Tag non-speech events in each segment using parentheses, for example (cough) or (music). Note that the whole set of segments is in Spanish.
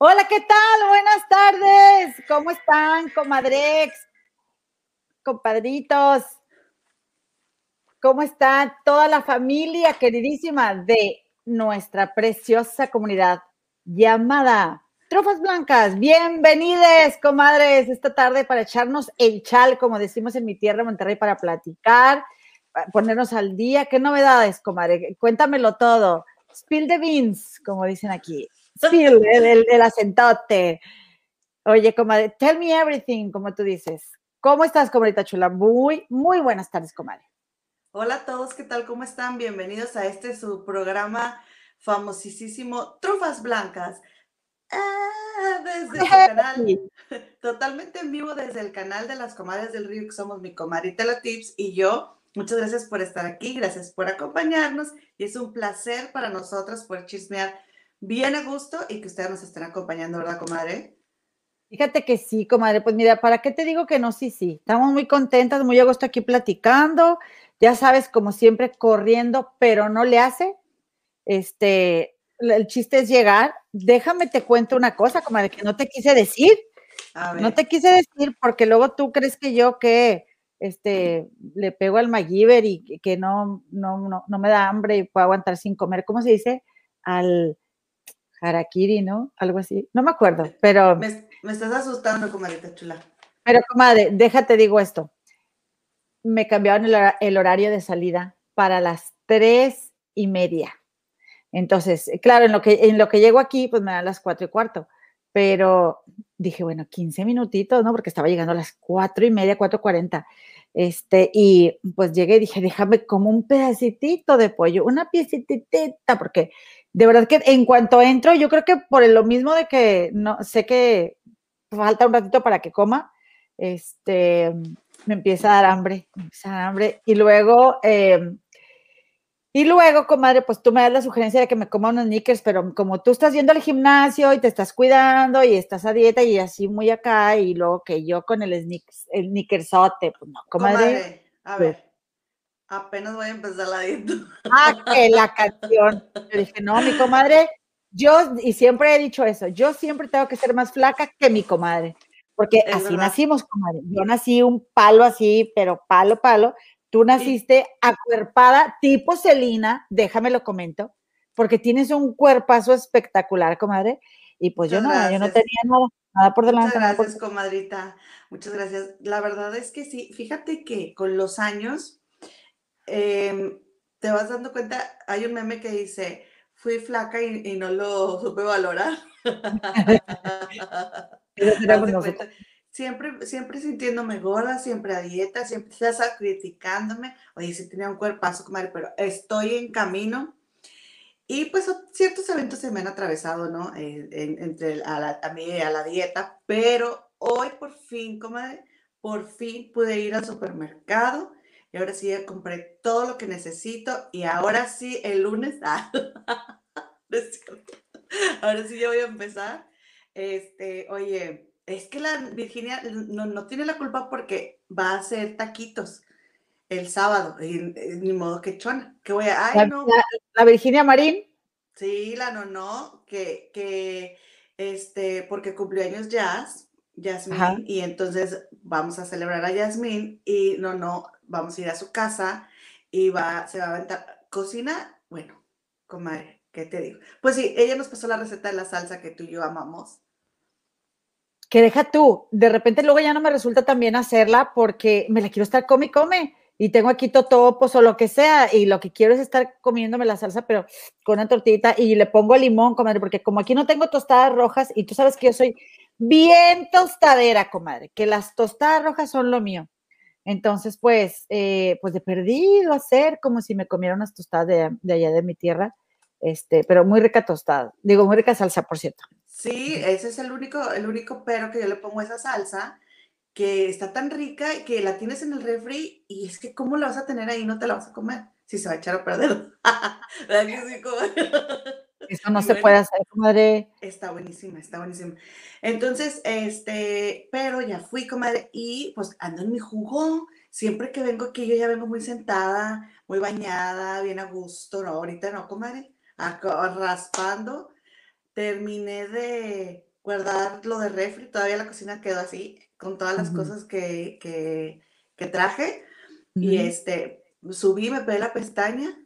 Hola, ¿qué tal? Buenas tardes. ¿Cómo están, comadrex? Compadritos. ¿Cómo está toda la familia queridísima de nuestra preciosa comunidad llamada Trofas Blancas? Bienvenides, comadres, esta tarde para echarnos el chal, como decimos en mi tierra, Monterrey, para platicar, ponernos al día. ¿Qué novedades, comadre? Cuéntamelo todo. Spill the beans, como dicen aquí. Spill, el, el acentote. Oye, comadre, tell me everything, como tú dices. ¿Cómo estás, comadita chula? Muy, muy buenas tardes, comadre. Hola a todos, ¿qué tal? ¿Cómo están? Bienvenidos a este su programa famosísimo Trufas Blancas. Ah, desde el canal, totalmente en vivo desde el canal de las comadres del río, que somos mi comadita La Tips y yo. Muchas gracias por estar aquí, gracias por acompañarnos y es un placer para nosotros poder chismear bien a gusto y que ustedes nos estén acompañando, ¿verdad, comadre? Fíjate que sí, comadre. Pues mira, ¿para qué te digo que no? Sí, sí. Estamos muy contentas, muy a gusto aquí platicando. Ya sabes, como siempre, corriendo, pero no le hace. Este, el chiste es llegar. Déjame te cuento una cosa, comadre, que no te quise decir. No te quise decir porque luego tú crees que yo que este le pego al MacGyver y que no, no, no, no me da hambre y puedo aguantar sin comer. ¿Cómo se dice? Al harakiri, ¿no? Algo así. No me acuerdo, pero. Me, estás asustando, comadita chula. Pero, comadre, déjate, digo esto. Me cambiaron el, horario de salida para las tres y media. Entonces, claro, en lo que, en lo que llego aquí, pues me dan las cuatro y cuarto. Pero dije, bueno, 15 minutitos, ¿no? Porque estaba llegando a las cuatro y media, cuatro cuarenta. Este, y pues llegué y dije, déjame como un pedacitito de pollo, una piecitita, porque de verdad que en cuanto entro, yo creo que por lo mismo de que no sé que falta un ratito para que coma, este, me empieza a dar hambre, me empieza a dar hambre. Y luego, em, y luego, comadre, pues tú me das la sugerencia de que me coma unos sneakers, pero como tú estás yendo al gimnasio y te estás cuidando y estás a dieta y así muy acá, y luego que yo con el, sneakers, el sneakersote, pues no, comadre. a ver apenas voy a empezar la dieta. Ah, que la canción. Yo dije, no, mi comadre, yo, y siempre he dicho eso, yo siempre tengo que ser más flaca que mi comadre, porque así nacimos, comadre. Yo nací un palo así, pero palo, palo. Tú naciste acuerpada, tipo Celina, déjame lo comento, porque tienes un cuerpazo espectacular, comadre. Y pues yo no, yo no tenía nada, nada por delante. Muchas gracias, comadrita. Muchas gracias. La verdad es que sí, fíjate que con los años, Em, te vas dando cuenta, hay un meme que dice, fui flaca y, no lo supe valorar. (laughs) siempre, siempre sintiéndome gorda, siempre a dieta, siempre estás criticándome. Oye, sí tenía un cuerpazo, comadre, pero estoy en camino. Y pues ciertos eventos se me han atravesado, ¿no? Eh, entre a, la, a mí y a la dieta, pero hoy por fin, comadre, por fin pude ir al supermercado y ahora sí ya compré todo lo que necesito y ahora sí el lunes, (laughs) ah, ahora sí ya voy a empezar. Este, oye, es que la Virginia no, tiene la culpa porque va a hacer taquitos el sábado, y, ni modo que chona, que voy a, ay, no. La, Virginia Marín. Sí, la no, no, que, que, este, porque cumplió años Jazz, Yasmín, y entonces vamos a celebrar a Yasmín, y no, no, vamos a ir a su casa y va, se va a aventar. Cocina, bueno, comadre, ¿qué te digo? Pues sí, ella nos pasó la receta de la salsa que tú y yo amamos. Que deja tú, de repente luego ya no me resulta tan bien hacerla porque me la quiero estar come y come y tengo aquí totopos o lo que sea y lo que quiero es estar comiéndome la salsa pero con una tortita y le pongo limón, comadre, porque como aquí no tengo tostadas rojas y tú sabes que yo soy bien tostadera, comadre, que las tostadas rojas son lo mío. Entonces, pues, eh, pues de perdido hacer como si me comiera unas tostadas de, allá de mi tierra, este, pero muy rica tostada. Digo, muy rica salsa, por cierto. Sí, ese es el único, el único pero que yo le pongo a esa salsa, que está tan rica que la tienes en el refri y es que cómo la vas a tener ahí no te la vas a comer si se va a echar a perder. (laughs) Eso no se puede hacer, comadre. Está buenísima, está buenísima. Entonces, este, pero ya fui, comadre, y pues ando en mi jugo. Siempre que vengo aquí, yo ya vengo muy sentada, muy bañada, bien a gusto. No, ahorita no, comadre. Acá, raspando. Terminé de, guardar lo de refri, todavía la cocina quedó así, con todas las cosas que, que, traje. Y este, subí, me pegué la pestaña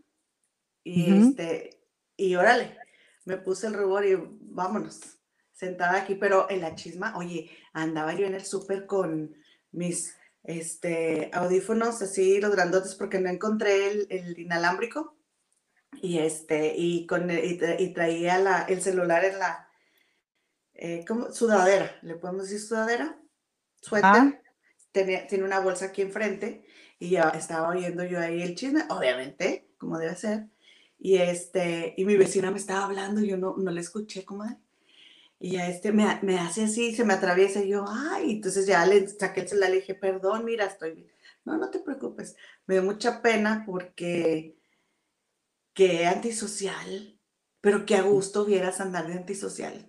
y este, y órale, me puse el rubor y vámonos, sentada aquí, pero en la chisma, oye, andaba yo en el súper con mis este, audífonos así, los grandotes, porque no encontré el, el inalámbrico y este, y, con, y, traía la, el celular en la, eh. Sudadera, ¿le podemos decir sudadera? Suéter. Ah. tiene una bolsa aquí enfrente y ya estaba oyendo yo ahí el chisme, obviamente, como debe ser. Y este, y mi vecina me estaba hablando, yo no, no le escuché, comadre. Y ya este me, me, hace así, se me atraviesa y yo, ay, entonces ya le saqué el celular y le dije, perdón, mira, estoy bien. No, no te preocupes. Me dio mucha pena porque qué antisocial, pero qué a gusto vieras andar de antisocial.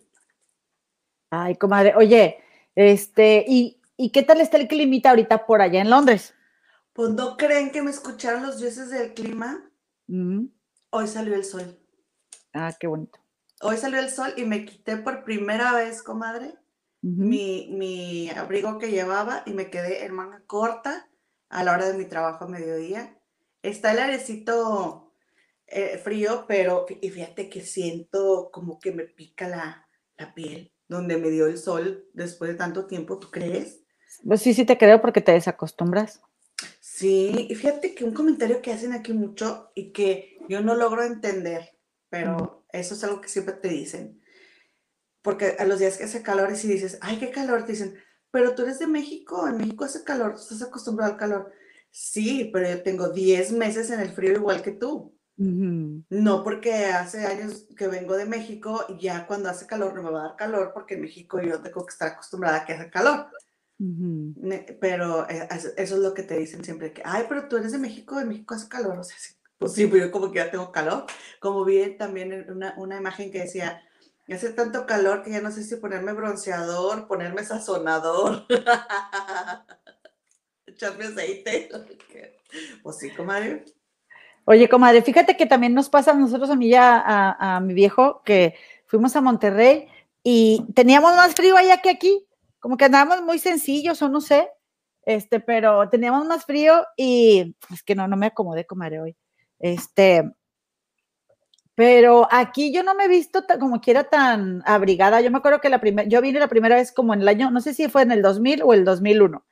Ay, comadre, oye, este, ¿y, qué tal está el clima ahorita por allá en Londres? Pues no creen que me escucharon los dioses del clima. Mm. Hoy salió el sol. Ah, qué bonito. Hoy salió el sol y me quité por primera vez, comadre, mi, mi, abrigo que llevaba y me quedé en manga corta a la hora de mi trabajo a mediodía. Está el airecito eh, frío, pero y fíjate que siento como que me pica la, la, piel donde me dio el sol después de tanto tiempo, ¿tú crees? Pues sí, sí te creo porque te desacostumbras. Sí, y fíjate que un comentario que hacen aquí mucho y que yo no logro entender, pero eso es algo que siempre te dicen. Porque a los días que hace calor y si dices, ay, qué calor, te dicen, pero tú eres de México, en México hace calor, tú estás acostumbrado al calor. Sí, pero yo tengo 10 meses en el frío igual que tú. No porque hace años que vengo de México, ya cuando hace calor no me va a dar calor porque en México yo tengo que estar acostumbrada a que hace calor. Pero eh, eso es lo que te dicen siempre, que, ay, pero tú eres de México, en México hace calor. O sea, sí, pues sí, pero yo como que ya tengo calor. Como vi también una, una imagen que decía, hace tanto calor que ya no sé si ponerme bronceador, ponerme sazonador, (laughs) echarme aceite. (laughs) Pues sí, comadre. Oye, comadre, fíjate que también nos pasa a nosotros, a mí ya, a, mi viejo, que fuimos a Monterrey y teníamos más frío allá que aquí, como que andábamos muy sencillos o no sé, este, pero teníamos más frío y es que no, no me acomodé, comadre, hoy. Este, pero aquí yo no me he visto como quiera tan abrigada. Yo me acuerdo que la primera, yo vine la primera vez como en el año, no sé si fue en el 2000 o el 2001,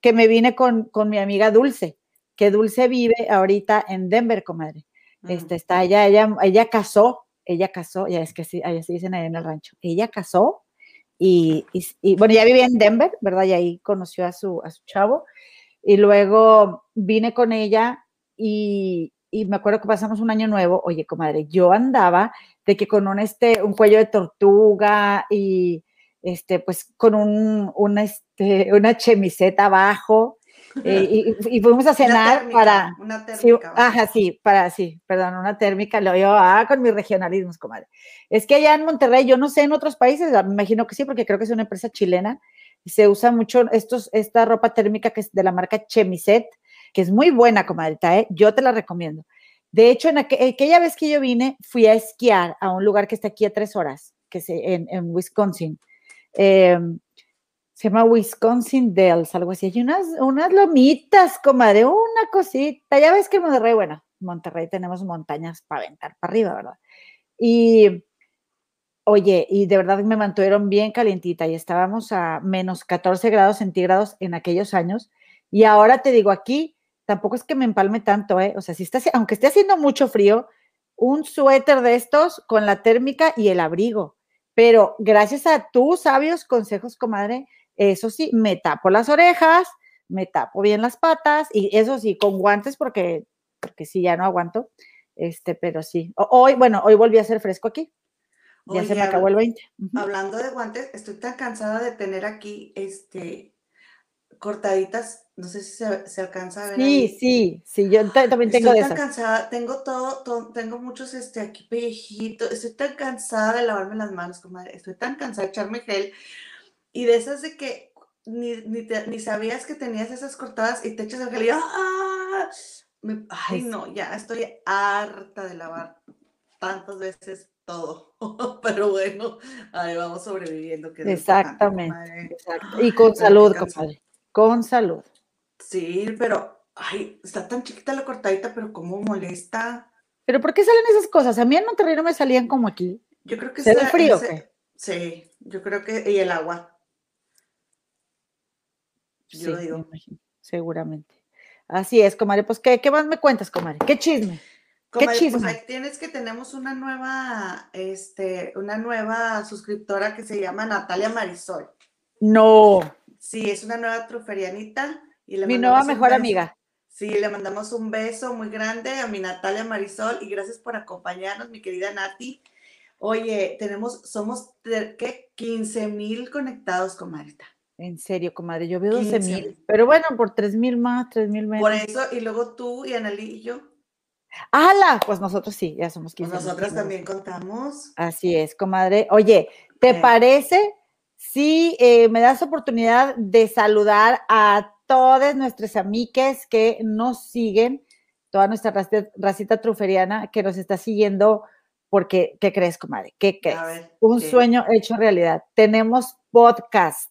que me vine con, con mi amiga Dulce que Dulce vive ahorita en Denver, comadre. Este, está ella, ella, ella casó, ella casó, ya es que sí, allá se dicen ahí en el rancho, ella casó y, bueno, ya vivía en Denver, ¿verdad? Y ahí conoció a su, a su chavo. Y luego vine con ella y, y me acuerdo que pasamos un año nuevo, oye, comadre, yo andaba de que con un, este, un cuello de tortuga y, este, pues con un, un este, una chemiseta abajo, eh, y, fuimos a cenar para. Una térmica. Sí, ajá, sí, para, sí, perdón, una térmica, lo yo, ah, con mis regionalismos, comadre. Es que allá en Monterrey, yo no sé en otros países, me imagino que sí, porque creo que es una empresa chilena, y se usa mucho estos, esta ropa térmica que es de la marca Chemiset, que es muy buena, comadre, ¿eh? yo te la recomiendo. De hecho, en aquella vez que yo vine, fui a esquiar a un lugar que está aquí a tres horas, que es en, en Wisconsin. Eh, se llama Wisconsin Dells, algo así. Hay unas, unas lomitas, comadre, una cosita. Ya ves que en Monterrey, bueno, en Monterrey tenemos montañas para aventar para arriba, ¿verdad? Y, oye, y de verdad me mantuvieron bien calientita y estábamos a menos 14 grados centígrados en aquellos años. Y ahora te digo, aquí tampoco es que me empalme tanto, ¿eh? O sea, si está, aunque esté haciendo mucho frío, un suéter de estos con la térmica y el abrigo. Pero gracias a tus sabios consejos, comadre, eso sí, me tapo las orejas, me tapo bien las patas y eso sí, con guantes porque, porque sí, ya no aguanto. Este, pero sí. Hoy, bueno, hoy volví a ser fresco aquí. Ya se me acabó el 20. Hablando de guantes, estoy tan cansada de tener aquí este cortaditas, no sé si se, alcanza a ver. Sí, sí, sí, yo también tengo estoy tan cansada, tengo todo, tengo muchos este aquí pellejitos, estoy tan cansada de lavarme las manos, comadre, estoy tan cansada de echarme gel, y de esas de que ni, ni, sabías que tenías esas cortadas y te echas el gel y ¡ah! ay, no, ya estoy harta de lavar tantas veces todo. (laughs) Pero bueno, ahí vamos sobreviviendo. Que Exactamente. Exacto. Y con salud, compadre. Con salud. Sí, pero, ay, está tan chiquita la cortadita, pero cómo molesta. ¿Pero por qué salen esas cosas? A mí en Monterrey no me salían como aquí. Yo creo que ¿Se el frío? Sí, yo creo que, y el agua. Yo lo digo. seguramente. Así es, comadre. Pues, ¿qué, ¿qué más me cuentas, comadre? ¿Qué chisme? ¿Qué pues, ahí tienes que tenemos una nueva, este, una nueva suscriptora que se llama Natalia Marisol. No. Sí, es una nueva truferianita. Y mi nueva mejor amiga. Sí, le mandamos un beso muy grande a mi Natalia Marisol y gracias por acompañarnos, mi querida Nati. Oye, tenemos, somos, ¿qué? 15 mil conectados, comadre. En serio, comadre, yo veo 12 mil. Pero bueno, por 3 mil más, 3 mil menos. Por eso, y luego tú y Analí y yo. ¡Hala! Pues nosotros sí, ya somos 15 pues nosotras también contamos. Así es, comadre. Oye, ¿te parece si eh, me das oportunidad de saludar a todas nuestras amigas que nos siguen, toda nuestra racita, truferiana que nos está siguiendo, porque, ¿qué crees, comadre? ¿Qué crees? Un sueño hecho realidad. Tenemos podcast.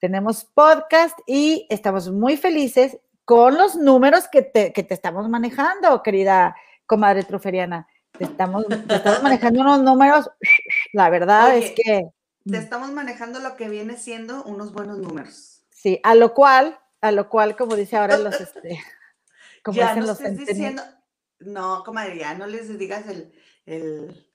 Tenemos podcast y estamos muy felices con los números que te, estamos manejando, querida comadre truferiana. Te estamos, estamos (laughs) manejando unos números, la verdad es que... Te estamos manejando lo que viene siendo unos buenos números. Sí, a lo cual, a lo cual, como dice ahora los, (laughs) este, como ya, dicen no los diciendo, no, comadre, ya no les digas el, el,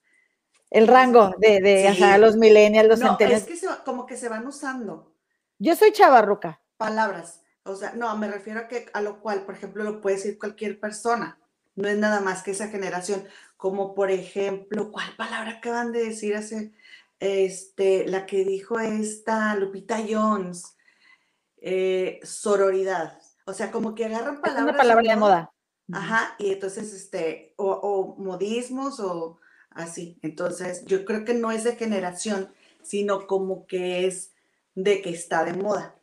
el rango de, de los millennials, los no, Es que como que se van usando. Yo soy chavarruca. Palabras. O sea, no, me refiero a que a lo cual, por ejemplo, lo puede decir cualquier persona. No es nada más que esa generación. Como por ejemplo, ¿cuál palabra acaban de decir hace este, la que dijo esta Lupita Jones? Eh, sororidad. O sea, como que agarran palabras. una palabra de moda. Ajá, y entonces, este, o, modismos o así. Entonces, yo creo que no es de generación, sino como que es de que está de moda.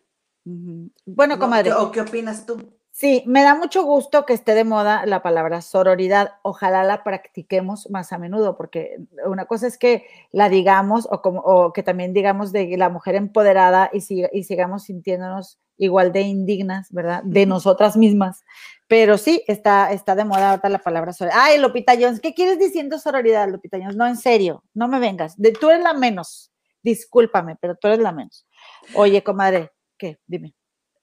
Bueno, comadre. ¿O qué opinas tú? Sí, me da mucho gusto que esté de moda la palabra sororidad. Ojalá la practiquemos más a menudo, porque una cosa es que la digamos o, como, que también digamos de la mujer empoderada y, y sigamos sintiéndonos igual de indignas, ¿verdad? De nosotras mismas. Pero sí, está, está de moda ahorita la palabra sororidad. Ay, Lupita Jones, ¿qué quieres diciendo sororidad, Lupita Jones? No, en serio, no me vengas. De, tú eres la menos. Discúlpame, pero tú eres la menos. Oye, comadre, ¿qué? Dime.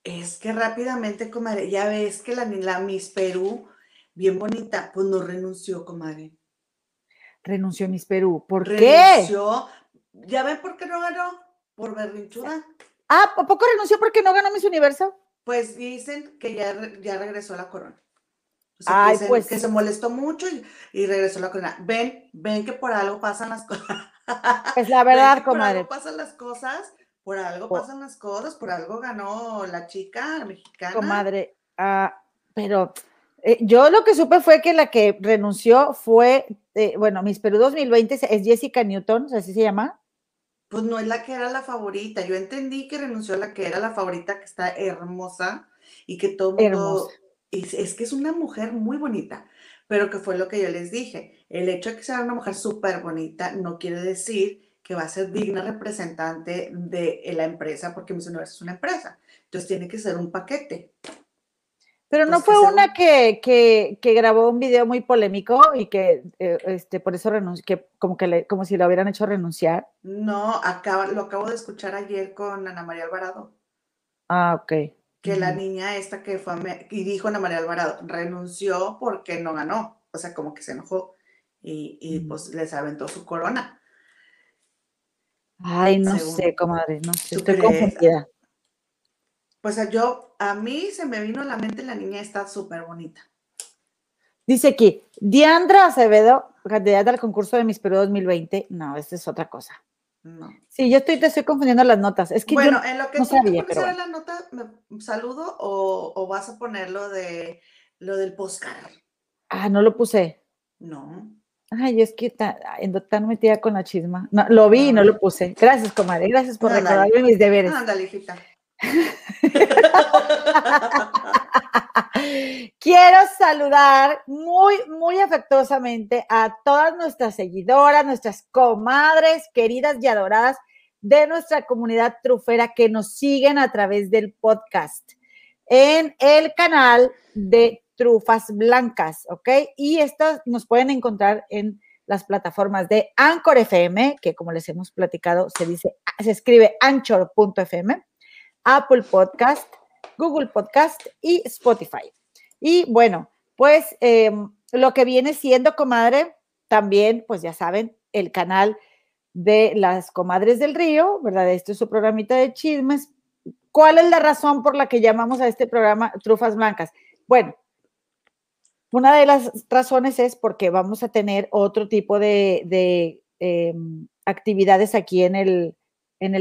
Es que rápidamente, comadre, ya ves que la, la Miss Perú, bien bonita, pues no renunció, comadre. Renunció Miss Perú. ¿Por renunció. ¿Ya ven por qué no ganó? Por berrinchuda. Ah, ¿a poco renunció porque no ganó Miss Universo? Pues dicen que ya, ya regresó la corona. Ay, pues. Que se molestó mucho y, regresó la corona. Ven, ven que por algo pasan las cosas. (laughs) Es la verdad, comadre. Por algo pasan las cosas por algo pasan las cosas, por algo ganó la chica mexicana. Comadre, ah, pero eh, yo lo que supe fue que la que renunció fue, eh, bueno, Miss Perú 2020 es Jessica Newton, ¿así se llama? Pues no es la que era la favorita. Yo entendí que renunció a la que era la favorita, que está hermosa y que todo el mundo. Es, es que es una mujer muy bonita, pero que fue lo que yo les dije. El hecho de que sea una mujer súper bonita no quiere decir que va a ser digna representante de la empresa, porque Miss Universo es una empresa. Entonces tiene que ser un paquete. Pero no fue una que, que, que, grabó un video muy polémico y que eh, este, por eso renunció, que como que le, como si lo hubieran hecho renunciar. No, acaba, lo acabo de escuchar ayer con Ana María Alvarado. Ah, ok. Que la niña esta que fue, y dijo Ana María Alvarado, renunció porque no ganó. O sea, como que se enojó y, y pues les aventó su corona. Ay, no sé, comadre, no sé, estoy confundida. Pues yo, a mí se me vino a la mente la niña está súper bonita. Dice aquí, Diandra Acevedo, candidata al concurso de Miss Perú 2020. No, esta es otra cosa. No. Sí, yo estoy, te estoy confundiendo las notas. Es que bueno, en lo que no tú sabía, pero la nota, ¿me saludo o, o, vas a poner lo de lo del postcard? Ah, no lo puse. No. Ay, es que ando tan metida con la chisma. No, lo vi y no lo puse. Gracias, comadre. Gracias por recordarme mis deberes. Ándale, hijita. (laughs) Quiero saludar muy, muy afectuosamente a todas nuestras seguidoras, nuestras comadres queridas y adoradas de nuestra comunidad trufera que nos siguen a través del podcast en el canal de Trufas Blancas, ¿ok? Y estas nos pueden encontrar en las plataformas de Anchor FM, que como les hemos platicado, se dice, se escribe anchor.fm, Apple Podcast, Google Podcast y Spotify. Y bueno, pues em, lo que viene siendo, comadre, también, pues ya saben, el canal de las comadres del río, ¿verdad? Este es su programita de chismes. ¿Cuál es la razón por la que llamamos a este programa Trufas Blancas? Bueno, una de las razones es porque vamos a tener otro tipo de, em, actividades aquí en el,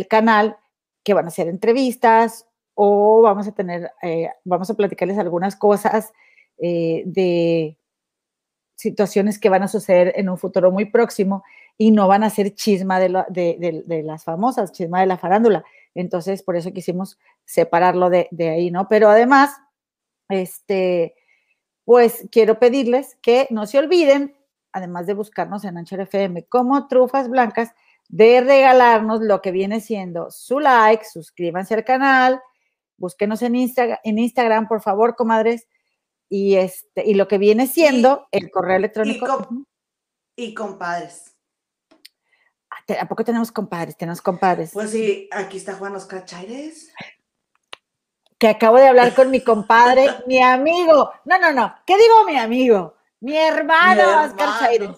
canal que van a ser entrevistas o vamos a tener, eh, vamos a platicarles algunas cosas eh, de situaciones que van a suceder en un futuro muy próximo y no van a ser chisma de, de, las famosas, chisma de la farándula. Entonces, por eso quisimos separarlo de, ahí, ¿no? Pero además, este, pues quiero pedirles que no se olviden, además de buscarnos en Anchor FM como Trufas Blancas, de regalarnos lo que viene siendo su like, suscríbanse al canal, búsquenos en, en Instagram, por favor, comadres, y, este, y lo que viene siendo el correo electrónico. Y, compadres. ¿A poco tenemos compadres? Tenemos compadres. Pues sí, aquí está Juan Oscar Chaires. Que acabo de hablar con mi compadre, (laughs) mi amigo. No, no, no. ¿Qué digo mi amigo? Mi hermano, Oscar Chaires.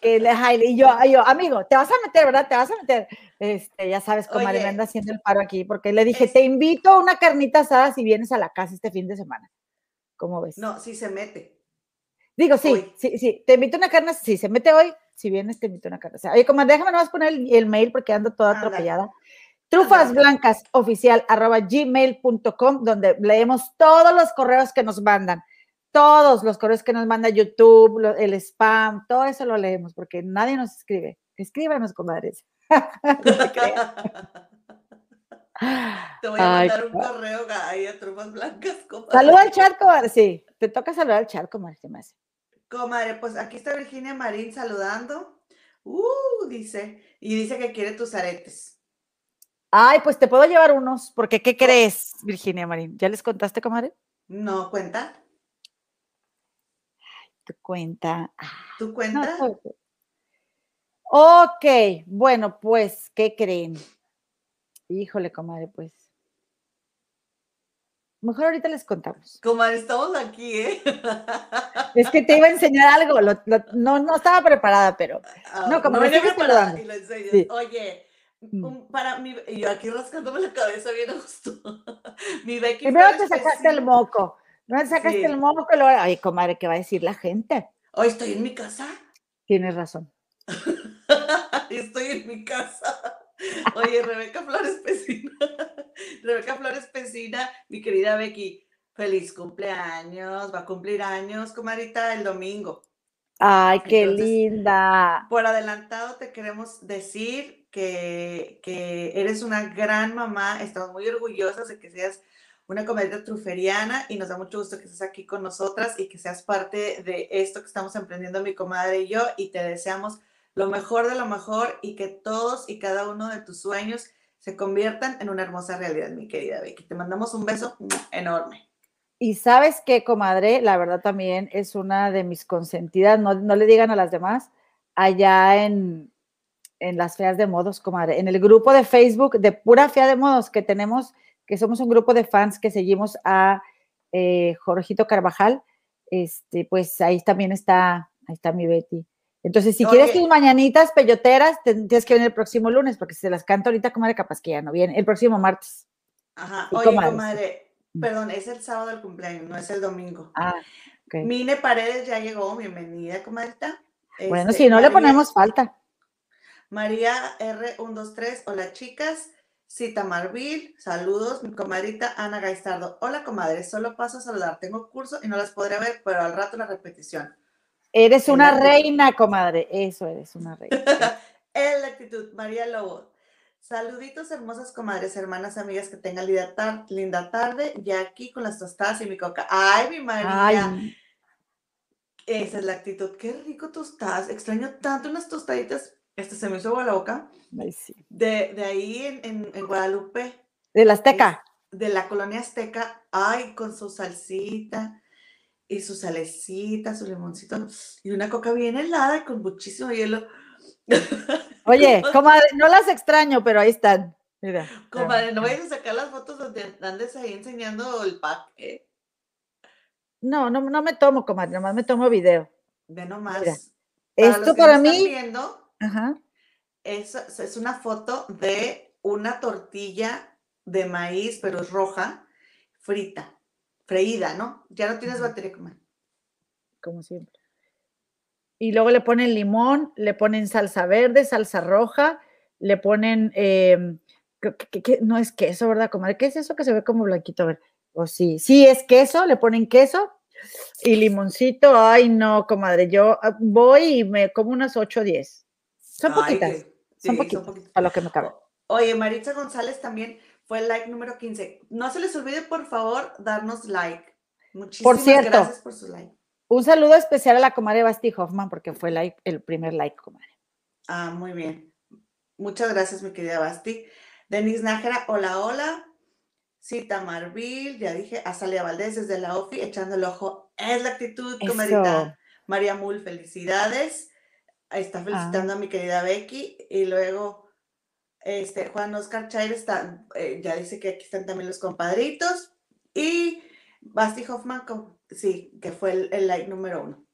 Que le, y yo, yo, amigo, te vas a meter, ¿verdad? Te vas a meter. Este, ya sabes, cómo me anda haciendo el paro aquí, porque le dije, te invito a una carnita asada si vienes a la casa este fin de semana. ¿Cómo ves? No, sí se mete. Digo, sí, sí, sí, te invito a una carne, si se mete hoy, si vienes te invito a una carne. oye, como déjame nomás poner el, mail porque ando toda atropellada. Trufasblancasoficial arroba gmail.com, donde leemos todos los correos que nos mandan. Todos los correos que nos manda YouTube, el spam, todo eso lo leemos porque nadie nos escribe. Escríbanos, comadres. (laughs) Te voy a mandar un correo ahí a Trufas Blancas. Saluda al chat, comadre. Sí, te toca saludar al chat, comadre. Me hace. Comadre, pues aquí está Virginia Marín saludando. Uh, dice. Y dice que quiere tus aretes. Ay, pues te puedo llevar unos, porque ¿qué crees, Virginia Marín? ¿Ya les contaste, comadre? No, cuenta. Ay, tu cuenta. ¿Tu cuenta? ok, bueno, pues, ¿qué creen? Híjole, comadre, pues. Mejor ahorita les contamos. Comadre, estamos aquí, ¿eh? (laughs) Es que te iba a enseñar algo. no, no estaba preparada, pero. Ah, no, como no preparada. Y lo enseñas. Oye, mm. para mí, yo aquí rascándome la cabeza bien justo. (laughs) mi Becky. Primero te sacaste el moco. No te sacaste el moco luego. Ay, comadre, ¿qué va a decir la gente? Hoy estoy en mi casa. Tienes razón. (laughs) estoy en mi casa. Oye, Rebeca Flores Pesina, (laughs) Rebeca Flores Pesina, mi querida Becky, feliz cumpleaños, va a cumplir años, comadita, el domingo. Ay, qué linda. Por adelantado te queremos decir que, eres una gran mamá, estamos muy orgullosas de que seas una comadita truferiana y nos da mucho gusto que estés aquí con nosotras y que seas parte de esto que estamos emprendiendo mi comadre y yo y te deseamos lo mejor de lo mejor y que todos y cada uno de tus sueños se conviertan en una hermosa realidad, mi querida Becky. Te mandamos un beso enorme. Y sabes que, comadre, la verdad también es una de mis consentidas, no, le digan a las demás, allá en, en las feas de modos, comadre, en el grupo de Facebook de pura fea de modos que tenemos, que somos un grupo de fans que seguimos a eh, Jorgito Carvajal, este, pues ahí también está, ahí está mi Betty. Entonces, si quieres tus mañanitas peyoteras, tienes que venir el próximo lunes, porque si se las canto ahorita, comadre, capaz que ya no viene. El próximo martes. Ajá. Oye, comadre, perdón, es el sábado del cumpleaños, no es el domingo. Ah. Mine Paredes ya llegó, bienvenida, comadita. Bueno, este, si no le ponemos falta. María R123, hola chicas. Cita Marvil, saludos, mi comadrita Ana Gaistardo. Hola comadre, solo paso a saludar. Tengo curso y no las podré ver, pero al rato la repetición. Eres una reina, comadre. Eso eres una reina. (laughs) en la actitud, María Lobo. Saluditos hermosas comadres, hermanas, amigas, que tengan linda, tar linda tarde. Ya aquí con las tostadas y mi coca. Ay, mi María. Esa es la actitud. Qué rico tostadas. Extraño tanto unas tostaditas. Este se me hizo agua la boca. Ay, sí. de, de, ahí en, en, Guadalupe. De la Azteca. de la colonia Azteca. Ay, con su salsita y su salecita, su limoncito. Y una coca bien helada y con muchísimo hielo. (laughs) Oye, comadre, no las extraño, pero ahí están. Mira. Comadre, no vayas a sacar las fotos donde andes ahí enseñando el pack. ¿eh? No, no, no me tomo, comadre, nomás me tomo video. Ve nomás. Esto para mí. Viendo, Es, es una foto de una tortilla de maíz, pero es roja, frita, freída, ¿no? Ya no tienes batería, comadre. Como siempre y luego le ponen limón, le ponen salsa verde, salsa roja, le ponen, em, no es queso, ¿verdad, comadre? ¿Qué es eso que se ve como blanquito? A ver, o sí, sí es queso, le ponen queso y limoncito. Ay, no, comadre, yo ah, voy y me como unas 8 o 10. Son poquitas, son, poquitas, a lo que me cabe. Oye, Maritza González también fue el like número 15. No se les olvide, por favor, darnos like. Muchísimas por cierto, gracias por su like. Un saludo especial a la comadre Basti Hoffman porque fue el primer like, comadre. Ah, muy bien. Muchas gracias, mi querida Basti. Denise Nájera, hola, hola. Cita Marville, ya dije, Azalia Valdés desde la OFI, echando el ojo. Es la actitud, comadita. María Mul, felicidades. Está felicitando ah. a mi querida Becky. Y luego, este, Juan Oscar Chair está, eh, ya dice que aquí están también los compadritos. Y Basti Hoffman, sí, que fue el, like número uno.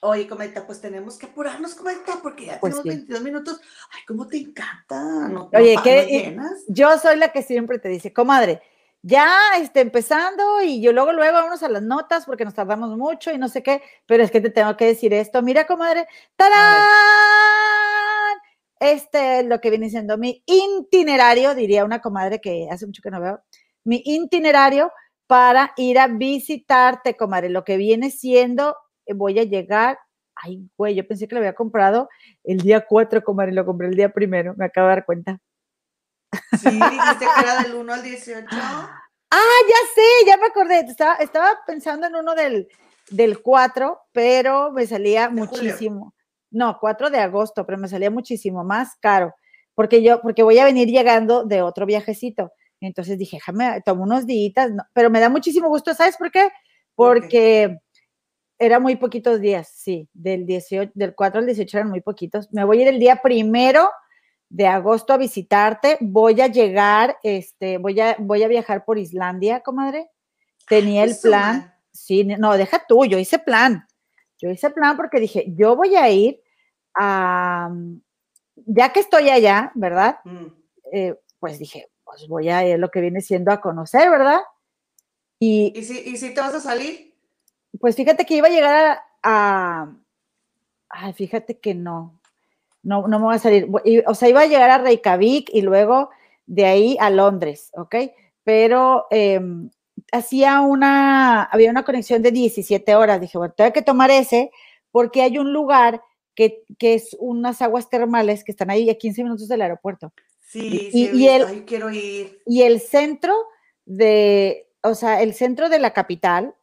Oye, comenta, pues tenemos que apurarnos, comenta, porque ya pues tenemos 22 minutos. Ay, cómo te encanta. Oye, que yo soy la que siempre te dice, comadre, ya este, empezando y yo luego, luego vamos a las notas porque nos tardamos mucho y no sé qué, pero es que te tengo que decir esto. Mira, comadre, ¡tarán! Este es lo que viene siendo mi itinerario, diría una comadre que hace mucho que no veo, mi itinerario para ir a visitarte, comadre. Lo que viene siendo, eh, voy a llegar. Ay, güey, yo pensé que lo había comprado el día 4, comadre, lo compré el día primero, me acabo de dar cuenta. Sí, (laughs) dijiste que era del 1 al 18. Ah, ya sé, ya me acordé. Estaba, estaba pensando en uno del, del 4, pero me salía muchísimo. No, 4 de agosto, pero me salía muchísimo más caro, porque yo, porque voy a venir llegando de otro viajecito. Entonces dije, déjame, tomo unos días, pero me da muchísimo gusto, ¿sabes por qué? Porque era muy poquitos días, sí, del, 18, del 4 al 18 eran muy poquitos. Me voy a ir el día primero de agosto a visitarte, voy a llegar, este, voy a, voy a viajar por Islandia, comadre. Tenía el plan, sí, no, deja tú, yo hice plan. Yo hice plan porque dije, yo voy a ir a, ya que estoy allá, ¿verdad? Mm. Eh, pues dije, pues voy a ir lo que viene siendo a conocer, ¿verdad? Y, ¿Y, si, te vas a salir? Pues fíjate que iba a llegar a, ay, fíjate que no, no, no me voy a salir. O sea, iba a llegar a Reykjavik y luego de ahí a Londres, ¿ok? Pero em, hacía una, había una conexión de 17 horas. Dije, bueno, tengo que tomar ese porque hay un lugar que, que es unas aguas termales que están ahí a 15 minutos del aeropuerto. Sí, y, sí, el, quiero ir. Y el centro de, o sea, el centro de la capital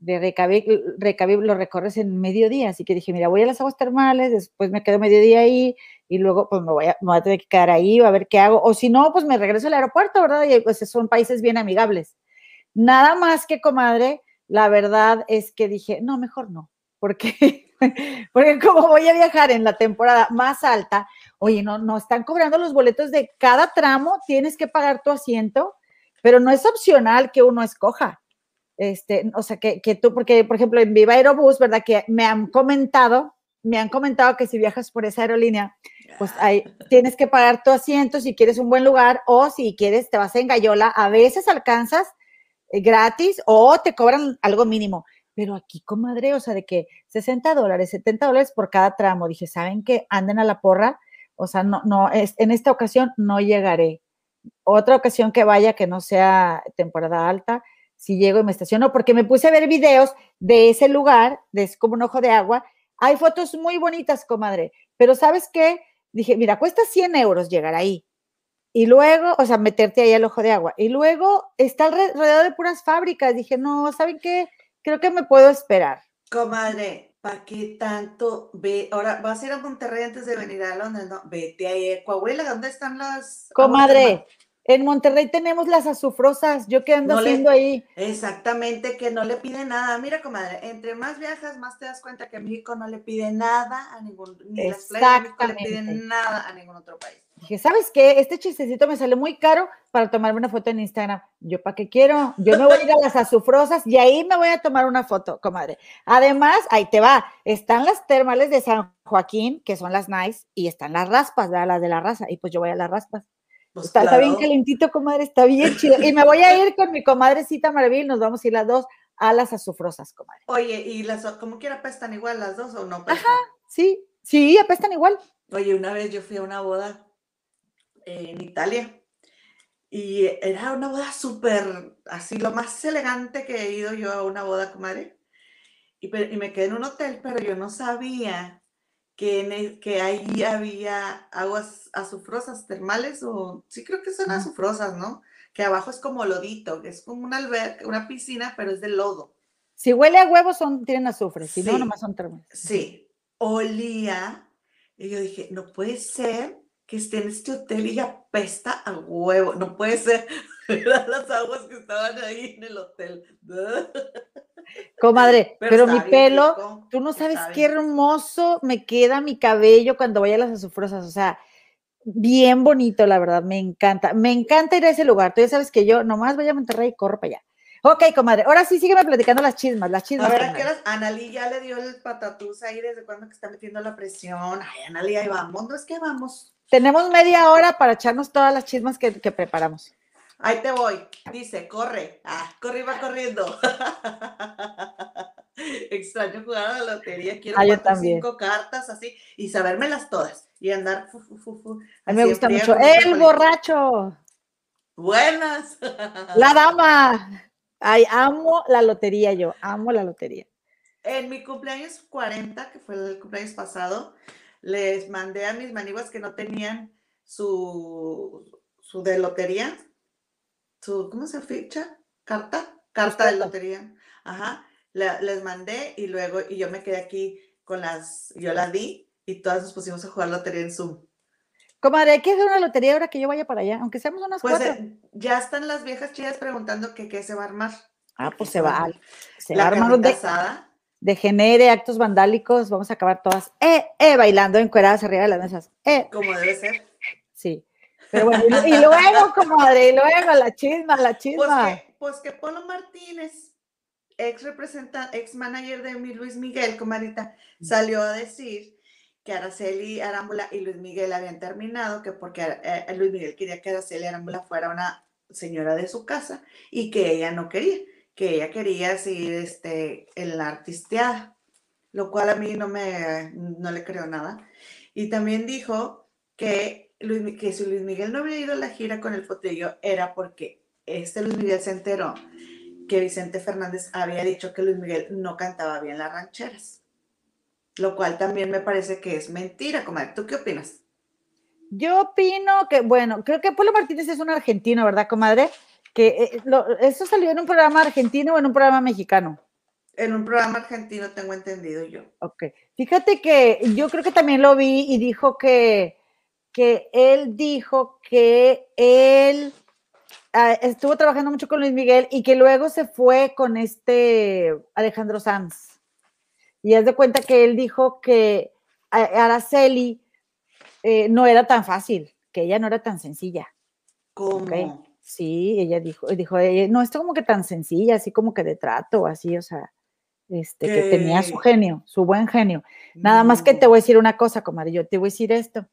de Reykjavik, lo recorres en mediodía, así que dije, mira, voy a las aguas termales, después me quedo mediodía ahí y luego pues me voy a, me voy a tener que quedar ahí, a ver qué hago, o si no, pues me regreso al aeropuerto, ¿verdad? Y pues son países bien amigables. Nada más que, comadre, la verdad es que dije, no, mejor no, porque, (laughs) porque como voy a viajar en la temporada más alta, oye, no, no están cobrando los boletos de cada tramo, tienes que pagar tu asiento, pero no es opcional que uno escoja. Este, o sea, que, que tú, porque, por ejemplo, en Viva Aerobús, ¿verdad? Que me han comentado, me han comentado que si viajas por esa aerolínea, pues ahí tienes que pagar tu asiento si quieres un buen lugar o si quieres te vas en Gallola, a veces alcanzas eh, gratis o te cobran algo mínimo. Pero aquí, comadre, o sea, de que 60 dólares, 70 dólares por cada tramo, dije, ¿saben qué? Anden a la porra, o sea, no, no, es, en esta ocasión no llegaré. Otra ocasión que vaya que no sea temporada alta, si llego y me estaciono, porque me puse a ver videos de ese lugar, de es como un ojo de agua. Hay fotos muy bonitas, comadre, pero ¿sabes qué? Dije, mira, cuesta 100 euros llegar ahí. Y luego, o sea, meterte ahí al ojo de agua. Y luego está alrededor de puras fábricas. Dije, no, ¿saben qué? Creo que me puedo esperar. Comadre, ¿para qué tanto? Ve, ahora vas a ir a Monterrey antes de venir a Londres, ¿no? Vete ahí Coahuila, ¿dónde están las? Comadre, en Monterrey tenemos las azufrosas, yo qué ando haciendo ahí. Exactamente, que no le pide nada. Mira, comadre, entre más viajas, más te das cuenta que México no le pide nada a ningún, ni las playas México le piden nada a ningún otro país. Dije, ¿sabes qué? Este chistecito me sale muy caro para tomarme una foto en Instagram. Yo, ¿para qué quiero? Yo me voy a ir a las azufrosas y ahí me voy a tomar una foto, comadre. Además, ahí te va, están las termales de San Joaquín, que son las nice, y están las raspas, las de la raza, y pues yo voy a las raspas. Pues está, bien calentito, comadre, está bien chido. Y me voy a ir con mi comadrecita Maravilla, nos vamos a ir las dos a las azufrosas, comadre. Oye, ¿y las como quiera apestan igual las dos o no? Ajá, sí, sí, apestan igual. Oye, una vez yo fui a una boda en Italia y era una boda súper, así, lo más elegante que he ido yo a una boda, comadre. Y, y me quedé en un hotel, pero yo no sabía que, que ahí había aguas azufrosas termales, o sí creo que son azufrosas, ¿no? Que abajo es como lodito, que es como una alberca, una piscina, pero es de lodo. Si huele a huevo, son, tienen azufre, si no, nomás son termales. Sí, olía, y yo dije, no puede ser que esté en este hotel y apesta a huevo, no puede ser, eran las aguas que estaban ahí en el hotel. Comadre, (laughs) pero, mi pelo, tú no sabes qué hermoso me queda mi cabello cuando voy a las azufrosas, o sea, bien bonito, la verdad, me encanta, me encanta ir a ese lugar, tú ya sabes que yo nomás voy a Monterrey y corro para allá. Ok, comadre, ahora sí sígueme platicando las chismas, las chismas. A ver, ¿qué? Analí ya le dio el patatús ahí desde cuando que está metiendo la presión. Ay, Analí, ahí vamos, no es que vamos. Tenemos media hora para echarnos todas las chismas que, que preparamos. Ahí te voy. Dice, corre. Ah, corre va corriendo. (laughs) Extraño jugar a la lotería. Quiero ah, cinco cartas así y sabérmelas todas. Y andar. a mí me gusta mucho. ¡El borracho! Buenas. La dama. Ay, amo la lotería yo. Amo la lotería. En mi cumpleaños 40, que fue el cumpleaños pasado, les mandé a mis maniguas que no tenían su, su de lotería ¿cómo se ficha? ¿Carta? Carta de lotería. Ajá. les mandé y luego, y yo me quedé aquí con las, yo las di y todas nos pusimos a jugar lotería en Zoom. Comadre, hay que hacer una lotería ahora que yo vaya para allá, aunque seamos unas pues eh, ya están las viejas chidas preguntando que qué se va a armar. Ah, pues se va, se va a armar de, de genere actos vandálicos, vamos a acabar todas, eh, eh, bailando encueradas arriba de las mesas. Eh. Como debe ser. Sí. Pero bueno, y, luego, comadre, y luego la chisma, la pues chisma. Pues que, pues que Polo Martínez, ex representante, ex manager de Luis Miguel, comadita, salió a decir que Araceli Arámbula y Luis Miguel habían terminado, que porque eh, eh, Luis Miguel quería que Araceli Arámbula fuera una señora de su casa y que ella no quería, que ella quería seguir este, en la artisteada, lo cual a mí no me, no le creo nada. Y también dijo que que si Luis Miguel no había ido a la gira con el fotillo era porque este Luis Miguel se enteró que Vicente Fernández había dicho que Luis Miguel no cantaba bien las rancheras. Lo cual también me parece que es mentira, comadre. ¿Tú qué opinas? Yo opino que, bueno, creo que Polo Martínez es un argentino, ¿verdad, comadre? Que eh, eso salió en un programa argentino o en un programa mexicano. En un programa argentino tengo entendido yo. Ok. Fíjate que yo creo que también lo vi y dijo que, que él dijo que él ah, estuvo trabajando mucho con Luis Miguel y que luego se fue con este Alejandro Sanz. Y es de cuenta que él dijo que Araceli eh, no era tan fácil, que ella no era tan sencilla. ¿Cómo? Sí, ella dijo, dijo, no, esto como que tan sencilla, así como que de trato, así, o sea, este, que tenía su genio, su buen genio. Nada más que te voy a decir una cosa, comadre, yo te voy a decir esto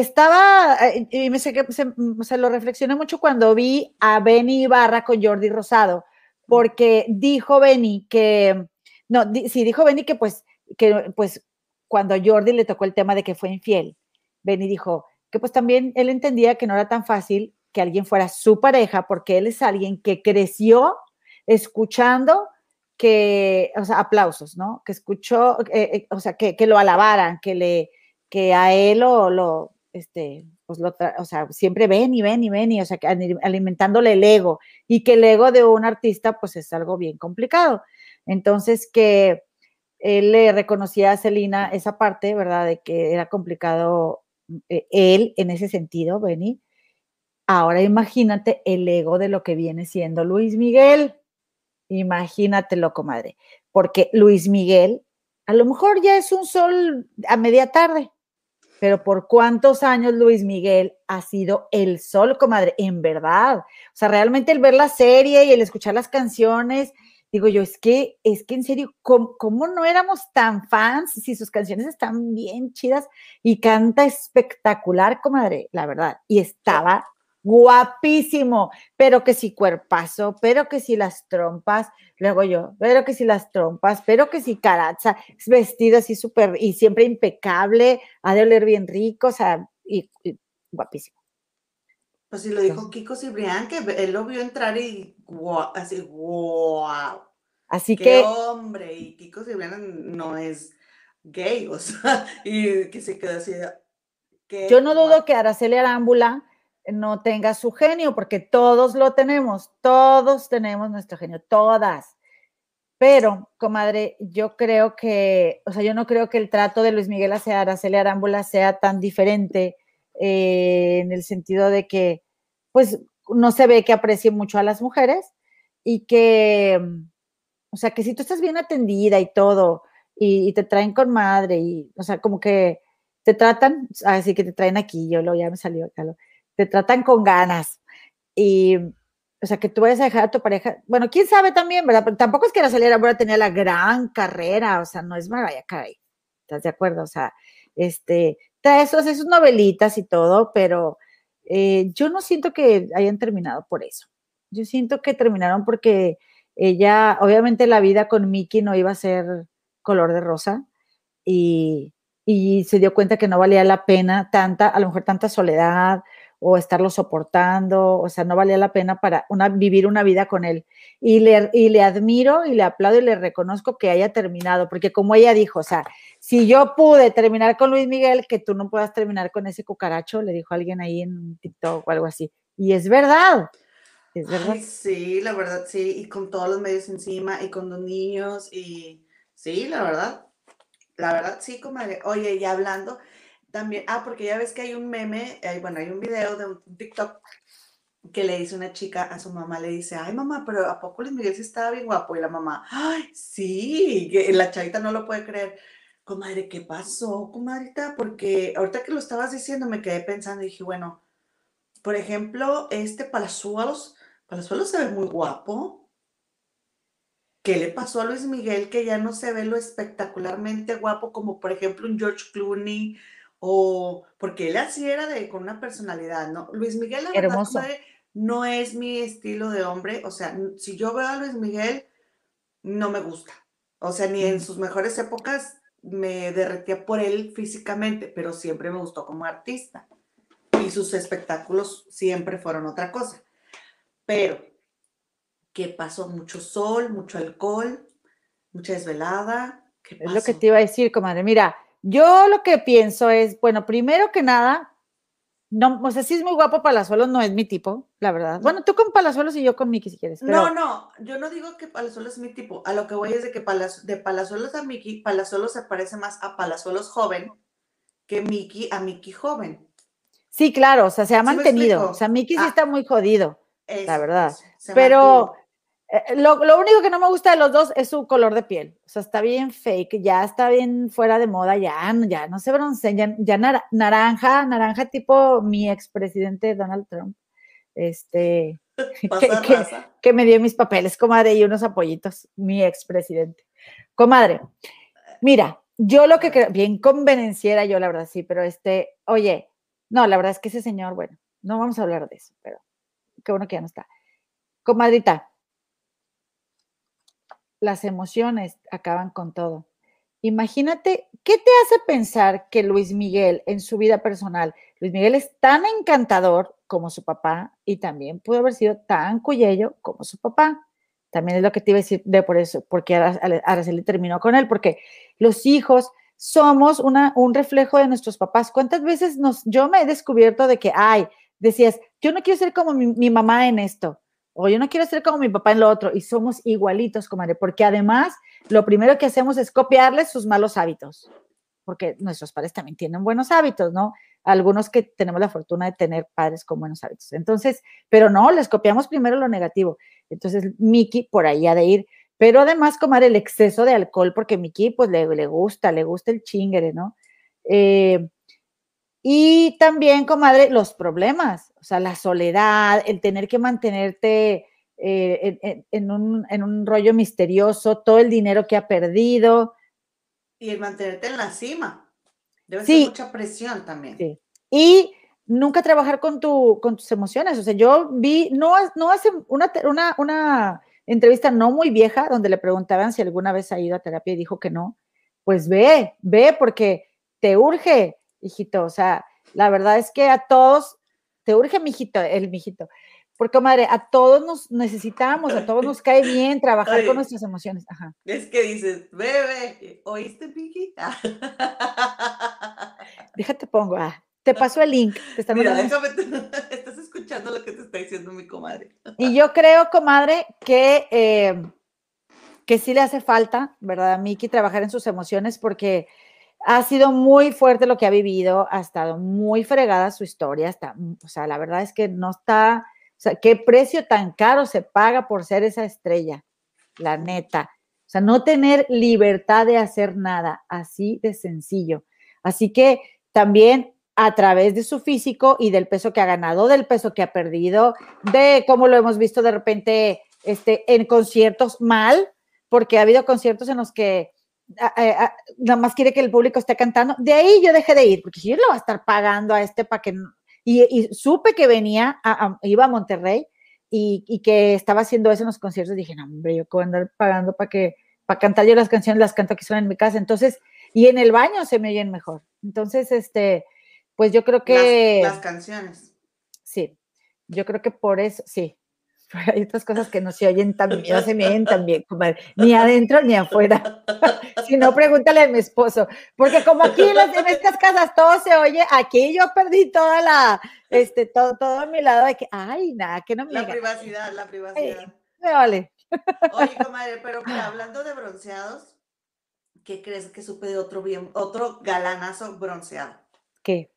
estaba, eh, y me sé que se, lo reflexioné mucho cuando vi a Benny Ibarra con Jordi Rosado, porque dijo Benny que, no, sí, dijo Benny que pues, que pues cuando a Jordi le tocó el tema de que fue infiel, Benny dijo que pues también él entendía que no era tan fácil que alguien fuera su pareja, porque él es alguien que creció escuchando que, o sea, aplausos, ¿no? Que escuchó, eh, eh, o sea, que, que, lo alabaran, que le, que a él lo, este, pues lo, o sea, siempre ven y ven y ven y, o sea, alimentándole el ego y que el ego de un artista, pues es algo bien complicado. Entonces, que él le reconocía a Celina esa parte, ¿verdad? De que era complicado eh, él en ese sentido, Benny. Ahora imagínate el ego de lo que viene siendo Luis Miguel. Imagínatelo, comadre. Porque Luis Miguel, a lo mejor ya es un sol a media tarde, pero por cuántos años Luis Miguel ha sido el sol, comadre, en verdad. O sea, realmente el ver la serie y el escuchar las canciones, digo yo, es que, es que en serio, ¿cómo, no éramos tan fans si sus canciones están bien chidas y canta espectacular, comadre, la verdad? Y estaba guapísimo, pero que si cuerpazo, pero que si las trompas, luego yo, pero que si las trompas, pero que si caraza, vestido así súper y siempre impecable, ha de oler bien rico, o sea, y, guapísimo. Pues si lo dijo Kiko Cibrián, que él lo vio entrar y así, wow. Así Qué que. hombre, y Kiko Cibrián no es gay, o sea, (laughs) y que se quedó así. Yo no dudo que Araceli Arámbula no tenga su genio, porque todos lo tenemos, todos tenemos nuestro genio, todas. Pero, comadre, yo creo que, o sea, yo no creo que el trato de Luis Miguel hacia Araceli Arámbula sea tan diferente eh, en el sentido de que, pues, no se ve que aprecie mucho a las mujeres y que, o sea, que si tú estás bien atendida y todo, y, te traen con madre, y, o sea, como que te tratan, así que te traen aquí, yo lo, ya me salió, acá te tratan con ganas y, o sea, que tú vayas a dejar a tu pareja, bueno, quién sabe también, ¿verdad? Pero tampoco es que Araceli Arámbula tenía la gran carrera, o sea, no es Mariah Carey, ¿estás de acuerdo? O sea, este, eso, sus novelitas y todo, pero eh, yo no siento que hayan terminado por eso. Yo siento que terminaron porque ella, obviamente la vida con Mickey no iba a ser color de rosa y, y se dio cuenta que no valía la pena tanta, a lo mejor tanta soledad o estarlo soportando, o sea, no valía la pena para una, vivir una vida con él. Y le, y le admiro y le aplaudo y le reconozco que haya terminado, porque como ella dijo, o sea, si yo pude terminar con Luis Miguel, que tú no puedas terminar con ese cucaracho, le dijo alguien ahí en TikTok o algo así. Y es verdad. Es verdad. sí, la verdad, sí, y con todos los medios encima y con los niños y sí, la verdad, la verdad, sí, comadre. Oye, y hablando, también, ah, porque ya ves que hay un meme, hay, bueno, hay un video de un TikTok que le dice una chica a su mamá, le dice, ay mamá, pero ¿a poco Luis Miguel sí estaba bien guapo? Y la mamá, ay, sí, que la chavita no lo puede creer. Comadre, ¿qué pasó, comadrita? Porque ahorita que lo estabas diciendo me quedé pensando y dije, bueno, por ejemplo, este Palazuelos, Palazuelos se ve muy guapo. ¿Qué le pasó a Luis Miguel que ya no se ve lo espectacularmente guapo como por ejemplo un George Clooney o porque él así era de con una personalidad, ¿no? Luis Miguel, la verdad, no es mi estilo de hombre, o sea, si yo veo a Luis Miguel, no me gusta, o sea, ni en sus mejores épocas me derretía por él físicamente, pero siempre me gustó como artista y sus espectáculos siempre fueron otra cosa. Pero, ¿qué pasó? Mucho sol, mucho alcohol, mucha desvelada. ¿Qué Es lo que te iba a decir, comadre. Mira, yo lo que pienso es, bueno, primero que nada, no, o sea, sí es muy guapo Palazuelos, no es mi tipo, la verdad. Bueno, tú con Palazuelos y yo con Miki si quieres. No, no, yo no digo que Palazuelos es mi tipo. A lo que voy es de que de Palazuelos a Miki, Palazuelos se parece más a Palazuelos joven que Miki a Miki joven. Sí, claro, o sea, se ha mantenido. O sea, Miki sí ah. está muy jodido, la verdad. Pero eh, lo, único que no me gusta de los dos es su color de piel. O sea, está bien fake, ya está bien fuera de moda, ya, ya no se broncean, ya, naranja, naranja tipo mi expresidente Donald Trump. Este, (laughs) que, me dio mis papeles, comadre, y unos apoyitos, mi expresidente. Comadre, mira, yo lo que creo, bien convenenciera yo, la verdad, sí, pero este, oye, no, la verdad es que ese señor, bueno, no vamos a hablar de eso, pero qué bueno que ya no está. Comadrita, las emociones acaban con todo. Imagínate, ¿qué te hace pensar que Luis Miguel en su vida personal, Luis Miguel es tan encantador como su papá y también pudo haber sido tan cuyello como su papá? También es lo que te iba a decir de por eso, porque Araceli terminó con él, porque los hijos somos una, un reflejo de nuestros papás. ¿Cuántas veces nos, yo me he descubierto de que, ay, decías, yo no quiero ser como mi mamá en esto, o yo no quiero ser como mi papá en lo otro, y somos igualitos, comadre, porque además lo primero que hacemos es copiarles sus malos hábitos, porque nuestros padres también tienen buenos hábitos, ¿no? Algunos que tenemos la fortuna de tener padres con buenos hábitos. Entonces, pero no, les copiamos primero lo negativo. Entonces, Miki por ahí ha de ir. Pero además, comadre, el exceso de alcohol, porque Miki, pues le, le gusta, le gusta el chingere, ¿no? Eh, y también, comadre, los problemas, o sea, la soledad, el tener que mantenerte eh, en, un, rollo misterioso, todo el dinero que ha perdido. Y el mantenerte en la cima. Debe ser mucha presión también. Sí. Y nunca trabajar con, tu, con tus emociones. O sea, yo vi, no, no hace una, una, una entrevista no muy vieja donde le preguntaban si alguna vez ha ido a terapia y dijo que no. Pues ve, ve porque te urge hijito. O sea, la verdad es que a todos, te urge, mijito, el mijito. Porque, madre, a todos nos necesitamos, a todos nos cae bien trabajar con nuestras emociones. Ajá. Es que dices, bebé, ¿oíste, Piki? (laughs) Déjate pongo, ah, te paso el link. Te Mira, déjame, (laughs) estás escuchando lo que te está diciendo mi comadre. Y yo creo, comadre, que, eh, que sí le hace falta, ¿verdad, a Miki, trabajar en sus emociones porque ha sido muy fuerte lo que ha vivido, ha estado muy fregada su historia, está, o sea, la verdad es que no está, o sea, qué precio tan caro se paga por ser esa estrella, la neta. O sea, no tener libertad de hacer nada, así de sencillo. Así que también a través de su físico y del peso que ha ganado, del peso que ha perdido, de cómo lo hemos visto de repente este, en conciertos mal, porque ha habido conciertos en los que nada más quiere que el público esté cantando. De ahí yo dejé de ir, porque yo le voy a estar pagando a este para que... Y, supe que venía, iba a Monterrey y, que estaba haciendo eso en los conciertos. Dije, no, hombre, yo puedo andar pagando para que para cantar yo las canciones, las canto que son en mi casa. Entonces, y en el baño se me oyen mejor. Entonces, este, pues yo creo que... las canciones. Sí, yo creo que por eso, sí, (laughs) hay otras cosas que no se oyen tan bien, no se me oyen tan bien, ni adentro ni afuera. (laughs) si no, pregúntale a mi esposo, porque como aquí en, estas casas todo se oye, aquí yo perdí toda la, este, todo, todo mi lado de que, ay, nada, que no me La privacidad, la privacidad. me vale. Oye, (laughs) comadre, pero hablando de bronceados, ¿qué crees que supe de otro bien, otro galanazo bronceado? ¿Qué?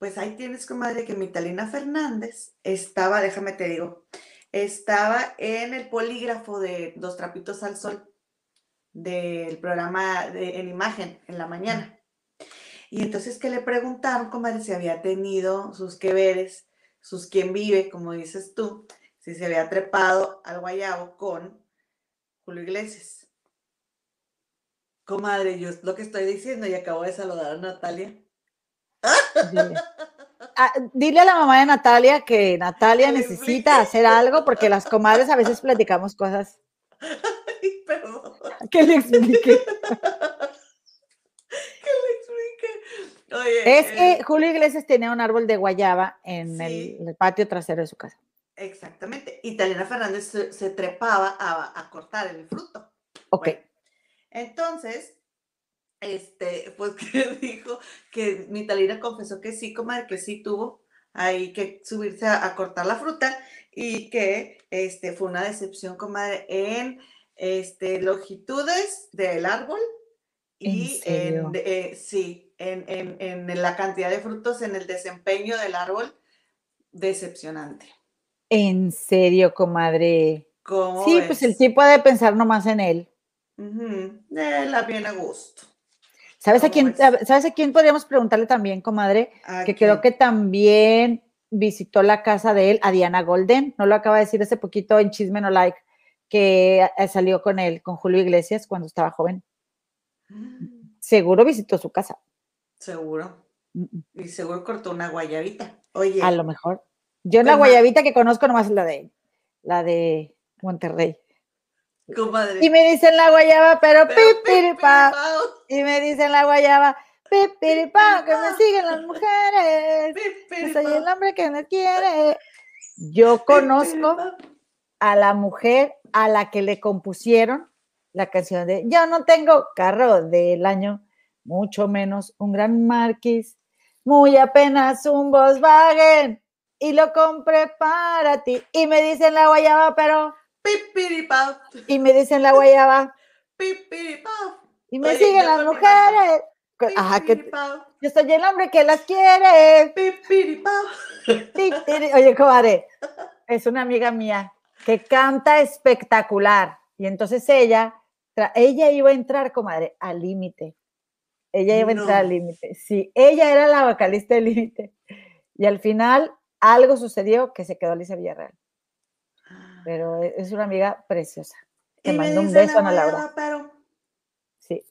Pues ahí tienes, comadre, que Mitalina Fernández estaba, déjame te digo, estaba en el polígrafo de Dos Trapitos al Sol del programa de, en imagen en la mañana. Y entonces que le preguntaron, comadre, si había tenido sus que veres, sus quien vive, como dices tú, si se había trepado al guayabo con Julio Iglesias. Comadre, yo lo que estoy diciendo y acabo de saludar a Natalia. Ah, dile. a la mamá de Natalia que Natalia necesita hacer algo porque las comadres a veces platicamos cosas. Ay, perdón. Que le explique. (laughs) que le explique. Oye, es que eh, Julio Iglesias tenía un árbol de guayaba en, el, patio trasero de su casa. Exactamente. Y Talina Fernández se, trepaba a, cortar el fruto. Ok. entonces, este, pues (laughs) que dijo que mi Talina confesó que sí, comadre, que sí tuvo ahí que subirse a, cortar la fruta y que este, fue una decepción, comadre, en este, longitudes del árbol y ¿En, eh, sí, en, en, la cantidad de frutos, en el desempeño del árbol, decepcionante. En serio, comadre. sí, pues el tipo de pensar nomás en él. la bien a gusto. ¿Sabes a quién, ¿sabes a quién podríamos preguntarle también, comadre? que creo que también visitó la casa de él, a Diana Golden, no lo acaba de decir hace poquito en Chisme No Like, que eh, salió con él, con Julio Iglesias, cuando estaba joven. Mm. Seguro visitó su casa. Seguro. Y seguro cortó una guayabita. Oye. A lo mejor. Yo pues guayabita que conozco nomás es la de la de Monterrey. Y me dicen la guayaba, pero, pipiripa. Y me dicen la guayaba, pipiripa, que me siguen las mujeres. soy el hombre que me quiere. Yo conozco a la mujer a la que le compusieron la canción de Yo no tengo carro del año, mucho menos un gran marquis, muy apenas un Volkswagen y lo compré para ti. Y me dicen la guayaba, pero... Y me dicen la guayaba. Y me siguen las mujeres. Ajá, que yo soy el hombre que las quiere. Oye, comadre, es una amiga mía que canta espectacular. Y entonces ella, ella iba a entrar, comadre, al límite. Ella iba a entrar al límite. Sí, ella era la vocalista del límite. Y al final algo sucedió que se quedó Alicia Villarreal. Pero e, es una amiga preciosa. Te mando un beso, Ana Laura. Sí.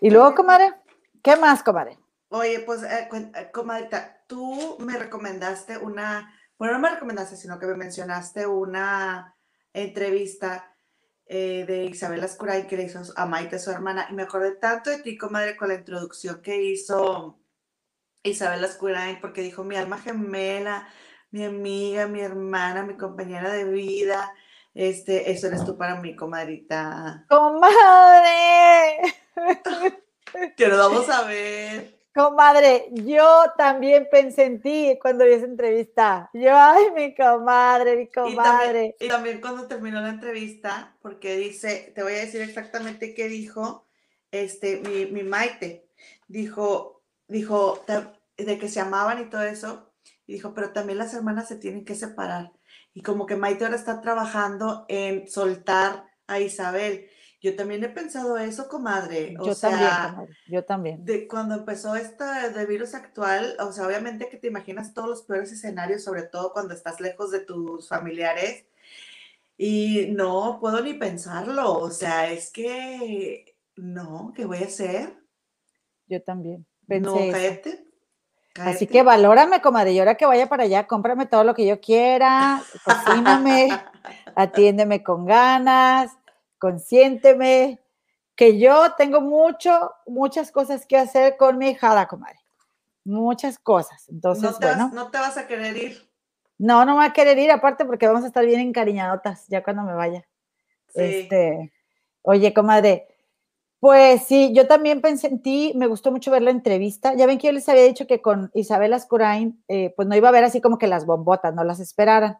Y luego, comadre, ¿qué más, comadre? Oye, pues, eh, eh, comadre, tú me recomendaste una, bueno, no me recomendaste, sino que me mencionaste una entrevista eh, de Isabel Ascuray que le hizo a Maite, su hermana, y me acordé tanto de ti, comadre, con la introducción que hizo Isabel Ascuray, porque dijo mi alma gemela, mi amiga, mi hermana, mi compañera de vida. Este, eso eres tú para mí, comadrita. ¡Comadre! (laughs) que lo vamos a ver. Comadre, yo también pensé en ti cuando vi esa entrevista. Yo, ay, mi comadre, mi comadre. Y también, cuando terminó la entrevista, porque dice, te voy a decir exactamente qué dijo este, mi, mi Maite. Dijo, dijo de que se amaban y todo eso. Y dijo, pero también las hermanas se tienen que separar. Y como que Maite ahora está trabajando en soltar a Isabel. Yo también he pensado eso, comadre. yo también, comadre. Yo también. De, cuando empezó esta de virus actual, o sea, obviamente que te imaginas todos los peores escenarios, sobre todo cuando estás lejos de tus familiares. Y no puedo ni pensarlo. O sea, es que no, ¿qué voy a hacer? Yo también. Pensé no, cállate. Así que valórame, comadre, y ahora que vaya para allá, cómprame todo lo que yo quiera, (laughs) cocíname, atiéndeme con ganas, consiénteme, que yo tengo mucho, muchas cosas que hacer con mi hijada, comadre. Muchas cosas. Entonces, no te, bueno. Vas, no te vas a querer ir. No, no me va a querer ir, aparte porque vamos a estar bien encariñadotas ya cuando me vaya. Este, oye, comadre, pues sí, yo también pensé en ti, me gustó mucho ver la entrevista. Ya ven que yo les había dicho que con Isabel Ascurain, eh, pues no iba a ver así como que las bombotas, no las esperaran.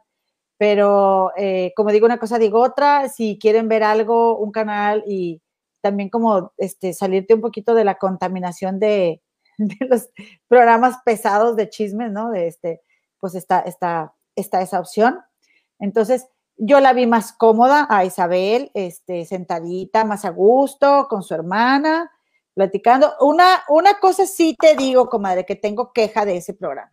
Pero eh, como digo una cosa, digo otra, si quieren ver algo, un canal y también como este, salirte un poquito de la contaminación de, (laughs) los programas pesados de chismes, ¿no? De este, pues está, está, está esa opción. Entonces, yo la vi más cómoda a Isabel, este, sentadita, más a gusto, con su hermana, platicando. Una, una cosa sí te digo, comadre, que tengo queja de ese programa.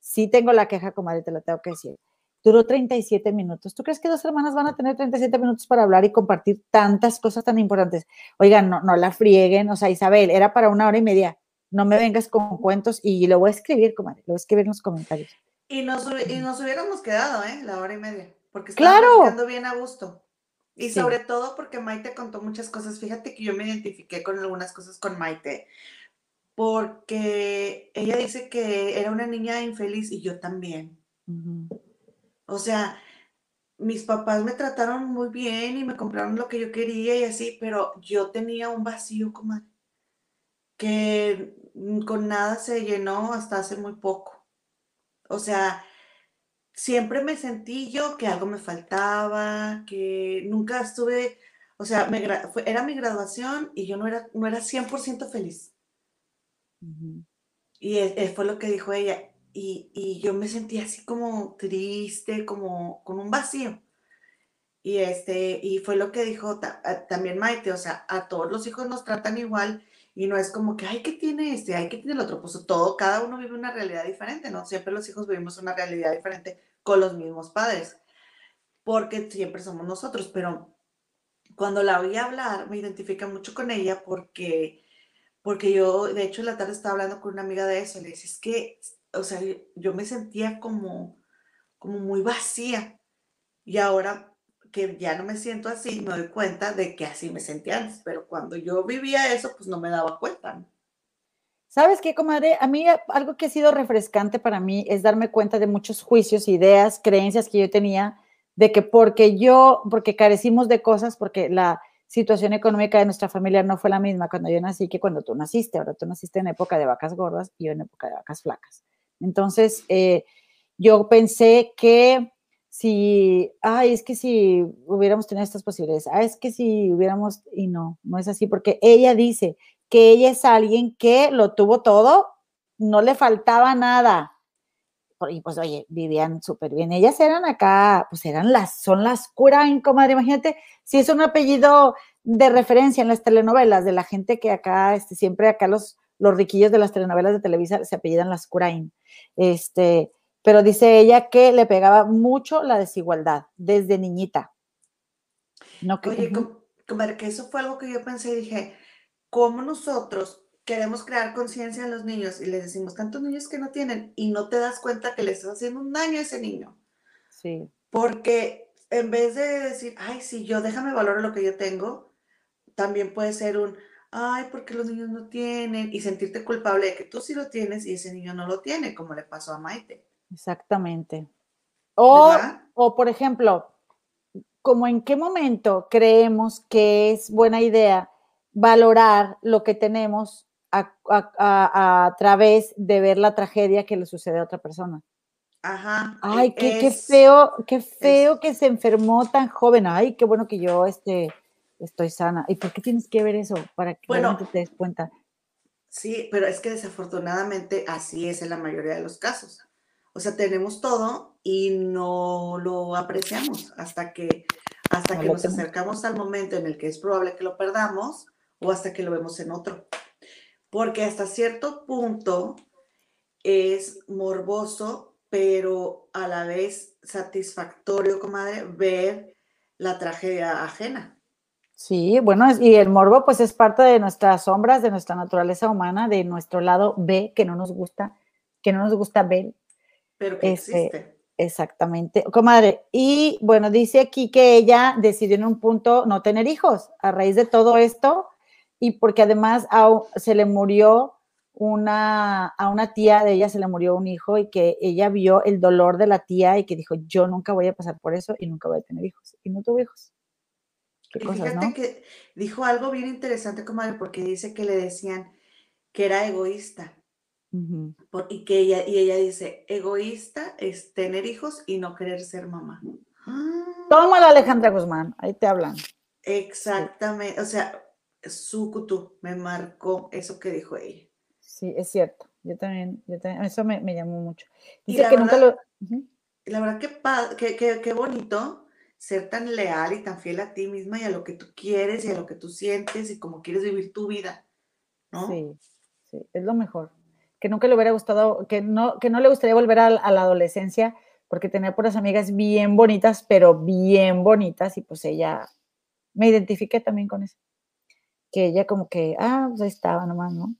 Sí tengo la queja, comadre, te la tengo que decir duró 37 minutos. ¿Tú crees que dos hermanas van a tener 37 minutos para hablar y compartir tantas cosas tan importantes? Oigan, no, no la frieguen, o sea, Isabel, era para una hora y media. No me vengas con cuentos y lo voy a escribir, comadre, lo voy a escribir en los comentarios. Y nos, y nos hubiéramos quedado, ¿eh? La hora y media, porque claro. quedando bien a gusto. Y sobre todo porque Maite contó muchas cosas. Fíjate que yo me identifiqué con algunas cosas con Maite, porque ella dice que era una niña infeliz y yo también. O sea, mis papás me trataron muy bien y me compraron lo que yo quería y así, pero yo tenía un vacío como que con nada se llenó hasta hace muy poco. O sea, siempre me sentí yo que algo me faltaba, que nunca estuve, o sea, me, era mi graduación y yo no era, no era 100% feliz. Y fue lo que dijo ella, y, yo me sentía así como triste, como con un vacío. Y, este, y fue lo que dijo también Maite, o sea, a todos los hijos nos tratan igual y no es como que, ay, ¿qué tiene este? Ay, ¿qué tiene el otro? Pues todo, cada uno vive una realidad diferente, ¿no? Siempre los hijos vivimos una realidad diferente con los mismos padres, porque siempre somos nosotros, pero cuando la oí hablar, me identifica mucho con ella porque, porque yo, de hecho, en la tarde estaba hablando con una amiga de eso, le dije, es que o sea, yo me sentía como, como muy vacía. Y ahora que ya no me siento así, me doy cuenta de que así me sentía antes, pero cuando yo vivía eso, pues no me daba cuenta. ¿Sabes qué, comadre? A mí algo que ha sido refrescante para mí es darme cuenta de muchos juicios, ideas, creencias que yo tenía de que porque yo, porque carecimos de cosas, porque la situación económica de nuestra familia no fue la misma cuando yo nací que cuando tú naciste. Ahora tú naciste en época de vacas gordas y yo en época de vacas flacas. Entonces, eh, yo pensé que si, ay, es que si hubiéramos tenido estas posibilidades, ah, es que si hubiéramos, y no, no es así, porque ella dice que ella es alguien que lo tuvo todo, no le faltaba nada. Y pues, oye, vivían súper bien. Ellas eran acá, pues eran las, son las Curain, comadre. Imagínate, si es un apellido de referencia en las telenovelas, de la gente que acá, este, siempre acá los, los riquillos de las telenovelas de Televisa se apellidan las Curain. Este, pero dice ella que le pegaba mucho la desigualdad desde niñita. No que, Oye, que eso fue algo que yo pensé y dije, ¿cómo nosotros queremos crear conciencia en los niños y les decimos tantos niños que no tienen y no te das cuenta que le estás haciendo un daño a ese niño. Sí. Porque en vez de decir, ay, sí, yo déjame valorar lo que yo tengo, también puede ser un, ay, porque los niños no tienen y sentirte culpable de que tú sí lo tienes y ese niño no lo tiene, como le pasó a Maite. Exactamente. O, o por ejemplo, como en qué momento creemos que es buena idea valorar lo que tenemos a, través de ver la tragedia que le sucede a otra persona. Ajá. Ay, qué, qué feo, qué feo que se enfermó tan joven. Ay, qué bueno que yo este, estoy sana. ¿Y por qué tienes que ver eso? Para que bueno, te des cuenta. Sí, pero es que desafortunadamente así es en la mayoría de los casos. O sea, tenemos todo y no lo apreciamos hasta que, hasta que nos acercamos al momento en el que es probable que lo perdamos o hasta que lo vemos en otro porque hasta cierto punto es morboso, pero a la vez satisfactorio, comadre, ver la tragedia ajena. Sí, bueno, y el morbo pues es parte de nuestras sombras, de nuestra naturaleza humana, de nuestro lado B que no nos gusta, que no nos gusta ver. Pero que este, existe. Exactamente, comadre. Y bueno, dice aquí que ella decidió en un punto no tener hijos. A raíz de todo esto, y porque además se le murió una, a una tía de ella se le murió un hijo y que ella vio el dolor de la tía y que dijo, yo nunca voy a pasar por eso y nunca voy a tener hijos. Y no tuvo hijos. Qué fíjate que dijo algo bien interesante, comadre, porque dice que le decían que era egoísta. Y que ella, y ella dice, egoísta es tener hijos y no querer ser mamá. Tómala, Alejandra Guzmán, ahí te hablan. Exactamente, o sea, Sukutu me marcó eso que dijo ella. Sí, es cierto. Yo también, yo también eso me, me, llamó mucho. Dice la que verdad, nunca lo. La verdad, que, que, que, bonito ser tan leal y tan fiel a ti misma y a lo que tú quieres y a lo que tú sientes y cómo quieres vivir tu vida, ¿no? Sí, sí, es lo mejor. Que nunca le hubiera gustado, que no, que no le gustaría volver a, a la adolescencia porque tenía puras amigas bien bonitas, pero bien bonitas y pues ella, me identifiqué también con eso que ella como que, ah, pues ahí estaba nomás, ¿no?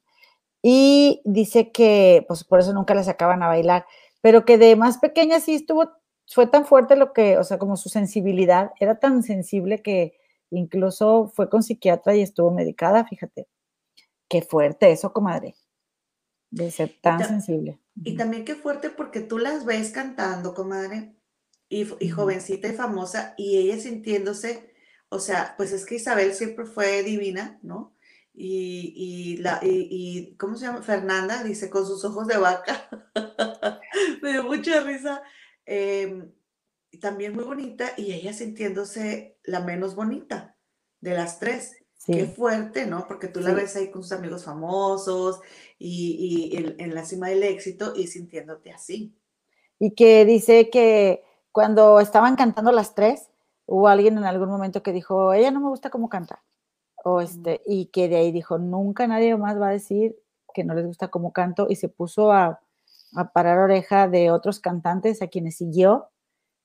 Y dice que, pues por eso nunca la sacaban a bailar, pero que de más pequeña sí estuvo, fue tan fuerte lo que, o sea, como su sensibilidad, era tan sensible que incluso fue con psiquiatra y estuvo medicada, fíjate. Qué fuerte eso, comadre, de ser tan sensible. Y también qué fuerte porque tú las ves cantando, comadre, y, y jovencita y famosa, y ella sintiéndose o sea, pues es que Isabel siempre fue divina, ¿no? Y, la, y, ¿cómo se llama? Fernanda dice con sus ojos de vaca. (laughs) Me dio mucha risa. Em, también muy bonita y ella sintiéndose la menos bonita de las tres. Qué fuerte, ¿no? Porque tú la ves ahí con sus amigos famosos y, en, en, la cima del éxito y sintiéndote así. Y que dice que cuando estaban cantando las tres, hubo alguien en algún momento que dijo, ella no me gusta cómo canta. O este, y que de ahí dijo, nunca nadie más va a decir que no les gusta cómo canto. Y se puso a, parar oreja de otros cantantes a quienes siguió.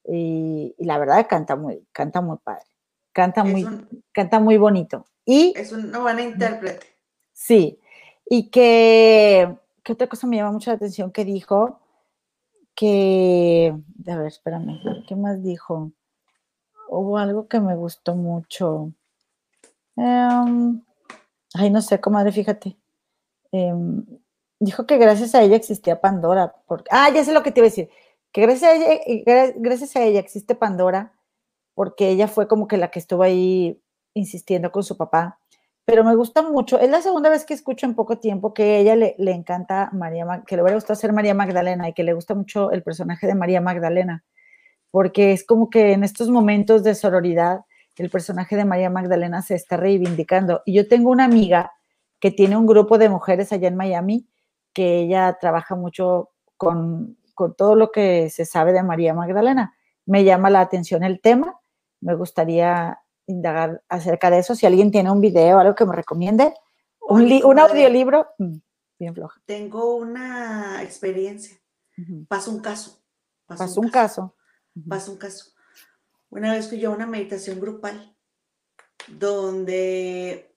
Y, la verdad canta muy, canta muy padre. Canta muy, canta muy bonito. Y, es una buena intérprete. Sí. Y que, ¿qué otra cosa me llama mucho la atención que dijo? Que, a ver, espérame, ¿qué más dijo? hubo algo que me gustó mucho. Em, ay, no sé, comadre, fíjate. Em, dijo que gracias a ella existía Pandora. Porque, ah, ya sé lo que te iba a decir. Que gracias a ella, gracias a ella existe Pandora, porque ella fue como que la que estuvo ahí insistiendo con su papá, pero me gusta mucho. Es la segunda vez que escucho en poco tiempo que ella le, le encanta María, que le hubiera gustado ser María Magdalena y que le gusta mucho el personaje de María Magdalena, porque es como que en estos momentos de sororidad el personaje de María Magdalena se está reivindicando. Y yo tengo una amiga que tiene un grupo de mujeres allá en Miami, que ella trabaja mucho con, con todo lo que se sabe de María Magdalena. Me llama la atención el tema, me gustaría indagar acerca de eso. Si alguien tiene un video, algo que me recomiende, un, un audiolibro, mm, bien floja. Tengo una experiencia. Ujú. Pasó un caso. Pasó un caso. Ujú. Pasó un caso. Una vez fui yo a una meditación grupal donde,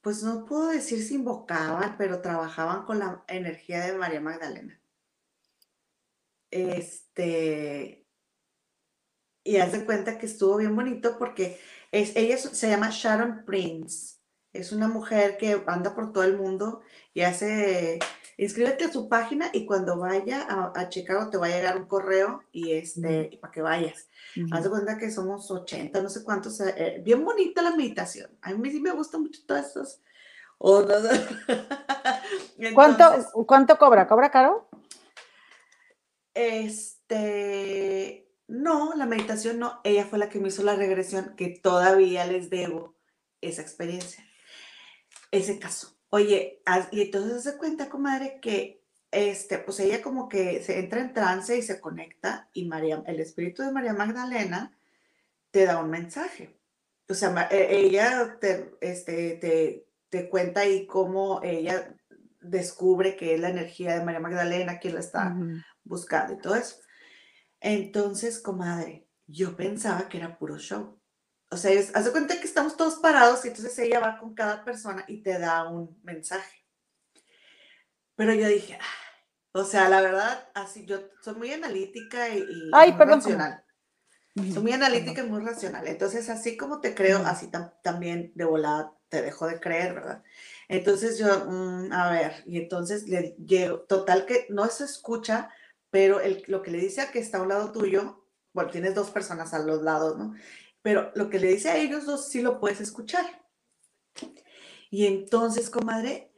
pues no puedo decir si invocaban, pero trabajaban con la energía de María Magdalena. Este, y haz de cuenta que estuvo bien bonito porque es, ella se llama Sharon Prince. Es una mujer que anda por todo el mundo y hace, inscríbete a su página y cuando vaya a, a Chicago te va a llegar un correo y este, para que vayas. Haz de cuenta que somos 80, no sé cuántos. eh, eh, bien bonita la meditación. A mí sí me gustan mucho todas esas ondas. (laughs) ¿Cuánto, ¿Cuánto cobra? ¿Cobra caro? este, no, la meditación no. Ella fue la que me hizo la regresión, que todavía les debo esa experiencia, ese caso. Oye, y entonces se cuenta, comadre, que este, pues ella como que se entra en trance y se conecta y María, el espíritu de María Magdalena te da un mensaje. O sea, e- ella te, este, te, te cuenta ahí cómo ella descubre que es la energía de María Magdalena quien la está buscando y todo eso. Entonces, comadre, yo pensaba que era puro show. O sea, es, haz de cuenta que estamos todos parados y entonces ella va con cada persona y te da un mensaje. Pero yo dije, "Ay", o sea, la verdad, así yo soy muy analítica y, y Ay, muy perdón, racional. Ujú. Soy muy analítica y muy racional. Entonces, así como te creo, así tam- también de volada te dejo de creer, ¿verdad? Entonces yo, mm, a ver, y entonces le llego, total que no se escucha, pero el, lo que le dice a que está a un lado tuyo, bueno, tienes dos personas a los lados, ¿no? Pero lo que le dice a ellos dos sí lo puedes escuchar. Y entonces, comadre,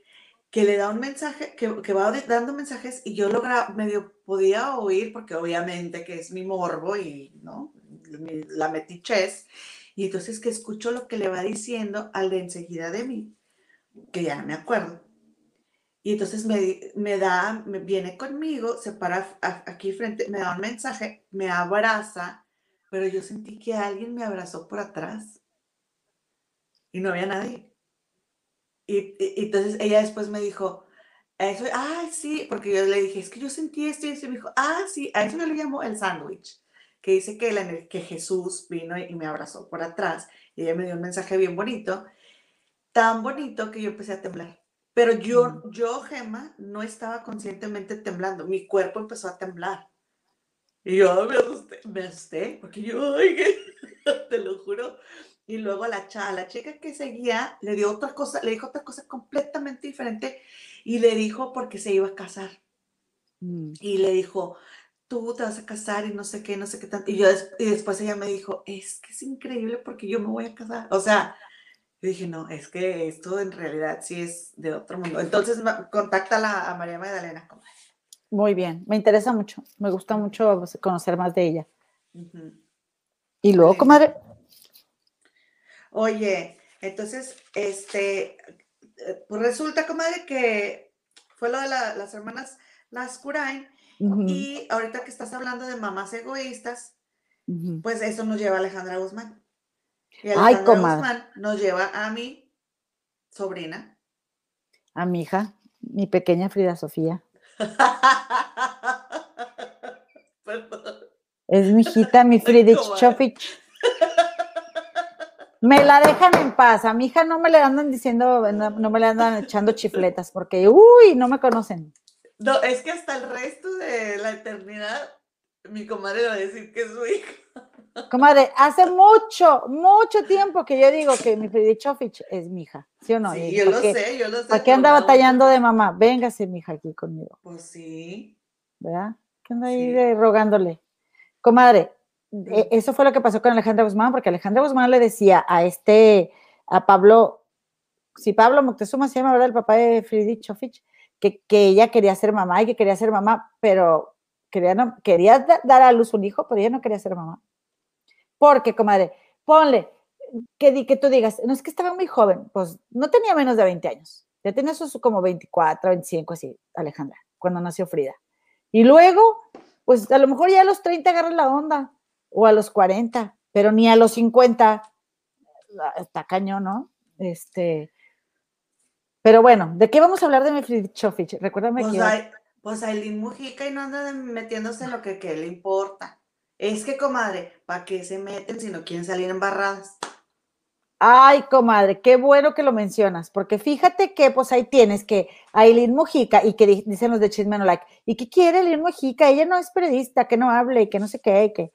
que le da un mensaje, que, que va dando mensajes y yo lo gra- medio podía oír, porque obviamente que es mi morbo y, ¿no? La metichez. Y entonces que escucho lo que le va diciendo al de enseguida de mí, que ya no me acuerdo. Y entonces me, me da, viene conmigo, se para aquí frente, me da un mensaje, me abraza, pero yo sentí que alguien me abrazó por atrás y no había nadie. Y, entonces ella después me dijo, eso, ay, sí, porque yo le dije, es que yo sentí esto y eso, me dijo, ah, sí, a eso yo le llamo el sándwich, que dice que, la que Jesús vino y me abrazó por atrás. Y ella me dio un mensaje bien bonito, tan bonito que yo empecé a temblar. Pero yo, yo, Gemma, no estaba conscientemente temblando, mi cuerpo empezó a temblar. Y yo me asusté, me asusté, porque yo, (laughs) ay, (laughs) te lo juro. Y luego a la, a la chica que seguía le dio otra cosa, le dijo otra cosa completamente diferente y le dijo porque se iba a casar. Mm. Y le dijo, tú te vas a casar y no sé qué, no sé qué tanto. Y, yo y después ella me dijo, es que es increíble porque yo me voy a casar. O sea, yo dije, no, es que esto en realidad sí es de otro mundo. Entonces, contáctala a María Magdalena. comadre. Muy bien, me interesa mucho, me gusta mucho conocer más de ella. Y luego, comadre, Oye, entonces, este, eh, pues resulta, comadre, que fue lo de la- las hermanas Las Curain, ujú, y ahorita que estás hablando de mamás egoístas, pues eso nos lleva a Alejandra Guzmán. Y Ay, comadre. Guzmán nos lleva a mi sobrina. a mi hija, mi pequeña Frida Sofía. (laughs) Perdón. Es mi hijita, mi (laughs) Fridich. Chofich. Me la dejan en paz. A mi hija no me le andan diciendo, no, no me le andan echando chifletas, porque, uy, no me conocen. No, es que hasta el resto de la eternidad, mi comadre va a decir que es su hija. Comadre, hace mucho, mucho tiempo que yo digo que mi Fridich Chofich es mi hija, ¿sí o no? sí, yo ¿para lo qué- sé, yo lo sé. ¿Para qué anda batallando de mamá? Véngase, mi hija, aquí conmigo, Pues sí. ¿verdad? ¿Qué anda ahí Sí. de rogándole? Comadre, e- Mm. eso fue lo que pasó con Alejandra Guzmán, porque Alejandra Guzmán le decía a este, a Pablo, si Pablo Moctezuma se llama, ¿verdad? El papá de Friedrich Chofich, que, que ella quería ser mamá y que quería ser mamá, pero quería, no, quería dar a luz un hijo, pero ella no quería ser mamá. Porque, comadre, ponle, que, que tú digas, no es que estaba muy joven, pues no tenía menos de 20 años, ya tenía sus como 24, 25, así, Alejandra, cuando nació Frida. Y luego, pues a lo mejor ya a los 30 agarras la onda, o a los 40, pero ni a los 50, está cañón, ¿no? Este, pero bueno, ¿de qué vamos a hablar de Mefrid Chofich? Recuérdame pues que... Hay, pues Aileen Mujica y no anda metiéndose en lo que, que le importa. Es que, comadre, ¿para qué se meten si no quieren salir embarradas? Ay, comadre, qué bueno que lo mencionas, porque fíjate que pues ahí tienes que Aileen Mujica y que dicen los de Chisme No Like, ¿y qué quiere Aileen Mujica? Ella no es periodista, que no hable, y que no sé qué, y que...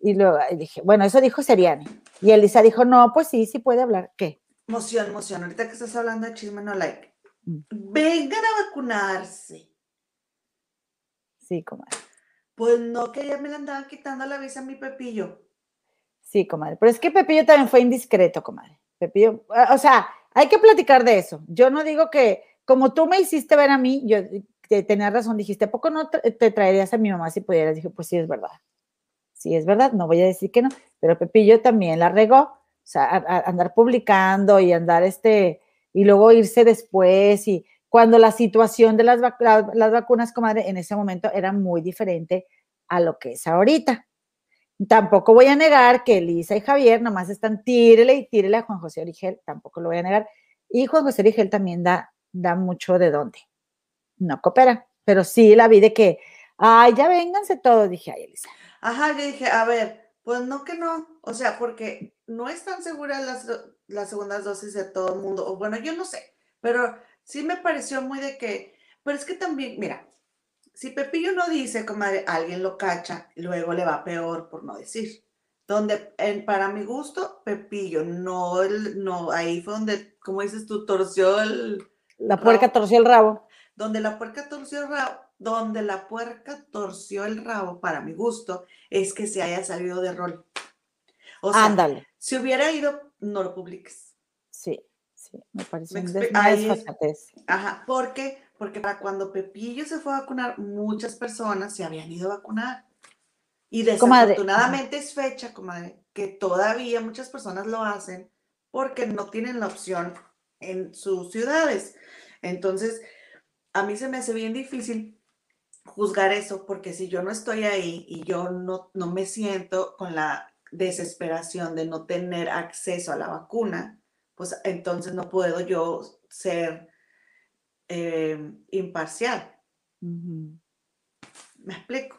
Y luego dije, bueno, eso dijo Seriani. Y Elisa dijo, no, pues sí, sí puede hablar. ¿Qué? Moción, moción. Ahorita que estás hablando de Chisme No Like, mm. vengan a vacunarse. Sí, comadre. Pues no, que ya me la andaban quitando la visa a mi Pepillo. Sí, comadre. Pero es que Pepillo también fue indiscreto, comadre. Pepillo, o sea, hay que platicar de eso. Yo no digo que, como tú me hiciste ver a mí, yo te, tenías razón, dijiste, ¿a poco no te traerías a mi mamá si pudieras? Dije, pues sí, es verdad. Sí, es verdad, no voy a decir que no, pero Pepillo también la regó. O sea, andar publicando y andar este, y luego irse después y cuando la situación de las, las vacunas, comadre, en ese momento era muy diferente a lo que es ahorita. Tampoco voy a negar que Elisa y Javier nomás están tírele y tírele a Juan José Origel, tampoco lo voy a negar. Y Juan José Origel también da, da mucho de dónde. No coopera, pero sí la vi de que, ay, ya vénganse todos, dije, ay, Elisa. Ajá, yo dije, a ver, pues no que no, o sea, porque no están seguras las, las segundas dosis de todo el mundo, o bueno, yo no sé, pero sí me pareció muy de que, pero es que también, mira, si Pepillo no dice, como alguien lo cacha, luego le va peor por no decir. Donde, en, para mi gusto, Pepillo, no, el, no, ahí fue donde, como dices tú, torció el... La puerca torció el rabo. Donde la puerca torció el rabo, donde la puerca torció el rabo, para mi gusto, es que se haya salido de rol. O sea, Ándale. si hubiera ido, no lo publiques. Sí, me parece un Ajá, porque porque para cuando Pepillo se fue a vacunar, muchas personas se habían ido a vacunar. Y desafortunadamente es fecha, comadre, que todavía muchas personas lo hacen porque no tienen la opción en sus ciudades. Entonces, a mí se me hace bien difícil juzgar eso, porque si yo no estoy ahí y yo no, no me siento con la desesperación de no tener acceso a la vacuna, pues entonces no puedo yo ser eh, imparcial. ¿Me explico?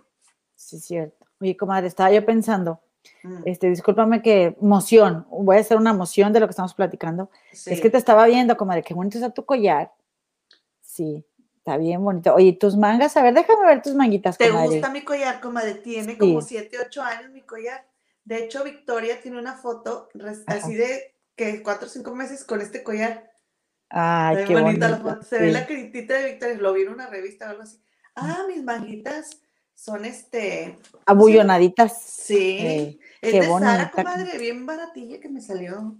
Sí, cierto. Oye, comadre, estaba yo pensando, mm. este, discúlpame que moción, voy a hacer una moción de lo que estamos platicando. Es que te estaba viendo, comadre, qué bonito está tu collar. Sí, está bien bonito. Oye, tus mangas, a ver, déjame ver tus manguitas, ¿Te gusta mi collar, comadre? Tiene como 7, 8 años mi collar. De hecho, Victoria tiene una foto así de que 4 o 5 meses con este collar. Ay, qué bonita. La Se ve la critita de Victoria, lo vi en una revista o algo así. Ah, mis manguitas son este. Abullonaditas. Sí. es de Sara, comadre, bien baratilla que me salió.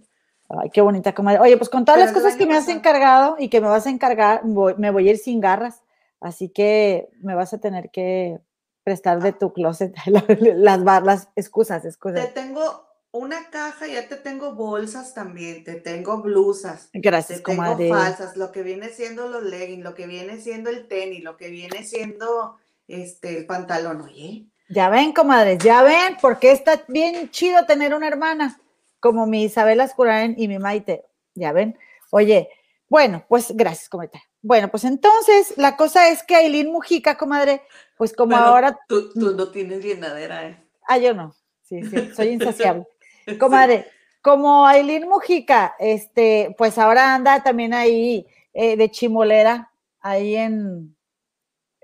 Ay, qué bonita, comadre. Oye, pues con todas las cosas que me has encargado y que me vas a encargar, me voy a ir sin garras. Así que me vas a tener que prestar de ah. tu closet (laughs) las, las, las excusas, excusas. Te tengo una caja, ya te tengo bolsas también, te tengo blusas. Gracias, te tengo falsas, lo que viene siendo los leggings, lo que viene siendo el tenis, lo que viene siendo este el pantalón, oye. Ya ven, comadres, ya ven, porque está bien chido tener una hermana como mi Isabela Escurain y mi Maite. Ya ven. Oye, bueno, pues gracias, comadre. Bueno, pues entonces la cosa es que Aileen Mujica, comadre, pues como ahora. Tú, tú no tienes llenadera, ¿eh? Ah, yo no. Sí, sí, soy (laughs) insaciable. (laughs) Comadre, como Aileen Mujica, este, pues ahora anda también ahí eh, de chimolera, ahí en,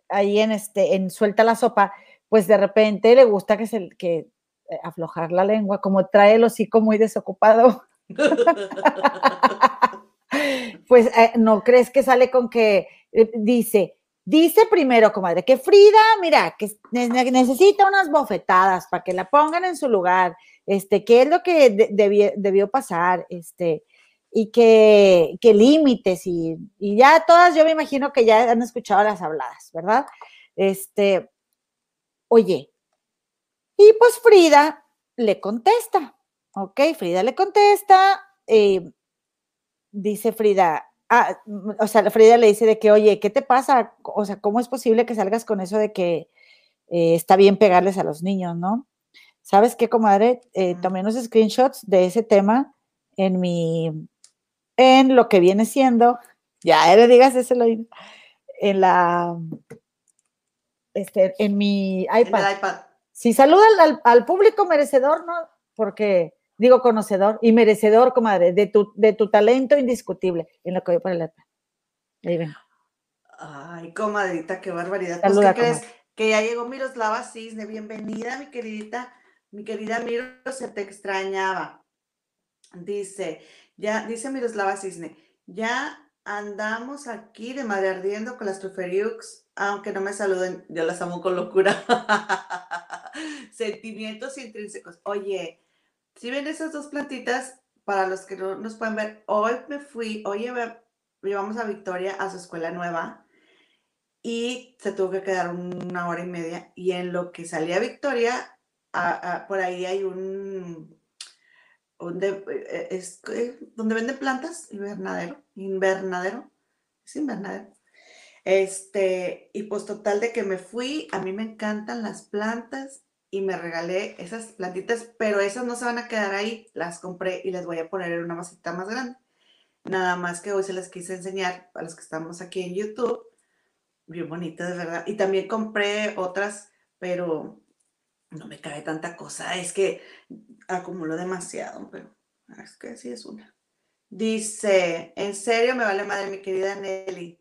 ahí en este, en suelta la sopa, pues de repente le gusta que se, que eh, aflojar la lengua, como trae el hocico muy desocupado. (laughs) pues eh, no crees que sale con que dice, Dice primero, comadre, que Frida, mira, que necesita unas bofetadas para que la pongan en su lugar, este, qué es lo que debió, pasar, este, y que, límites y, y, ya todas, yo me imagino que ya han escuchado las habladas, ¿verdad? Este, oye, y pues Frida le contesta, ¿ok? Frida le contesta, eh, dice Frida, ah, o sea, Frida le dice de que, oye, ¿qué te pasa? O sea, ¿cómo es posible que salgas con eso de que eh, está bien pegarles a los niños, ¿no? ¿Sabes qué, comadre? Eh, tomé unos screenshots de ese tema en mi, en lo que viene siendo, ya le digas ese lo en la, este, en mi iPad. Si saluda al, público merecedor, ¿no? Porque, digo conocedor y merecedor, comadre, de tu, de tu talento indiscutible en lo que voy por el iPad. Ahí ven. Ay, comadrita, qué barbaridad. Pues, ¿Qué crees? Que ya llegó Miroslava Cisne. Bienvenida, mi queridita, mi querida Miro, se te extrañaba. Dice, ya, dice Miroslava Cisne, ya andamos aquí de madre ardiendo con las Truferiux, aunque no me saluden, yo las amo con locura. (laughs) Sentimientos intrínsecos. Oye, si ven esas dos plantitas, para los que no nos pueden ver, hoy me fui, hoy llevamos a Victoria a su escuela nueva y se tuvo que quedar una hora y media. Y en lo que salía Victoria, por ahí hay un, donde, eh, es, donde venden plantas, invernadero, invernadero, es invernadero. Este, y pues total de que me fui, a mí me encantan las plantas y me regalé esas plantitas, pero esas no se van a quedar ahí, las compré y les voy a poner en una maceta más grande. Nada más que hoy se las quise enseñar a los que estamos aquí en YouTube bien bonita, de verdad. Y también compré otras, pero no me cabe tanta cosa. Es que acumulo demasiado, pero es que sí es una. Dice, en serio me vale madre mi querida Nelly.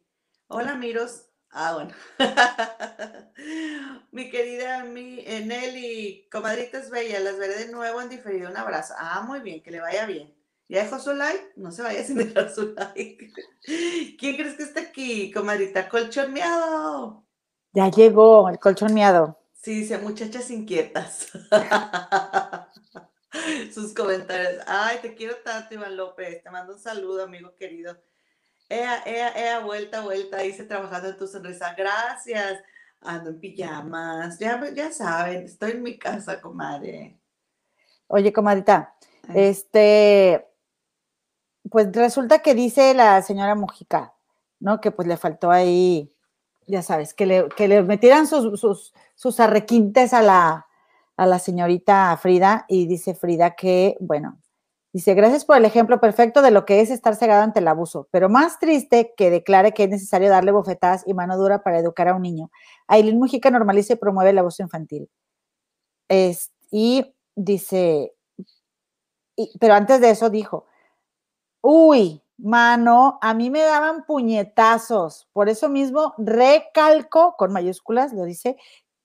Hola, Miros. Ah, bueno. (laughs) mi querida mi, eh, Nelly, comadritas bellas, las veré de nuevo en diferido. Un abrazo. Ah, muy bien, que le vaya bien. ¿Ya dejó su like? No se vaya sin (laughs) dejar su like. (laughs) ¿Quién crees que está aquí, comadrita? Colchón miado. Ya llegó el colchón miado. Sí, dice muchachas inquietas. (laughs) Sus comentarios. Ay, te quiero tanto, Iván López. Te mando un saludo, amigo querido. Ea, ea, ea, vuelta, vuelta. Dice trabajando en tu sonrisa. Gracias. Ando en pijamas. Ya, ya saben, estoy en mi casa, comadre. Oye, comadrita, este, pues resulta que dice la señora Mujica, ¿no? Que pues le faltó ahí, ya sabes, que le, que le metieran sus, sus, sus arrequintes a la, a la señorita Frida y dice Frida que, bueno, dice, gracias por el ejemplo perfecto de lo que es estar cegado ante el abuso, pero más triste que declare que es necesario darle bofetadas y mano dura para educar a un niño. Aileen Mujica normaliza y promueve el abuso infantil. Es, y dice, pero antes de eso dijo, Uy, mano, a mí me daban puñetazos. Por eso mismo recalco, con mayúsculas, lo dice,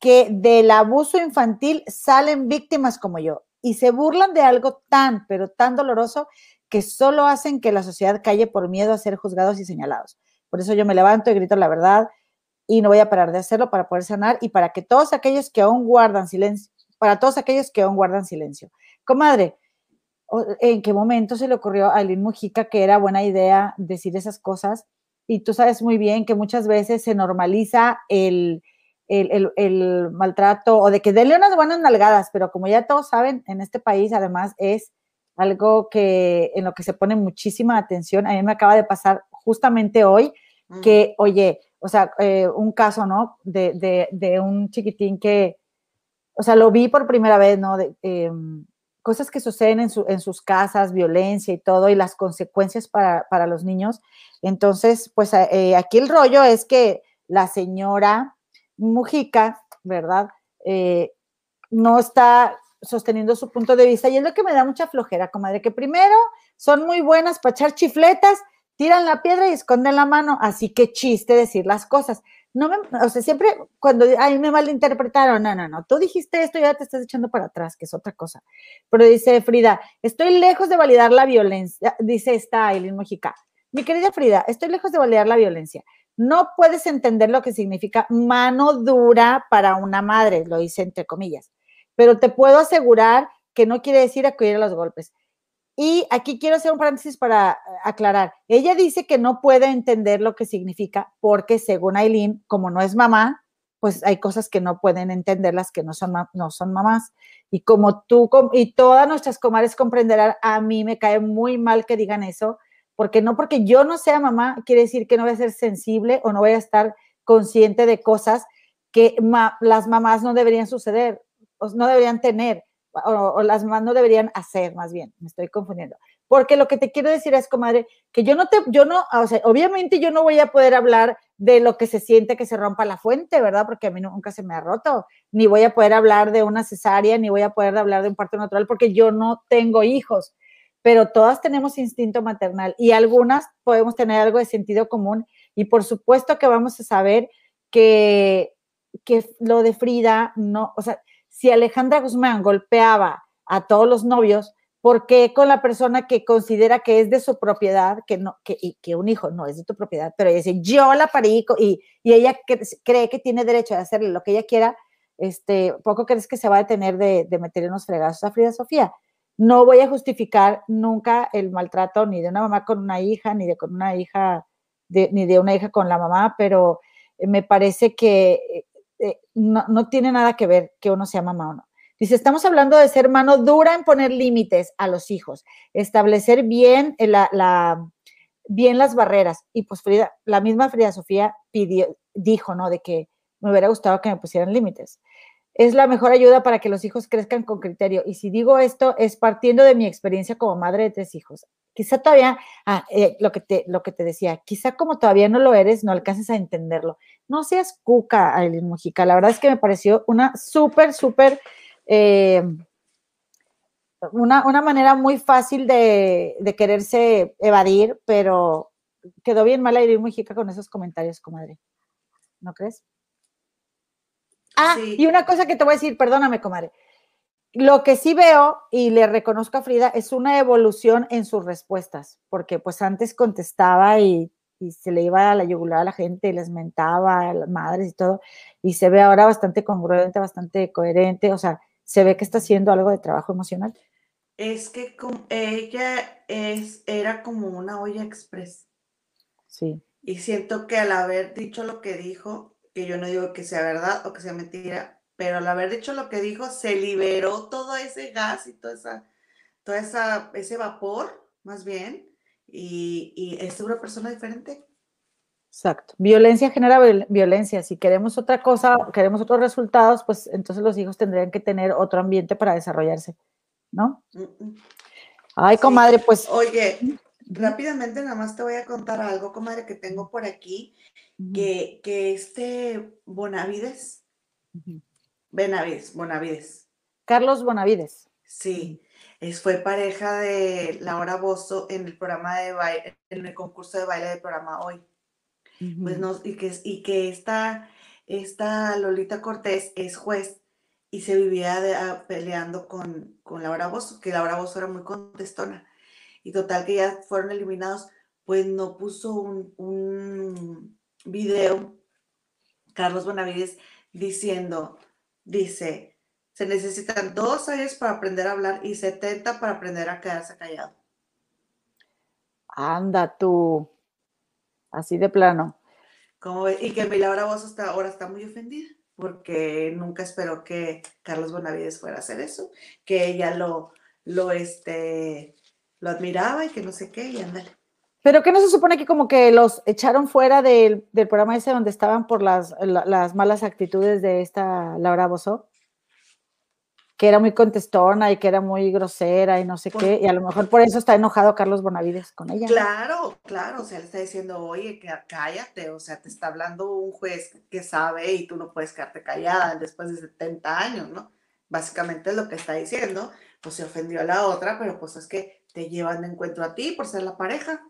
que del abuso infantil salen víctimas como yo y se burlan de algo tan, pero tan doloroso que solo hacen que la sociedad calle por miedo a ser juzgados y señalados. Por eso yo me levanto y grito la verdad y no voy a parar de hacerlo para poder sanar y para que todos aquellos que aún guardan silencio, para todos aquellos que aún guardan silencio. Comadre, en qué momento se le ocurrió a Aileen Mujica que era buena idea decir esas cosas. Y tú sabes muy bien que muchas veces se normaliza el, el, maltrato o de que denle unas buenas nalgadas, pero como ya todos saben, en este país además es algo que en lo que se pone muchísima atención. A mí me acaba de pasar justamente hoy mm. que, oye, o sea, eh, un caso, ¿no? De, de, de, un chiquitín que, o sea, lo vi por primera vez, ¿no? De, em, cosas que suceden en, sus casas, violencia y todo, y las consecuencias para, los niños. Entonces, pues eh, aquí el rollo es que la señora Mujica, ¿verdad? Eh, no está sosteniendo su punto de vista y es lo que me da mucha flojera, comadre, que primero son muy buenas para echar chifletas, tiran la piedra y esconden la mano, así que chiste decir las cosas no me, o sea, siempre cuando, ay, me malinterpretaron, no, no, no, tú dijiste esto y ya te estás echando para atrás, que es otra cosa. Pero dice Frida, estoy lejos de validar la violencia, dice esta Aileen Mojica. Mi querida Frida, estoy lejos de validar la violencia. No puedes entender lo que significa mano dura para una madre, lo dice entre comillas, pero te puedo asegurar que no quiere decir acudir a los golpes. Y aquí quiero hacer un paréntesis para eh, aclarar. Ella dice que no puede entender lo que significa porque según Aileen, como no es mamá, pues hay cosas que no pueden entender las que no son, no son mamás. Y como tú y todas nuestras comadres comprenderán, a mí me cae muy mal que digan eso, porque no porque yo no sea mamá quiere decir que no voy a ser sensible o no voy a estar consciente de cosas que las mamás no deberían suceder, o no deberían tener o, las mamás no deberían hacer, más bien, me estoy confundiendo. Porque lo que te quiero decir es, comadre, que yo no te, yo no, o sea, obviamente yo no voy a poder hablar de lo que se siente que se rompa la fuente, ¿verdad? Porque a mí nunca se me ha roto, ni voy a poder hablar de una cesárea, ni voy a poder hablar de un parto natural, porque yo no tengo hijos, pero todas tenemos instinto maternal y algunas podemos tener algo de sentido común y por supuesto que vamos a saber que, que lo de Frida no, o sea, si Alejandra Guzmán golpeaba a todos los novios, ¿por qué con la persona que considera que es de su propiedad, que, no, que, que un hijo no es de tu propiedad, pero ella dice, yo la parí y, y ella cree que tiene derecho a hacerle lo que ella quiera, este, poco crees que se va a detener de, de meter unos fregazos a Frida Sofía. No voy a justificar nunca el maltrato ni de una mamá con una hija, ni de con una hija, ni de una hija con la mamá, pero me parece que eh, no, tiene nada que ver que uno sea mamá o no. Dice, estamos hablando de ser mano dura en poner límites a los hijos, establecer bien, la, bien las barreras. Y pues Frida, la misma Frida Sofía pidió, dijo, ¿no? De que me hubiera gustado que me pusieran límites. Es la mejor ayuda para que los hijos crezcan con criterio. Y si digo esto, es partiendo de mi experiencia como madre de tres hijos. Quizá todavía, ah, eh, lo, que te, lo que te decía, quizá como todavía no lo eres, no alcances a entenderlo no seas cuca, Aileen Mujica. La verdad es que me pareció una súper, súper, eh, una, manera muy fácil de, quererse evadir, pero quedó bien mal Aileen Mujica con esos comentarios, comadre. ¿No crees? Ah, y una cosa que te voy a decir, perdóname, comadre. Lo que sí veo y le reconozco a Frida es una evolución en sus respuestas, porque pues antes contestaba y y se le iba a la yugular a la gente y les mentaba a las madres y todo, y se ve ahora bastante congruente, bastante coherente, o sea, se ve que está haciendo algo de trabajo emocional. Es que ella es, era como una olla express. Sí. Y siento que al haber dicho lo que dijo, que yo no digo que sea verdad o que sea mentira, pero al haber dicho lo que dijo, se liberó todo ese gas y toda esa, toda esa, ese vapor, más bien, y, es una persona diferente. Exacto. Violencia genera violencia. Si queremos otra cosa, queremos otros resultados, pues entonces los hijos tendrían que tener otro ambiente para desarrollarse, ¿no? Ay, comadre, pues. Oye, rápidamente nada más te voy a contar algo, comadre, que tengo por aquí, que, que este Bonavides, Benavides, Bonavides. Carlos Bonavides. Sí, es, fue pareja de Laura Bozo en el programa de baile, en el concurso de baile del programa Hoy. Pues no, y que, y que esta, esta Lolita Cortés es juez y se vivía ah, peleando con, con Laura Bozo, que Laura Bozo era muy contestona. Y total que ya fueron eliminados, pues no puso un, un video, Carlos Bonavides, diciendo, dice, se necesitan dos años para aprender a hablar y 70 para aprender a quedarse callado. Anda tú, así de plano. Como, y que Laura Voz hasta ahora está muy ofendida porque nunca esperó que Carlos Bonavides fuera a hacer eso, que ella lo, lo, este, lo admiraba y que no sé qué, y ándale. Pero que no se supone que como que los echaron fuera del, programa ese donde estaban por las, las malas actitudes de esta Laura Bozó que era muy contestona y que era muy grosera y no sé qué, y a lo mejor por eso está enojado Carlos Bonavides con ella. Claro, claro, o sea, le está diciendo, oye, cállate, o sea, te está hablando un juez que sabe y tú no puedes quedarte callada después de 70 años, ¿no? Básicamente es lo que está diciendo, pues se ofendió a la otra, pero pues es que te llevan de encuentro a ti por ser la pareja.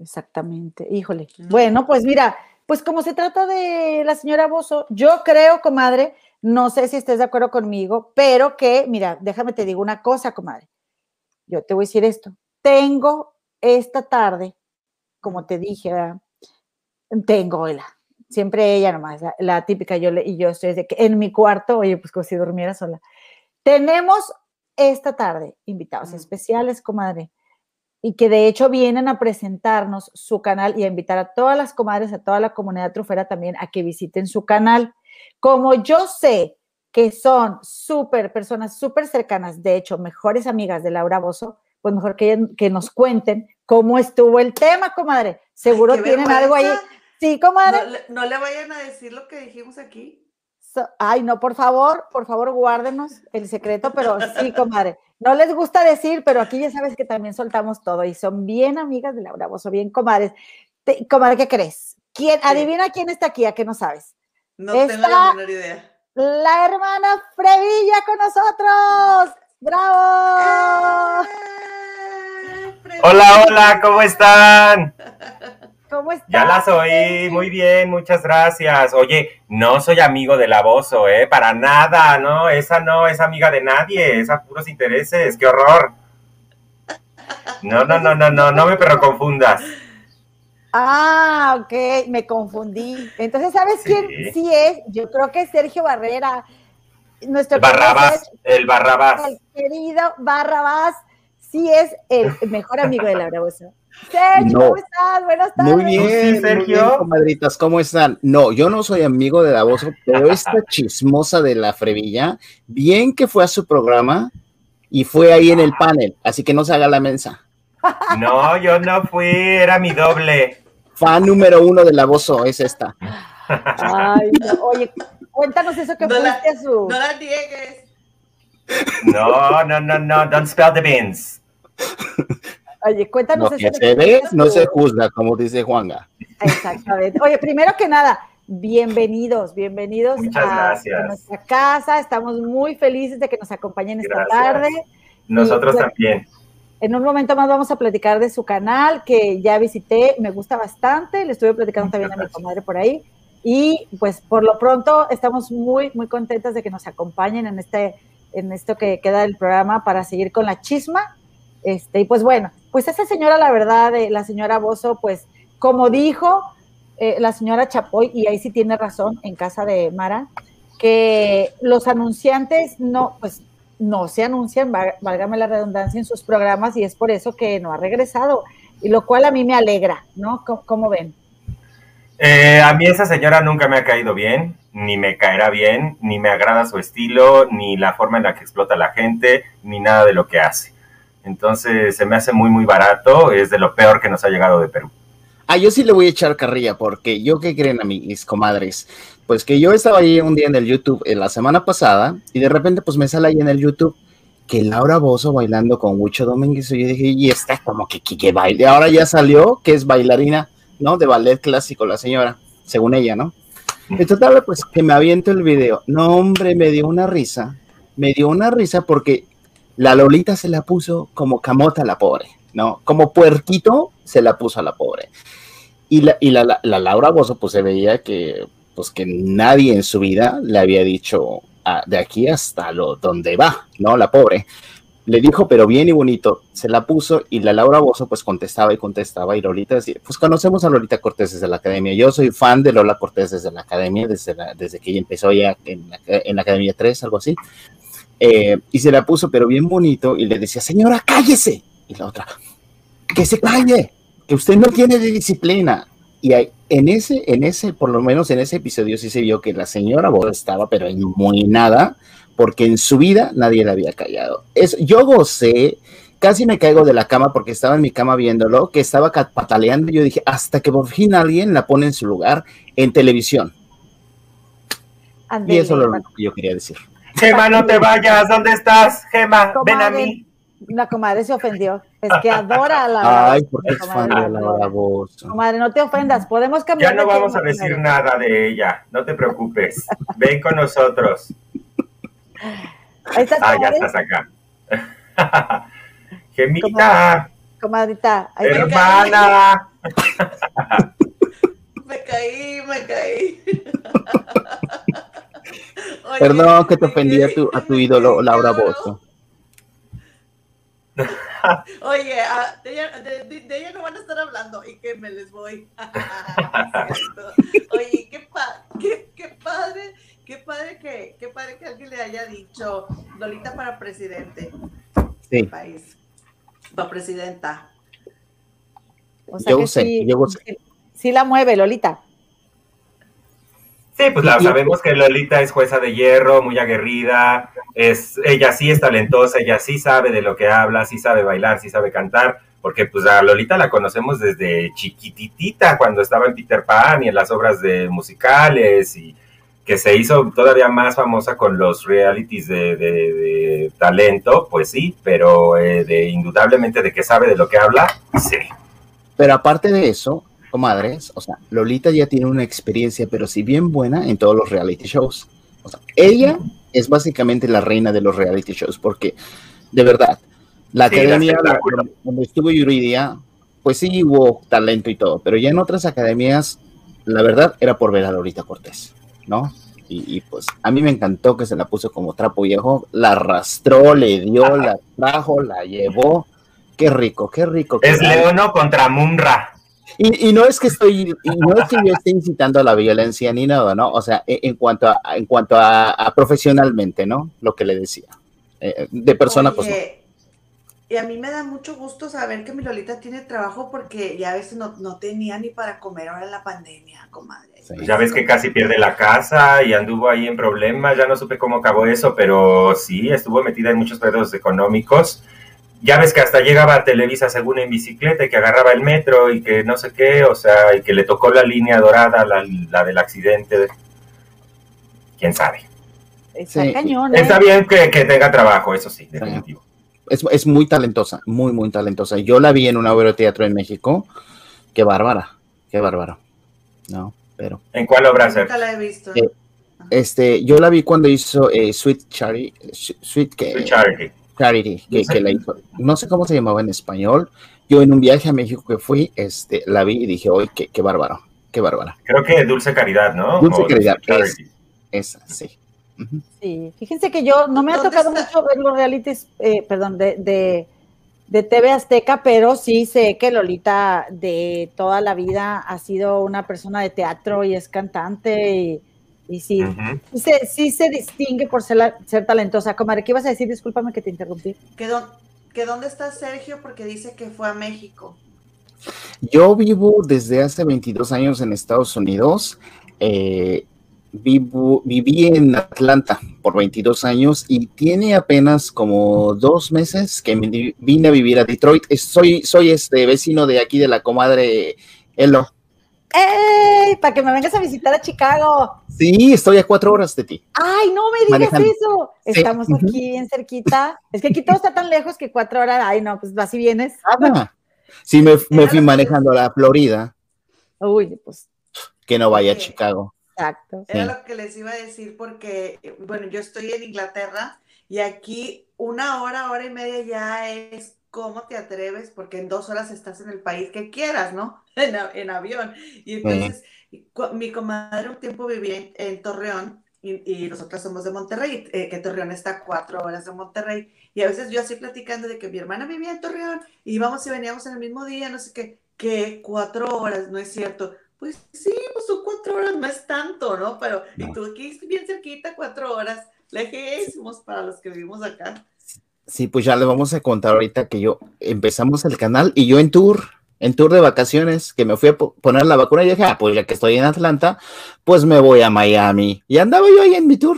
Exactamente, híjole. Bueno, pues mira, pues como se trata de la señora Bozo, yo creo, comadre, no sé si estés de acuerdo conmigo, pero que, mira, déjame te digo una cosa, comadre. Yo te voy a decir esto. Tengo esta tarde, como te dije, tengo la, siempre ella nomás, la, típica, yo le, y yo estoy desde que en mi cuarto, oye, pues como si durmiera sola. Tenemos esta tarde invitados especiales, comadre, y que de hecho vienen a presentarnos su canal y a invitar a todas las comadres, a toda la comunidad trufera también a que visiten su canal. Como yo sé que son súper personas súper cercanas, de hecho, mejores amigas de Laura Bozo, pues mejor que, que nos cuenten cómo estuvo el tema, comadre. Seguro tienen algo ahí. Sí, comadre. No, le vayan a decir lo que dijimos aquí. Ay, no, por favor, por favor, guárdenos el secreto, pero sí, comadre. No les gusta decir, pero aquí ya sabes que también soltamos todo y son bien amigas de Laura Bozo, bien comadres. comadre, ¿qué crees? ¿Quién, Adivina quién está aquí, a qué no sabes. No tengo la menor idea. La hermana Frevilla con nosotros. ¡Bravo! ¡Eh, hola, hola, ¿cómo están? (laughs) ¿Cómo estás? Ya las oí, muy bien, muchas gracias. Oye, no soy amigo del abuso, ¿eh? Para nada, ¿no? Esa no es amiga de nadie, es a puros intereses, qué horror. No, no, no, no, no, no me pero confundas. Ah, ok, me confundí. Entonces, ¿sabes quién sí es? Yo creo que es Sergio Barrera. Nuestro Barrabás, el Barrabás. El querido Barrabás, sí es el mejor amigo de Laura (laughs) Bozo. Sergio, ¿cómo estás? Buenas tardes. Muy bien, Sergio. comadritas, ¿cómo están? No, yo no soy amigo de Davoso, pero esta (laughs) chismosa de la Frevilla, bien que fue a su programa y fue ahí en el panel, así que no se haga la mensa. No, yo no fui, era mi doble. Fan número uno de Davoso es esta. Ay, oye, cuéntanos eso que fuiste a su. No la niegues. No, no, no, no, don't spell the beans. (laughs) Oye, cuéntanos. Lo que se ve no se juzga, como dice Juanga. Exactamente. Oye, primero que nada, bienvenidos, bienvenidos a, nuestra casa. Estamos muy felices de que nos acompañen esta tarde. Nosotros también. En un momento más vamos a platicar de su canal que ya visité, me gusta bastante, le estuve platicando también a mi comadre por ahí. Y pues por lo pronto estamos muy, muy contentas de que nos acompañen en, este, en esto que queda del programa para seguir con la chisma. Este, y pues bueno, pues esa señora, la verdad, eh, la señora Bozo, pues como dijo eh, la señora Chapoy, y ahí sí tiene razón en casa de Mara, que los anunciantes no, pues no se anuncian, válgame la redundancia, en sus programas y es por eso que no ha regresado, y lo cual a mí me alegra, ¿no? ¿Cómo, ven? Eh, a mí esa señora nunca me ha caído bien, ni me caerá bien, ni me agrada su estilo, ni la forma en la que explota la gente, ni nada de lo que hace. Entonces se me hace muy, muy barato. Es de lo peor que nos ha llegado de Perú. Ah, yo sí le voy a echar carrilla, porque yo qué creen a mis comadres. Pues que yo estaba ahí un día en el YouTube en la semana pasada y de repente pues me sale ahí en el YouTube que Laura Bozo bailando con Huicho Domínguez. Y yo dije, y está como que, que, baile. Ahora ya salió que es bailarina, ¿no? De ballet clásico la señora, según ella, ¿no? En total, pues que me aviento el video. No, hombre, me dio una risa. Me dio una risa porque la Lolita se la puso como camota a la pobre, ¿no? Como puerquito se la puso a la pobre. Y la, y la, Laura Bozo, pues se veía que, pues que nadie en su vida le había dicho ah, de aquí hasta lo donde va, ¿no? La pobre. Le dijo, pero bien y bonito, se la puso y la Laura Bozo pues contestaba y contestaba y Lolita decía, pues conocemos a Lolita Cortés desde la academia. Yo soy fan de Lola Cortés desde la academia, desde, desde que ella empezó ya en la, en la Academia 3, algo así. Eh, y se la puso, pero bien bonito, y le decía, señora, cállese. Y la otra, que se calle, que usted no tiene disciplina. Y en ese, en ese, por lo menos en ese episodio sí se vio que la señora Boda estaba, pero muy nada, porque en su vida nadie la había callado. Es, yo gocé, casi me caigo de la cama porque estaba en mi cama viéndolo, que estaba pataleando. Y yo dije, hasta que por fin alguien la pone en su lugar en televisión. y eso es lo que yo quería decir. Gema, no te vayas, ¿dónde estás? Gema, ven a mí. La comadre se ofendió. Es que adora a la. (laughs) Ay, porque es fan de la voz. Comadre, no te ofendas. Podemos cambiar. Ya no vamos a decir nada de ella. No te preocupes. Ven con nosotros. Ahí estás, ah, ya estás acá. (laughs) Gemita. Comadrita. Hermana. me caí, me caí. (laughs) Perdón que te ofendí a tu, a tu ídolo Laura Bozo. Oye, ah, de, ella, de, ella, no van a estar hablando y que me les voy. (laughs) Oye, qué, qué, qué, padre qué padre que, qué padre que alguien le haya dicho Lolita para presidente Sí. del país. Para presidenta. O sea Yo que sé, sí, yo sé. sí- sí la mueve, Lolita. Sí, pues la, sabemos que Lolita es jueza de hierro, muy aguerrida, es, ella sí es talentosa, ella sí sabe de lo que habla, sí sabe bailar, sí sabe cantar, porque pues a Lolita la conocemos desde chiquititita, cuando estaba en Peter Pan y en las obras de musicales, y que se hizo todavía más famosa con los realities de, de- de talento, pues sí, pero eh, de indudablemente de que sabe de lo que habla, sí. Pero aparte de eso, comadres, o sea, Lolita ya tiene una experiencia, pero si bien buena, en todos los reality shows. O sea, ella es básicamente la reina de los reality shows, porque, de verdad, la Sí, academia la- donde estuvo Yuridia, pues sí hubo talento y todo, pero ya en otras academias, la verdad era por ver a Lolita Cortés, ¿no? Y, y, pues a mí me encantó que se la puso como trapo viejo, la arrastró, le dio, la trajo, la llevó. Qué rico, qué rico. Es Leono contra Munra. Y, y no es que estoy, y no es que yo esté incitando a la violencia ni nada, ¿no? O sea, en, en cuanto a, en cuanto a, a profesionalmente, ¿no? Lo que le decía. Eh, de persona, pues no. Oye, Y a mí me da mucho gusto saber que mi Lolita tiene trabajo porque ya a veces no, no tenía ni para comer ahora en la pandemia, comadre. Sí. Ya ves que casi pierde la casa y anduvo ahí en problemas, ya no supe cómo acabó eso, pero sí, estuvo metida en muchos pedos económicos. Ya ves que hasta llegaba a Televisa según en bicicleta y que agarraba el metro y que no sé qué, o sea, y que le tocó la línea dorada, la, la del accidente. ¿Quién sabe? Está Sí. cañón, ¿eh? Está bien que, que tenga trabajo, eso sí, definitivo. Es, es muy talentosa, muy, muy talentosa. Yo la vi en una obra de teatro en México. Qué bárbara, qué bárbara. No, pero. ¿En cuál obra ser? Nunca la he visto. Eh, Este, yo la vi cuando hizo eh, Sweet Charity, Sweet, que, Charity. Charity, que, que la hizo. No sé cómo se llamaba en español. Yo en un viaje a México que fui, este, la vi y dije, oye, qué, qué bárbaro, qué bárbara. Creo que Dulce Caridad, ¿no? Dulce O Caridad, Charity. Esa, sí. Fíjense que yo no me ha ¿Dónde tocado está? mucho ver los realities, eh, perdón, de, de, de TV Azteca, pero sí sé que Lolita de toda la vida ha sido una persona de teatro y es cantante y, y sí, sí, se, sí se distingue por ser, la- ser talentosa. Comadre, ¿qué ibas a decir? Discúlpame que te interrumpí. ¿Que, dó- que dónde está Sergio? Porque dice que fue a México. Yo vivo desde hace 22 años en Estados Unidos. eh, vivo, viví en Atlanta por 22 años y tiene apenas como dos meses que me vine a vivir a Detroit. Soy, soy este vecino de aquí de la comadre Elo. ¡Ey! Para que me vengas a visitar a Chicago. Sí, estoy a cuatro horas de ti. ¡Ay, no me digas Manejando. eso! Estamos aquí bien cerquita. Es que aquí todo está tan lejos que cuatro horas. Ay, no, pues vas y vienes. Nada. Sí, me, fui manejando a la Florida, Uy, pues que no vaya a. Chicago. exacto. Era Sí. lo que les iba a decir porque, bueno, yo estoy en Inglaterra y aquí una hora, hora y media ya es cómo te atreves, porque en dos horas estás en el país que quieras, ¿no? (laughs) En, en avión. Y entonces, mi comadre un tiempo vivía en, en Torreón y, y nosotros somos de Monterrey, eh, que Torreón está a cuatro horas de Monterrey. Y a veces yo así platicando de que mi hermana vivía en Torreón y íbamos y veníamos en el mismo día, no sé qué, que cuatro horas, no es cierto. Pues sí, pues son cuatro horas, no es tanto, ¿no? Pero, y tú aquí bien cerquita, cuatro horas, lejísimos para los que vivimos acá. Sí, pues ya le vamos a contar ahorita que yo empezamos el canal y yo en tour, en tour de vacaciones, que me fui a po- poner la vacuna y dije, ah, pues ya que estoy en Atlanta, pues me voy a Miami. Y andaba yo ahí en mi tour.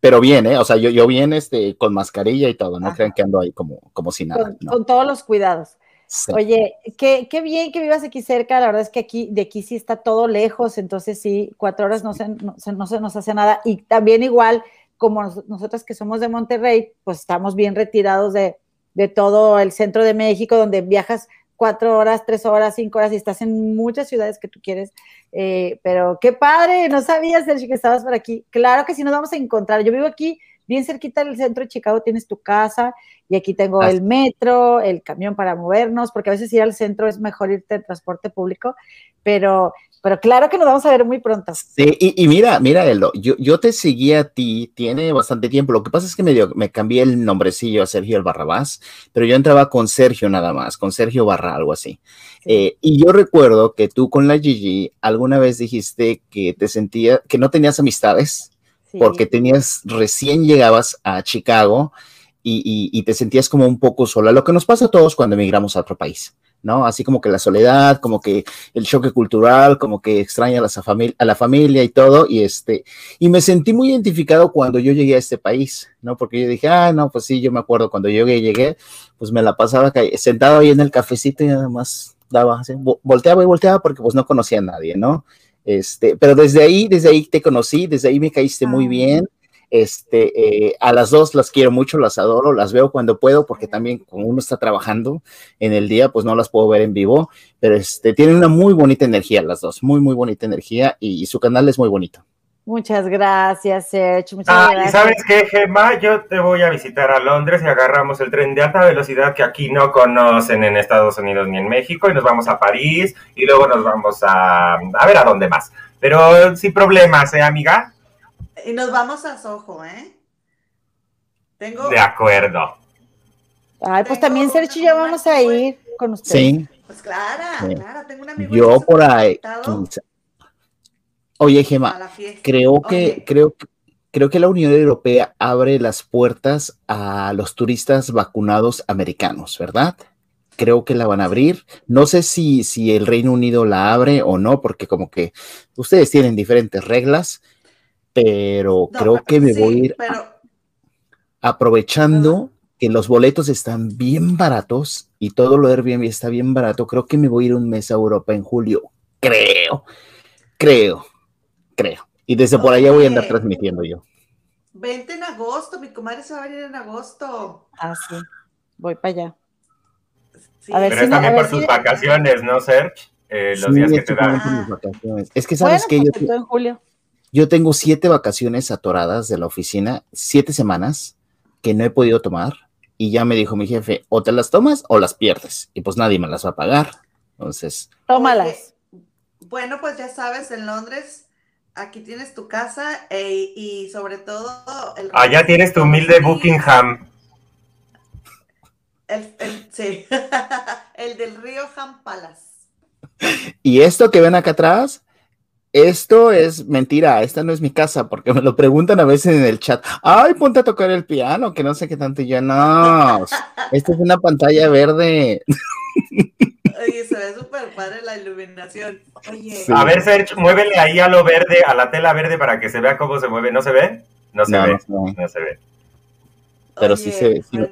Pero bien, ¿eh? O sea, yo, yo bien este, con mascarilla y todo, no Ajá. crean que ando ahí como, como si nada. Con, no. con todos los cuidados. Sí. Oye, qué, qué bien que vivas aquí cerca. La verdad es que aquí, de aquí sí está todo lejos, entonces sí, cuatro horas no se, no, se, no se nos hace nada. Y también igual, como nos- nosotros que somos de Monterrey, pues estamos bien retirados de, de todo el centro de México, donde viajas cuatro horas, tres horas, cinco horas y estás en muchas ciudades que tú quieres. Eh, pero qué padre, no sabías, Sergio, que estabas por aquí. Claro que sí nos vamos a encontrar. Yo vivo aquí bien cerquita del centro de Chicago, tienes tu casa y aquí tengo Ah. el metro, el camión para movernos, porque a veces ir al centro es mejor irte en transporte público, pero, pero claro que nos vamos a ver muy pronto. Sí, y, y mira, mira, Elo, yo, yo te seguí a ti, tiene bastante tiempo. Lo que pasa es que me, dio- me cambié el nombrecillo a Sergio el Barrabás, pero yo entraba con Sergio nada más, con Sergio Barra, algo así. Eh, y yo recuerdo que tú con la Gigi alguna vez dijiste que te sentía, que no tenías amistades porque tenías, recién llegabas a Chicago y, te sentías como un poco sola, lo que nos pasa a todos cuando emigramos a otro país. ¿No? Así como que la soledad, como que el choque cultural, como que extraña a la, familia, a la familia y todo, y este, y me sentí muy identificado cuando yo llegué a este país, ¿no? Porque yo dije, ah, no, pues sí, yo me acuerdo cuando yo llegué, llegué pues me la pasaba sentado ahí en el cafecito y nada más daba, así, volteaba y volteaba porque pues no conocía a nadie, ¿no? Este, pero desde ahí, desde ahí te conocí, desde ahí me caíste muy bien, este, eh, a las dos las quiero mucho, las adoro, las veo cuando puedo, porque también como uno está trabajando en el día, pues no las puedo ver en vivo, pero este, tienen una muy bonita energía las dos, muy, muy bonita energía y, su canal es muy bonito. Muchas gracias, Sergio. Muchas ah, gracias. y sabes qué, Gemma, yo te voy a visitar a Londres y agarramos el tren de alta velocidad que aquí no conocen en Estados Unidos ni en México y nos vamos a París y luego nos vamos a, a ver a dónde más. Pero sin problemas, ¿eh, amiga? Y nos vamos a Soho, ¿eh? Tengo... De acuerdo. Ay, pues también, Sergio, ya vamos a ir con usted. Sí. Pues Clara, Clara, tengo un amigo. Yo por ahí. Oye, Gemma, creo que, creo creo que la Unión Europea abre las puertas a los turistas vacunados americanos, ¿verdad? Creo que la van a abrir. No sé si, si el Reino Unido la abre o no, porque como que ustedes tienen diferentes reglas, pero creo que me voy a ir aprovechando que los boletos están bien baratos y todo lo de Airbnb está bien barato. Creo que me voy a ir un mes a Europa en julio. Creo, creo, creo. Y desde por allá voy a andar transmitiendo yo. Vente en agosto, mi comadre se va a venir en agosto. Ah, sí, voy para allá. A ver Pero si también por tus vacaciones, ¿no, Serge? Eh, los días que te dan. Es que sabes que pues yo, en julio. Yo tengo siete vacaciones atoradas de la oficina, siete semanas que no he podido tomar. Y ya me dijo mi jefe, o te las tomas o las pierdes. Y pues nadie me las va a pagar. Entonces. Tómalas. bueno, pues ya sabes, en Londres, aquí tienes tu casa e, y sobre todo. Allá tienes tu humilde Buckingham. El, sí, (laughs) el del río Ham Palace. Y esto que ven acá atrás esto es mentira, esta no es mi casa, porque me lo preguntan a veces en el chat. Ay, ponte a tocar el piano, que no sé qué tanto. Y yo, no, (laughs) esta es una pantalla verde. Oye, se ve súper padre la iluminación. Oye. A ver, Sergio, muévele ahí a lo verde, a la tela verde para que se vea cómo se mueve. ¿No se ve? No se ve. No, se ve. Pero sí se ve. Pues,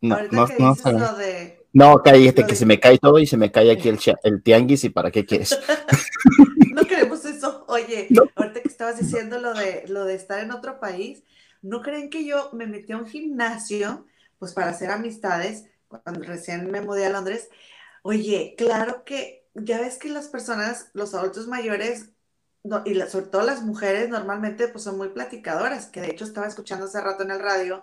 no, no, no, se ve. No, cállate, que se me cae todo y se me cae aquí el, el tianguis y para qué quieres. (laughs) no queremos eso. Oye, ahorita que estabas diciendo lo de, lo de estar en otro país, ¿no creen que yo me metí a un gimnasio, pues para hacer amistades, cuando recién me mudé a Londres? Oye, claro que ya ves que las personas, los adultos mayores, y sobre todo las mujeres, normalmente pues son muy platicadoras, que de hecho estaba escuchando hace rato en el radio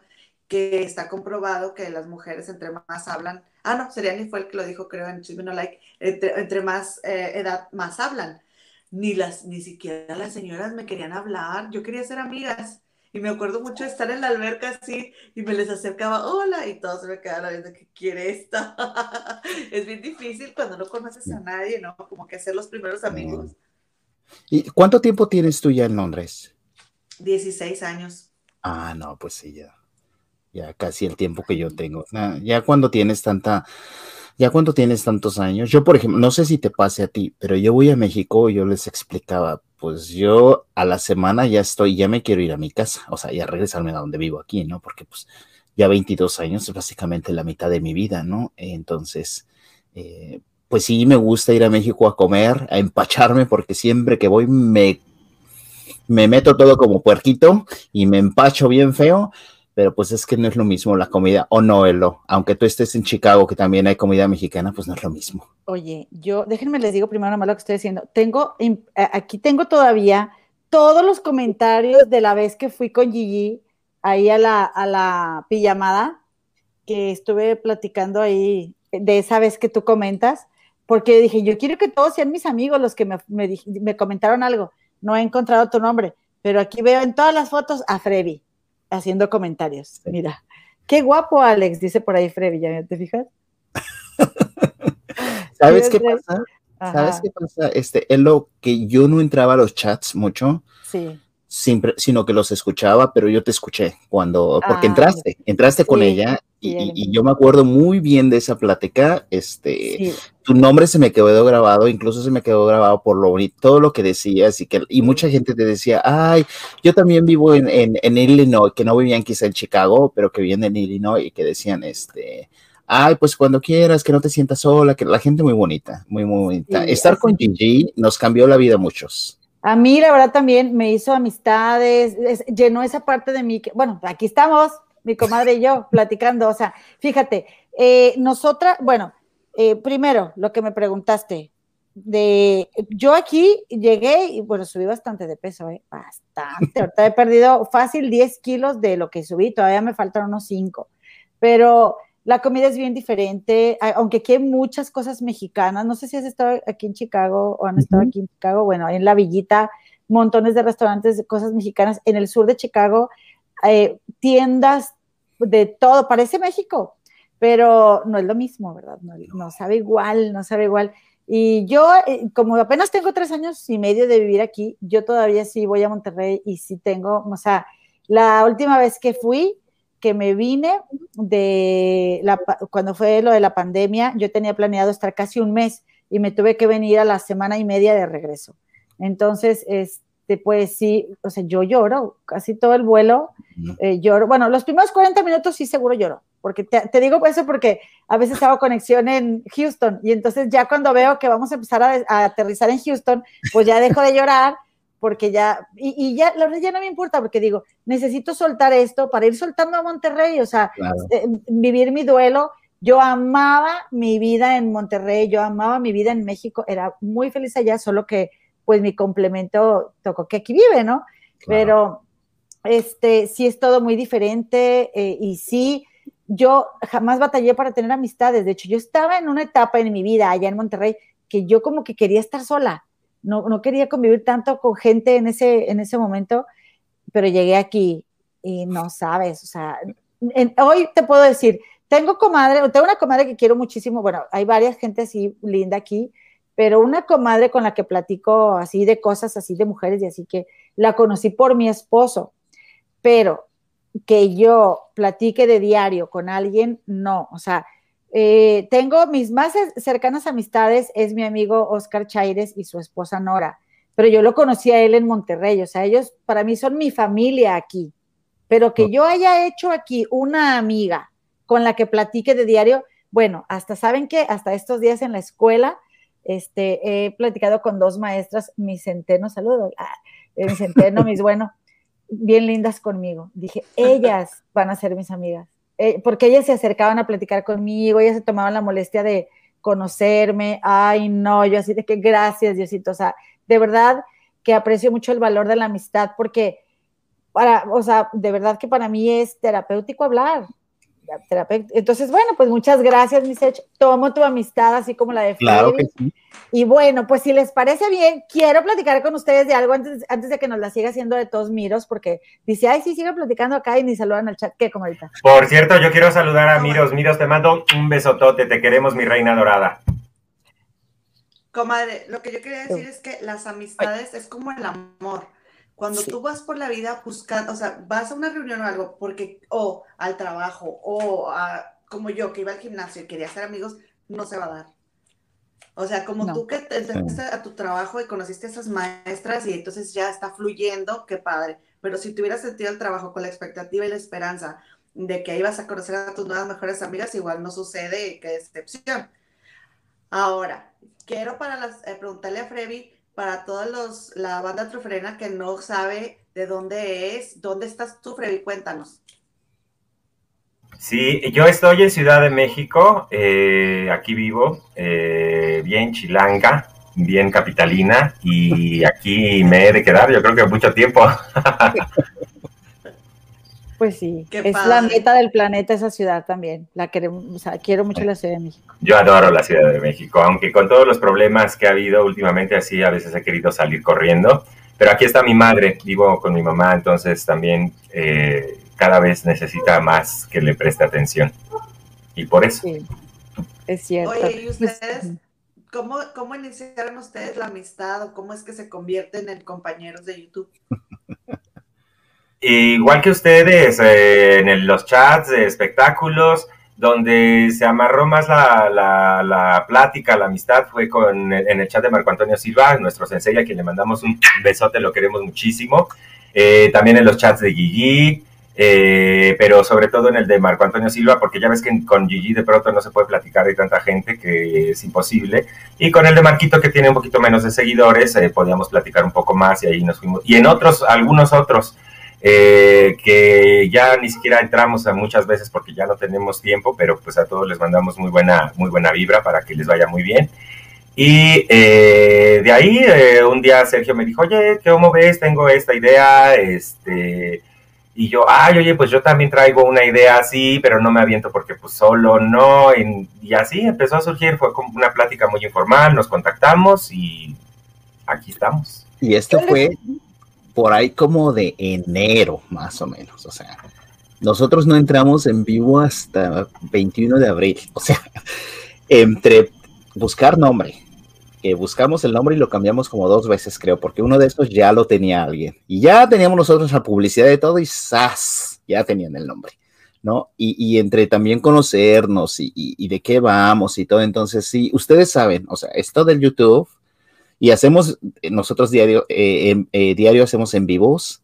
que está comprobado que las mujeres entre más hablan, ah, no, Seriani fue el que lo dijo, creo, en Chisme No Like, entre, más eh, edad, más hablan. Ni, las, ni siquiera las señoras me querían hablar, yo quería ser amigas. Y me acuerdo mucho de estar en la alberca así y me les acercaba, hola, y todos se me quedaban viendo que quiere esta. (laughs) es bien difícil cuando no conoces a nadie, ¿no? Como que hacer los primeros amigos. ¿Y cuánto tiempo tienes tú ya en Londres? 16 años. Ah, no, pues sí, ya ya casi el tiempo que yo tengo. Ya cuando tienes tanta, ya cuando tienes tantos años, yo por ejemplo, no sé si te pase a ti, pero yo voy a México yo les explicaba, pues yo a la semana ya estoy, ya me quiero ir a mi casa, o sea, ya regresarme a donde vivo aquí, ¿no? Porque pues ya 22 años es básicamente la mitad de mi vida, ¿no? Entonces, eh, pues sí me gusta ir a México a comer, a empacharme, porque siempre que voy me, me meto todo como puerquito y me empacho bien feo pero pues es que no es lo mismo la comida, o no, Elo, aunque tú estés en Chicago, que también hay comida mexicana, pues no es lo mismo. Oye, yo, déjenme les digo primero nomás lo que estoy diciendo. Tengo, aquí tengo todavía todos los comentarios de la vez que fui con Gigi ahí a la, a la pijamada, que estuve platicando ahí de esa vez que tú comentas, porque dije, yo quiero que todos sean mis amigos los que me, me, me comentaron algo. No he encontrado tu nombre, pero aquí veo en todas las fotos a Freddy haciendo comentarios. Mira, qué guapo Alex, dice por ahí Freddy, ¿ya te fijas? (laughs) ¿Sabes qué pasa? ¿Sabes qué pasa? Este, es lo que yo no entraba a los chats mucho. Sí. Sino que los escuchaba, pero yo te escuché cuando, porque ah, entraste, entraste con ella y, yo me acuerdo muy bien de esa plática, este, tu nombre se me quedó grabado, incluso se me quedó grabado por lo todo lo que decías y que, y mucha gente te decía, ay, yo también vivo en, en, Illinois, que no vivían quizá en Chicago, pero que vivían en Illinois y que decían, este, ay, pues cuando quieras, que no te sientas sola, que la gente muy bonita, muy, muy bonita. Estar con Gigi nos cambió la vida a muchos. A mí, la verdad, también me hizo amistades, llenó esa parte de mí, que, bueno, aquí estamos, mi comadre y yo, (laughs) platicando. O sea, fíjate, eh, nosotras, bueno, eh, primero, lo que me preguntaste, de yo aquí llegué y bueno, subí bastante de peso, ¿eh? bastante. (laughs) Ahorita he perdido fácil 10 kilos de lo que subí, todavía me faltan unos 5, pero la comida es bien diferente, aunque aquí hay muchas cosas mexicanas. No sé si has estado aquí en Chicago o han estado aquí en Chicago. Bueno, en la villita, montones de restaurantes de cosas mexicanas. En el sur de Chicago eh, tiendas de todo, parece México, pero no es lo mismo, ¿verdad? No, sabe igual, no sabe igual. Y yo, eh, como apenas tengo tres años y medio de vivir aquí, yo todavía sí voy a Monterrey y sí tengo, o sea, la última vez que fui, que me vine de la, cuando fue lo de la pandemia, yo tenía planeado estar casi un mes y me tuve que venir a la semana y media de regreso. Entonces, este, pues sí, o sea, yo lloro, casi todo el vuelo eh, lloro. Bueno, los primeros 40 minutos sí seguro lloro, porque te, digo eso porque a veces hago conexión en Houston y entonces ya cuando veo que vamos a empezar a, aterrizar en Houston, pues ya dejo de llorar porque ya, y, ya, la verdad ya no me importa porque digo, necesito soltar esto para ir soltando a Monterrey, o sea, eh, vivir mi duelo. Yo amaba mi vida en Monterrey, yo amaba mi vida en México, era muy feliz allá, solo que pues mi complemento tocó que aquí vive, ¿no? Pero este, sí es todo muy diferente eh, y sí, yo jamás batallé para tener amistades. De hecho, yo estaba en una etapa en mi vida allá en Monterrey que yo como que quería estar sola. No, no quería convivir tanto con gente en ese, en ese momento, pero llegué aquí y no sabes, o sea, hoy te puedo decir, tengo comadre, tengo una comadre que quiero muchísimo, bueno, hay varias gente así linda aquí, pero una comadre con la que platico así de cosas así de mujeres y así que la conocí por mi esposo, pero que yo platique de diario con alguien, no, o sea, eh, tengo mis más cercanas amistades, es mi amigo Oscar Chaires y su esposa Nora, pero yo lo conocí a él en Monterrey, o sea, ellos para mí son mi familia aquí, pero que yo haya hecho aquí una amiga con la que platique de diario, bueno, hasta saben que hasta estos días en la escuela, este, he platicado con dos maestras, mi centeno, saludos, ah, eh, mi (laughs) centeno, mis bueno, bien lindas conmigo. Dije, ellas van a ser mis amigas, eh, porque ellas se acercaban a platicar conmigo, ellas se tomaban la molestia de conocerme, ay, no, yo así de que gracias, Diosito, o sea, de verdad que aprecio mucho el valor de la amistad, porque para, o sea, de verdad que para mí es terapéutico hablar, entonces, bueno, pues muchas gracias, Misech. Tomo tu amistad, así como la de Claro Y bueno, pues si les parece bien, quiero platicar con ustedes de algo antes, antes de que nos la siga haciendo de todos miros, porque dice, ay, sí, sigue platicando acá y ni saludan al chat, ¿qué, como ahorita? Por cierto, yo quiero saludar a Miros. Miros, te mando un besotote, te queremos, mi reina dorada. Comadre, lo que yo quería decir es que las amistades es como el amor cuando tú vas por la vida buscando, o sea, vas a una reunión o algo, porque, o al trabajo, o a, como yo que iba al gimnasio y quería hacer amigos, no se va a dar. O sea, como tú que entraste a tu trabajo y conociste a esas maestras y entonces ya está fluyendo, qué padre. Pero si te hubieras sentido el trabajo con la expectativa y la esperanza de que ibas a conocer a tus nuevas mejores amigas, igual no sucede, qué decepción. Ahora, quiero para las, eh, preguntarle a Frevi, para todos los, la banda trufrena que no sabe de dónde es, ¿dónde estás tú, Freddy? Cuéntanos. Sí, yo estoy en Ciudad de México, eh, aquí vivo, eh, bien chilanga, bien capitalina, y aquí me he de quedar, yo creo que mucho tiempo. (laughs) Pues sí, es la meta del planeta esa ciudad también. La queremos, o sea, quiero mucho la Ciudad de México. Yo adoro la Ciudad de México, aunque con todos los problemas que ha habido últimamente, así a veces he querido salir corriendo. Pero aquí está mi madre, vivo con mi mamá, entonces también eh, cada vez necesita más que le preste atención. Y por eso. Sí, es cierto. Oye, ¿y pues, ustedes? ¿Cómo, ¿Cómo iniciaron ustedes la amistad o cómo es que se convierten en compañeros de YouTube? Igual que ustedes, eh, en los chats de espectáculos, donde se amarró más la, la, plática, la amistad, fue con en el chat de Marco Antonio Silva, nuestro sensei, a quien le mandamos un besote, lo queremos muchísimo. Eh, también en los chats de Gigi, eh, pero sobre todo en el de Marco Antonio Silva, porque ya ves que con Gigi de pronto no se puede platicar, de tanta gente que es imposible. Y con el de Marquito, que tiene un poquito menos de seguidores, eh, podíamos platicar un poco más y ahí nos fuimos. Y en otros, algunos otros. Eh, que ya ni siquiera entramos a muchas veces porque ya no tenemos tiempo, pero pues a todos les mandamos muy buena, muy buena vibra para que les vaya muy bien. Y eh, de ahí eh, un día Sergio me dijo, oye, ¿cómo ves? Tengo esta idea, este, y yo, ay, oye, pues yo también traigo una idea así, pero no me aviento porque pues solo no, y así empezó a surgir, fue como una plática muy informal, nos contactamos y aquí estamos. Y esto fue por ahí como de enero, más o menos. O sea, nosotros no entramos en vivo hasta 21 de abril. (laughs) O sea, entre buscar nombre, que buscamos el nombre y lo cambiamos como dos veces, creo, porque uno de estos ya lo tenía alguien. Y ya teníamos nosotros la publicidad de todo y ¡zas! Ya tenían el nombre. ¿no? Y, entre también conocernos y, y, de qué vamos y todo. Entonces, sí, ustedes saben, o sea, esto del YouTube y hacemos, eh, nosotros diario, eh, eh, diario hacemos en vivos.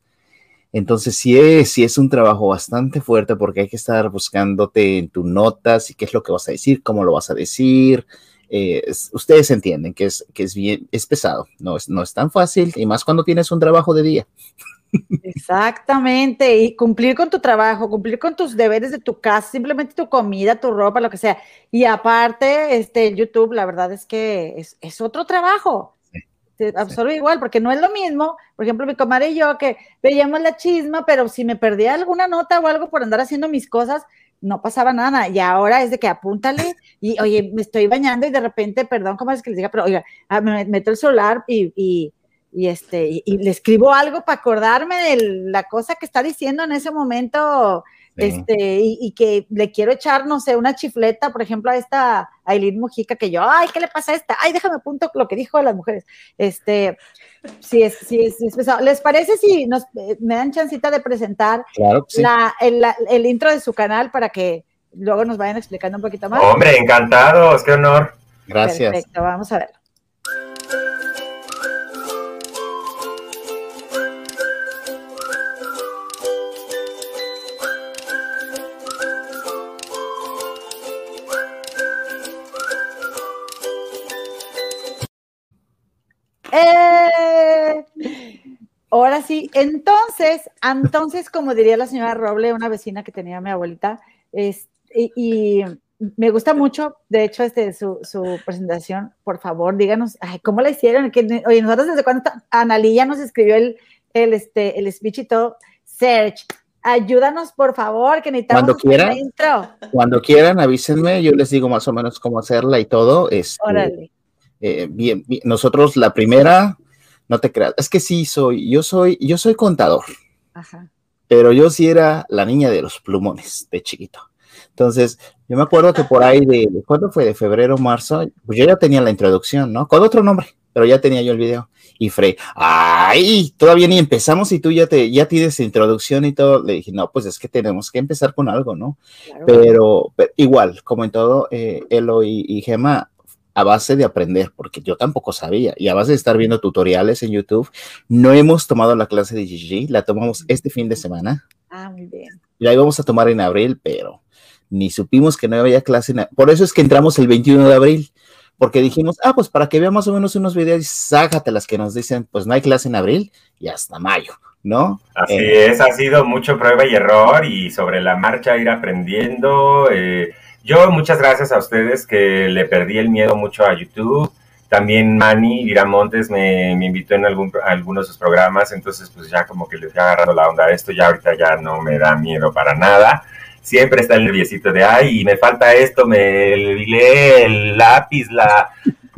Entonces sí es, sí es un trabajo bastante fuerte porque hay que estar buscándote en tus notas y qué es lo que vas a decir, cómo lo vas a decir. ustedes entienden que es, que es bien, es pesado, no es, no es tan fácil y más cuando tienes un trabajo de día. Exactamente, y cumplir con tu trabajo, cumplir con tus deberes de tu casa, simplemente tu comida, tu ropa, lo que sea. Y aparte, este, YouTube, la verdad es que es, es otro trabajo absolutamente igual, porque no es lo mismo, por ejemplo, mi comadre y yo que veíamos la chisma, pero si me perdía alguna nota o algo por andar haciendo mis cosas, no pasaba nada. Y ahora es de que apúntale y, oye, me estoy bañando y de repente, perdón, ¿cómo es que les diga? Pero, oiga, ah, me meto el celular y, y, y este, y, le escribo algo para acordarme de la cosa que está diciendo en ese momento este, y, que le quiero echar, no sé, una chifleta, por ejemplo, a esta Aileen Mujica, que yo, ay, ¿qué le pasa a esta? Ay, déjame apunto lo que dijo de las mujeres. Este, sí es, sí es, pesado. ¿Les parece si nos, eh, me dan chancita de presentar la, el, el, intro de su canal para que luego nos vayan explicando un poquito más? Hombre, encantados, qué honor. Gracias. Perfecto, vamos a ver. Ahora sí, entonces, entonces, como diría la señora Roble, una vecina que tenía mi abuelita, es, y, me gusta mucho, de hecho, este, su, su presentación, por favor, díganos, ¿cómo la hicieron? oye, nosotros desde cuando Analía nos escribió el, el, este, el speech y todo, Serge, ayúdanos por favor, que necesitamos cuando quieran, Cuando quieran, avísenme, yo les digo más o menos cómo hacerla y todo. Este, Órale. Eh, bien, nosotros la primera, no te creas, es que sí soy, yo soy, yo soy contador, pero yo sí era la niña de los plumones de chiquito. Entonces, yo me acuerdo que por ahí de, ¿cuándo fue? De febrero, marzo, pues yo ya tenía la introducción, ¿no? Con otro nombre, pero ya tenía yo el video. Y Frey, ay, todavía ni empezamos y tú ya te, ya tienes introducción y todo. Le dije, no, pues es que tenemos que empezar con algo, ¿no? Pero, igual, como en todo, eh, Elo y, y Gema, a base de aprender, porque yo tampoco sabía, y a base de estar viendo tutoriales en YouTube, no hemos tomado la clase de GG, la tomamos este fin de semana. Ah, muy bien. La íbamos a tomar en abril, pero ni supimos que no había clase. En... Por eso es que entramos el 21 de abril, porque dijimos, ah, pues para que veamos más o menos unos videos, sácate las que nos dicen, pues no hay clase en abril y hasta mayo. ¿No? Así eh, es, ha sido mucho prueba y error y sobre la marcha ir aprendiendo. Eh, yo muchas gracias a ustedes que le perdí el miedo mucho a YouTube. También Manny Viramontes me, me invitó en algún, algunos de sus programas, entonces pues ya como que le fui agarrando la onda a esto, ya ahorita ya no me da miedo para nada. Siempre está el nerviosito de, ay, me falta esto, me lee el lápiz, la,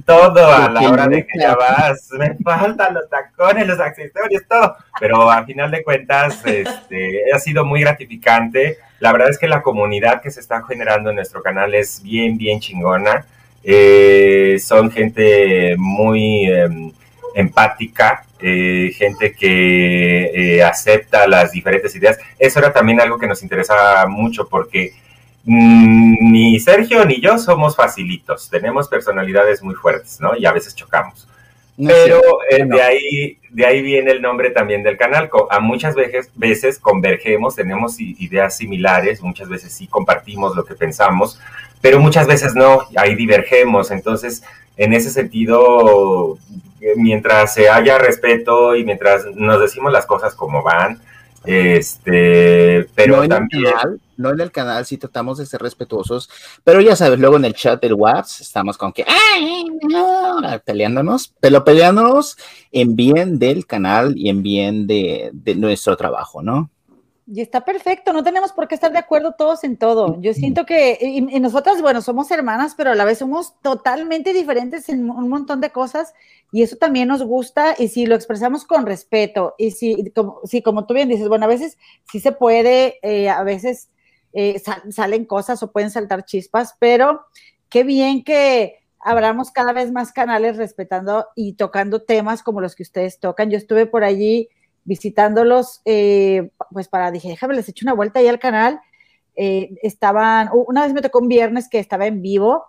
todo a la hora de que ya vas, (laughs) me faltan los tacones, los accesorios, todo. Pero al final de cuentas, (laughs) este, ha sido muy gratificante la verdad es que la comunidad que se está generando en nuestro canal es bien, bien chingona. Eh, son gente muy em, empática, eh, gente que eh, acepta las diferentes ideas. Eso era también algo que nos interesaba mucho porque ni Sergio ni yo somos facilitos, tenemos personalidades muy fuertes, ¿no? Y a veces chocamos. Pero eh, de, ahí, de ahí viene el nombre también del canal. A muchas veces, veces convergemos, tenemos ideas similares, muchas veces sí compartimos lo que pensamos, pero muchas veces no, ahí divergemos. Entonces, en ese sentido, eh, mientras se haya respeto y mientras nos decimos las cosas como van, este, pero no también... En el canal, no en el canal, sí tratamos de ser respetuosos, pero ya sabes, luego en el chat del WhatsApp estamos con que, ¡ay, no! peleándonos, pero peleándonos en bien del canal y en bien de, de nuestro trabajo, ¿no? Y está perfecto, no tenemos por qué estar de acuerdo todos en todo. Yo siento que y, nosotras, bueno, somos hermanas, pero a la vez somos totalmente diferentes en un montón de cosas y eso también nos gusta y si lo expresamos con respeto y si, como, si, como tú bien dices, bueno, a veces sí se puede, eh, a veces eh, salen cosas o pueden saltar chispas, pero qué bien que abramos cada vez más canales respetando y tocando temas como los que ustedes tocan. Yo estuve por allí visitándolos, eh, pues para, dije, déjame, les echo una vuelta ahí al canal. Eh, estaban, una vez me tocó un viernes que estaba en vivo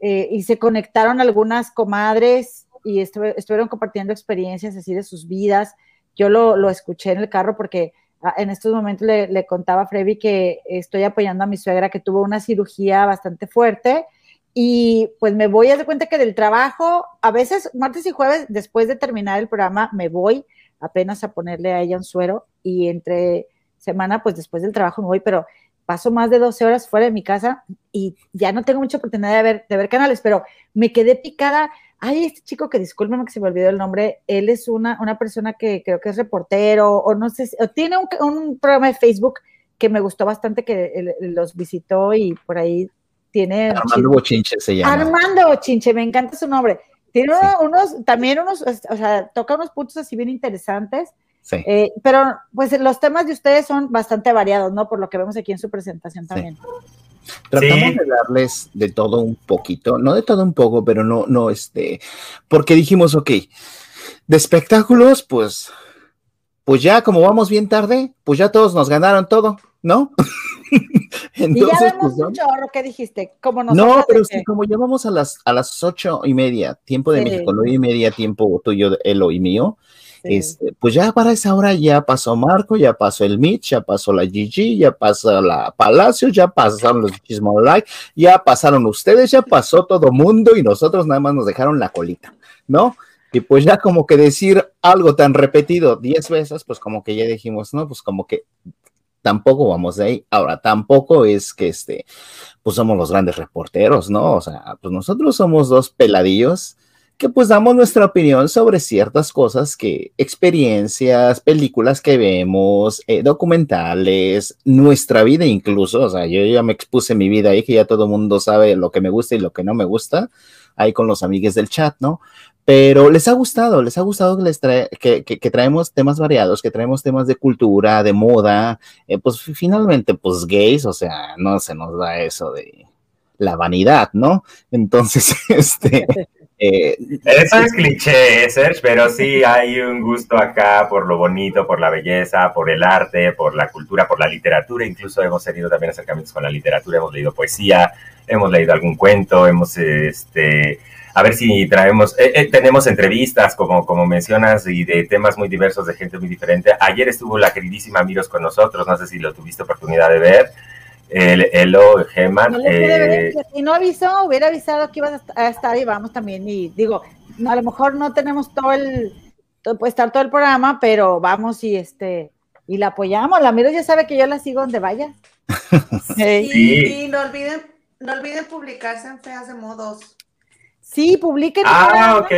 eh, y se conectaron algunas comadres y estuvieron compartiendo experiencias así de sus vidas. Yo lo, lo escuché en el carro porque en estos momentos le, contaba a Freddy que estoy apoyando a mi suegra que tuvo una cirugía bastante fuerte y pues me voy a dar cuenta que del trabajo, a veces martes y jueves, después de terminar el programa, me voy apenas a ponerle a ella un suero y entre semana, pues después del trabajo me voy, pero paso más de 12 horas fuera de mi casa y ya no tengo mucha oportunidad de ver, de ver canales, pero me quedé picada. Ay, este chico que discúlpeme que se me olvidó el nombre, él es una, una persona que creo que es reportero o no sé, o tiene un, un, programa de Facebook que me gustó bastante que los visitó y por ahí tiene... Armando Bochinche se llama. Armando Bochinche, me encanta su nombre. Tiene unos, también unos, o sea, toca unos puntos así bien interesantes. Sí. Eh, pero pues los temas de ustedes son bastante variados, ¿no? Por lo que vemos aquí en su presentación también. Sí. Tratamos sí. de darles de todo un poquito, no de todo un poco, pero no, no, este, porque dijimos, ok, de espectáculos, pues, pues ya como vamos bien tarde, pues ya todos nos ganaron todo, ¿no? Entonces, (laughs) y ya vemos pues, un chorro, ¿qué dijiste? Como no, pero sí, como ya vamos a las, a las ocho y media, tiempo de sí. México, nueve y media, tiempo tuyo, Elo y mío, este, pues ya para esa hora ya pasó Marco, ya pasó el Mitch, ya pasó la Gigi, ya pasó la Palacio, ya pasaron los Chismo Like, ya pasaron ustedes, ya pasó todo mundo y nosotros nada más nos dejaron la colita, ¿no? Y pues ya como que decir algo tan repetido diez veces, pues como que ya dijimos, no, pues como que tampoco vamos de ahí. Ahora, tampoco es que este, pues somos los grandes reporteros, ¿no? O sea, pues nosotros somos dos peladillos que pues damos nuestra opinión sobre ciertas cosas que, experiencias, películas que vemos, eh, documentales, nuestra vida incluso, o sea, yo ya me expuse mi vida ahí, que ya todo el mundo sabe lo que me gusta y lo que no me gusta, ahí con los amigues del chat, ¿no? pero les ha gustado, les ha gustado que, les trae, que, que, que, traemos temas variados, que traemos temas de cultura, de moda, eh, pues finalmente, pues gays, o sea, no se nos da eso de la vanidad, ¿no? Entonces, (laughs) este... Eh, eso es cliché, Serge, pero sí hay un gusto acá por lo bonito, por la belleza, por el arte, por la cultura, por la literatura. Incluso hemos tenido también acercamientos con la literatura, hemos leído poesía, hemos leído algún cuento, hemos este, a ver si traemos, eh, eh, tenemos entrevistas, como, como mencionas, y de temas muy diversos, de gente muy diferente. Ayer estuvo la queridísima Miros con nosotros, no sé si lo tuviste oportunidad de ver. El Elo Geman. No eh, si no avisó, hubiera avisado que ibas a estar y vamos también. Y digo, a lo mejor no tenemos todo el, todo, puede estar todo el programa, pero vamos y este, y la apoyamos. La Miros ya sabe que yo la sigo donde vaya. (laughs) sí, sí. y no olviden, no olviden publicarse en Feas de Modos. Sí, publiquen. Ah, ok.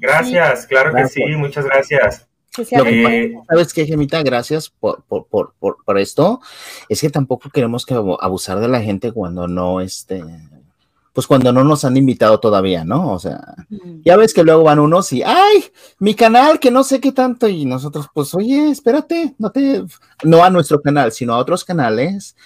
Gracias, sí. claro gracias. que sí, muchas gracias. Lo que, ¿Sabes qué, Gemita? Gracias por, por, por, por, por esto. Es que tampoco queremos que abusar de la gente cuando no, este, pues cuando no nos han invitado todavía, ¿no? O sea, mm. ya ves que luego van unos y, ay, mi canal, que no sé qué tanto, y nosotros, pues, oye, espérate, no te, no a nuestro canal, sino a otros canales.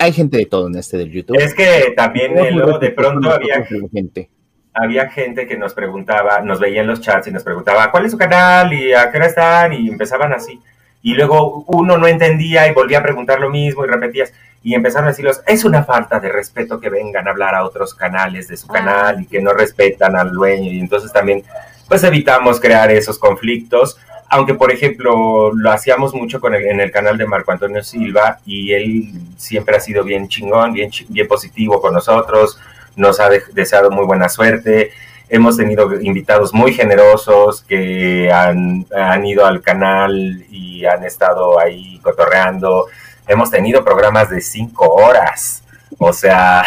Hay gente de todo en este del YouTube. Es que también, luego de pronto había gente había gente que nos preguntaba, nos veía en los chats y nos preguntaba, ¿cuál es su canal? ¿Y a qué hora están? Y empezaban así. Y luego uno no entendía y volvía a preguntar lo mismo y repetías. Y empezaron a decirlos, es una falta de respeto que vengan a hablar a otros canales de su canal y que no respetan al dueño. Y entonces también, pues evitamos crear esos conflictos aunque por ejemplo lo hacíamos mucho con en el canal de Marco Antonio Silva y él siempre ha sido bien chingón, bien, bien positivo con nosotros, nos ha deseado muy buena suerte. Hemos tenido invitados muy generosos que han, han ido al canal y han estado ahí cotorreando. Hemos tenido programas de cinco horas. O sea,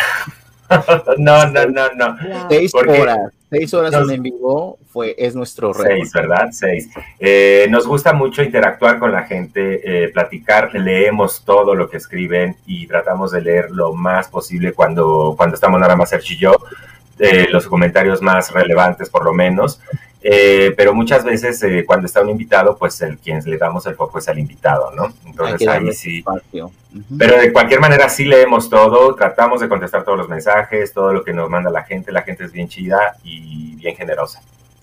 (laughs) no, no, no, no. Seis horas. Seis horas en vivo fue, es nuestro reto. Seis, ¿verdad? Seis. Eh, nos gusta mucho interactuar con la gente, eh, platicar, leemos todo lo que escriben y tratamos de leer lo más posible cuando, cuando estamos nada más Sergio y yo, eh, los comentarios más relevantes por lo menos. Eh, pero muchas veces eh, cuando está un invitado, pues el quien le damos el foco es al invitado, ¿no? Entonces ahí sí. Pero de cualquier manera sí leemos todo, tratamos de contestar todos los mensajes, todo lo que nos manda la gente. La gente es bien chida y bien generosa.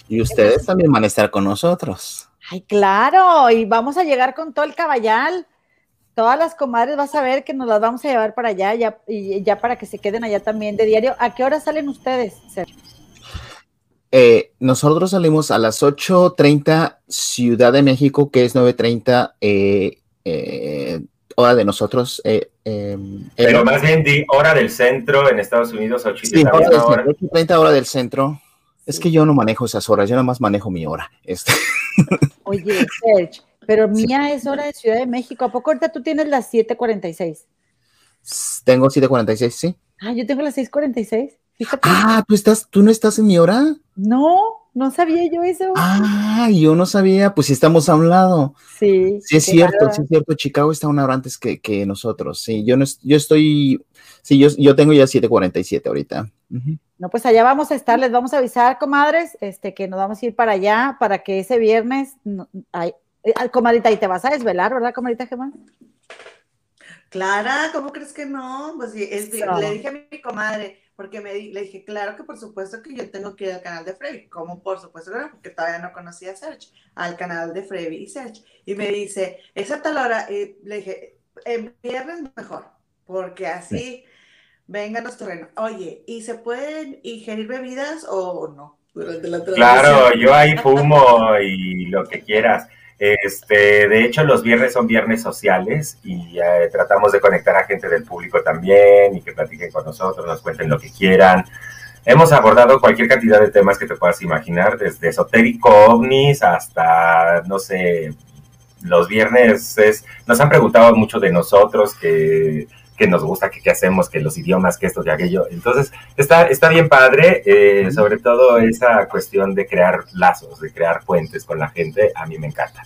Y ustedes también van a estar con nosotros. Ay, claro, y vamos a llegar con todo el caballal. Todas las comadres vas a ver que nos las vamos a llevar para allá, ya, y ya para que se queden allá también de diario. ¿A qué hora salen ustedes, Sergio? Eh, nosotros salimos a las 8.30 Ciudad de México, que es 9.30 eh, eh, hora de nosotros. Em, Pero más bien di hora del centro en Estados Unidos, 8.30 hora. del centro. Es que yo no manejo esas horas, yo nada más manejo mi hora. Este. Oye, Serge, pero mía es hora de Ciudad de México. ¿A poco ahorita tú tienes las 7.46? Tengo 7.46, sí. Ah, yo tengo las 6.46. Ah, ¿tú, estás, ¿tú no estás en mi hora? No, no sabía yo eso. Ah, yo no sabía, pues estamos a un lado. Sí. Sí, es cierto, sí es cierto. Chicago está una hora antes que, nosotros. Sí, yo no yo estoy, sí, yo, yo tengo ya 7:47 ahorita. No, pues allá vamos a estar, les vamos a avisar, comadres, este, que nos vamos a ir para allá para que ese viernes, ay, eh, comadrita, y te vas a desvelar, ¿verdad, comadrita Gemma? Clara, ¿cómo crees que no? Pues le dije a mi comadre, porque me le dije, claro que por supuesto que yo tengo que ir al canal de Freddy, como por supuesto, porque todavía no conocía a Serge, al canal de Freddy y Serge. Y me dice, esa tal hora, y le dije, en viernes mejor, porque así vengan los terrenos. Oye, ¿y se pueden ingerir bebidas o no? Durante la claro, yo ahí fumo y lo que quieras. Este, de hecho, los viernes son viernes sociales y eh, tratamos de conectar a gente del público también y que platiquen con nosotros, nos cuenten lo que quieran. Hemos abordado cualquier cantidad de temas que te puedas imaginar, desde esotérico, ovnis, hasta, no sé, los viernes es, nos han preguntado mucho de nosotros, que, que nos gusta, que qué hacemos, que los idiomas, que esto, que aquello. Entonces, está, está bien padre, eh, sobre todo esa cuestión de crear lazos, de crear puentes con la gente, a mí me encanta.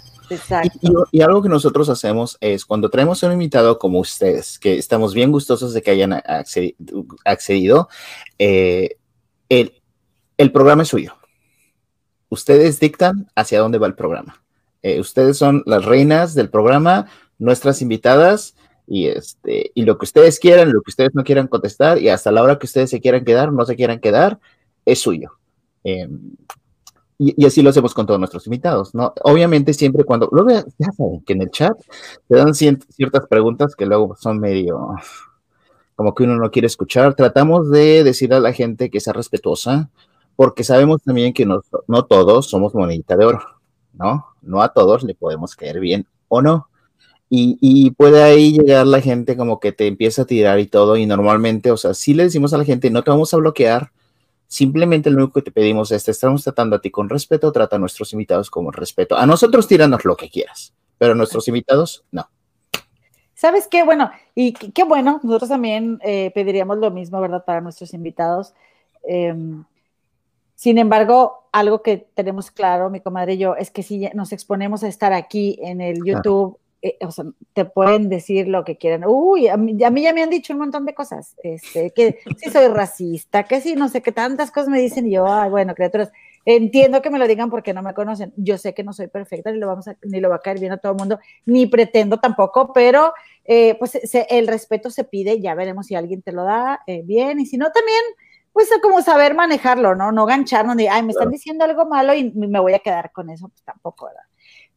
Y, algo que nosotros hacemos es cuando traemos a un invitado como ustedes, que estamos bien gustosos de que hayan accedido, eh, el, el, programa es suyo. Ustedes dictan hacia dónde va el programa. Eh, ustedes son las reinas del programa, nuestras invitadas, y este, y lo que ustedes quieran, lo que ustedes no quieran contestar, y hasta la hora que ustedes se quieran quedar, no se quieran quedar, es suyo. Em, y, así lo hacemos con todos nuestros invitados, ¿no? Obviamente siempre cuando, luego ya saben que en el chat te dan ciertas preguntas que luego son medio, como que uno no quiere escuchar, tratamos de decirle a la gente que sea respetuosa, porque sabemos también que no, no todos somos monedita de oro, ¿no? No a todos le podemos caer bien o no. Y, y, puede ahí llegar la gente como que te empieza a tirar y todo, y normalmente, o sea, si le decimos a la gente, no te vamos a bloquear, Simplemente lo único que te pedimos es, te estamos tratando a ti con respeto, trata a nuestros invitados con respeto. A nosotros tíranos lo que quieras, pero a nuestros invitados, no. ¿Sabes qué? Bueno, y qué bueno, nosotros también eh, pediríamos lo mismo, ¿verdad? Para nuestros invitados. Em, sin embargo, algo que tenemos claro, mi comadre y yo, es que si nos exponemos a estar aquí en el YouTube eh, o sea, te pueden decir lo que quieran. Uy, a mí, ya me han dicho un montón de cosas, este, que si soy racista, que si no sé qué tantas cosas me dicen y yo, ay, bueno, criaturas, entiendo que me lo digan porque no me conocen. Yo sé que no soy perfecta, ni lo, vamos a, ni lo va a caer bien a todo el mundo, ni pretendo tampoco, pero eh, pues el respeto se pide, ya veremos si alguien te lo da eh, bien, y si no, también pues como saber manejarlo, ¿no? No gancharnos ni, ay, me están diciendo algo malo y me voy a quedar con eso, pues tampoco, ¿verdad?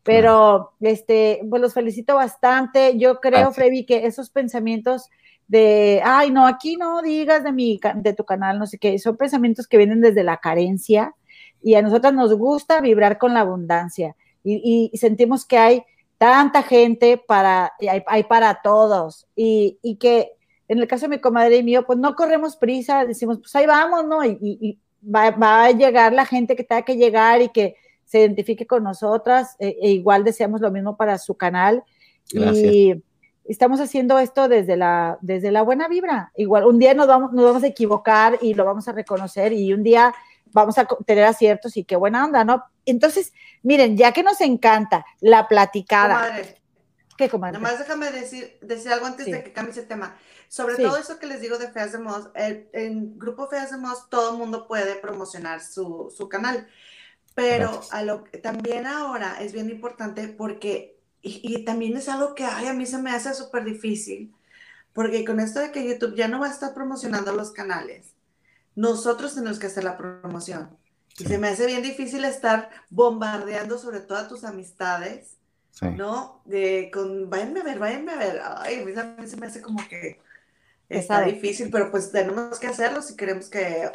Pero, este, pues los felicito bastante. Yo creo, Freddy, que esos pensamientos de, ay, no, aquí no digas de mi, de tu canal, no sé qué, son pensamientos que vienen desde la carencia y a nosotras nos gusta vibrar con la abundancia y, sentimos que hay tanta gente para, hay, hay para todos y, y que en el caso de mi comadre y mío, pues no corremos prisa, decimos, pues ahí vamos, ¿no? Y, va, a llegar la gente que tenga que llegar y que se identifique con nosotras, e, e igual deseamos lo mismo para su canal. Y estamos haciendo esto desde la, desde la buena vibra. Igual, un día nos vamos, nos vamos a equivocar y lo vamos a reconocer y un día vamos a tener aciertos y qué buena onda, ¿no? Entonces, miren, ya que nos encanta la platicada. ¿Qué, comadre? Nomás déjame decir, decir algo antes de que cambie ese tema. Sobre todo eso que les digo de Feas de Moss, en Grupo Feas de Moss todo el mundo puede promocionar su, su canal, pero a lo, también ahora es bien importante porque, y, también es algo que ay, a mí se me hace súper difícil, porque con esto de que YouTube ya no va a estar promocionando los canales, nosotros tenemos que hacer la promoción. Y se me hace bien difícil estar bombardeando sobre todo a tus amistades, ¿no? De con, váyanme a ver, váyanme a ver. Ay, a mí se me hace como que Está difícil, pero pues tenemos que hacerlo si queremos que,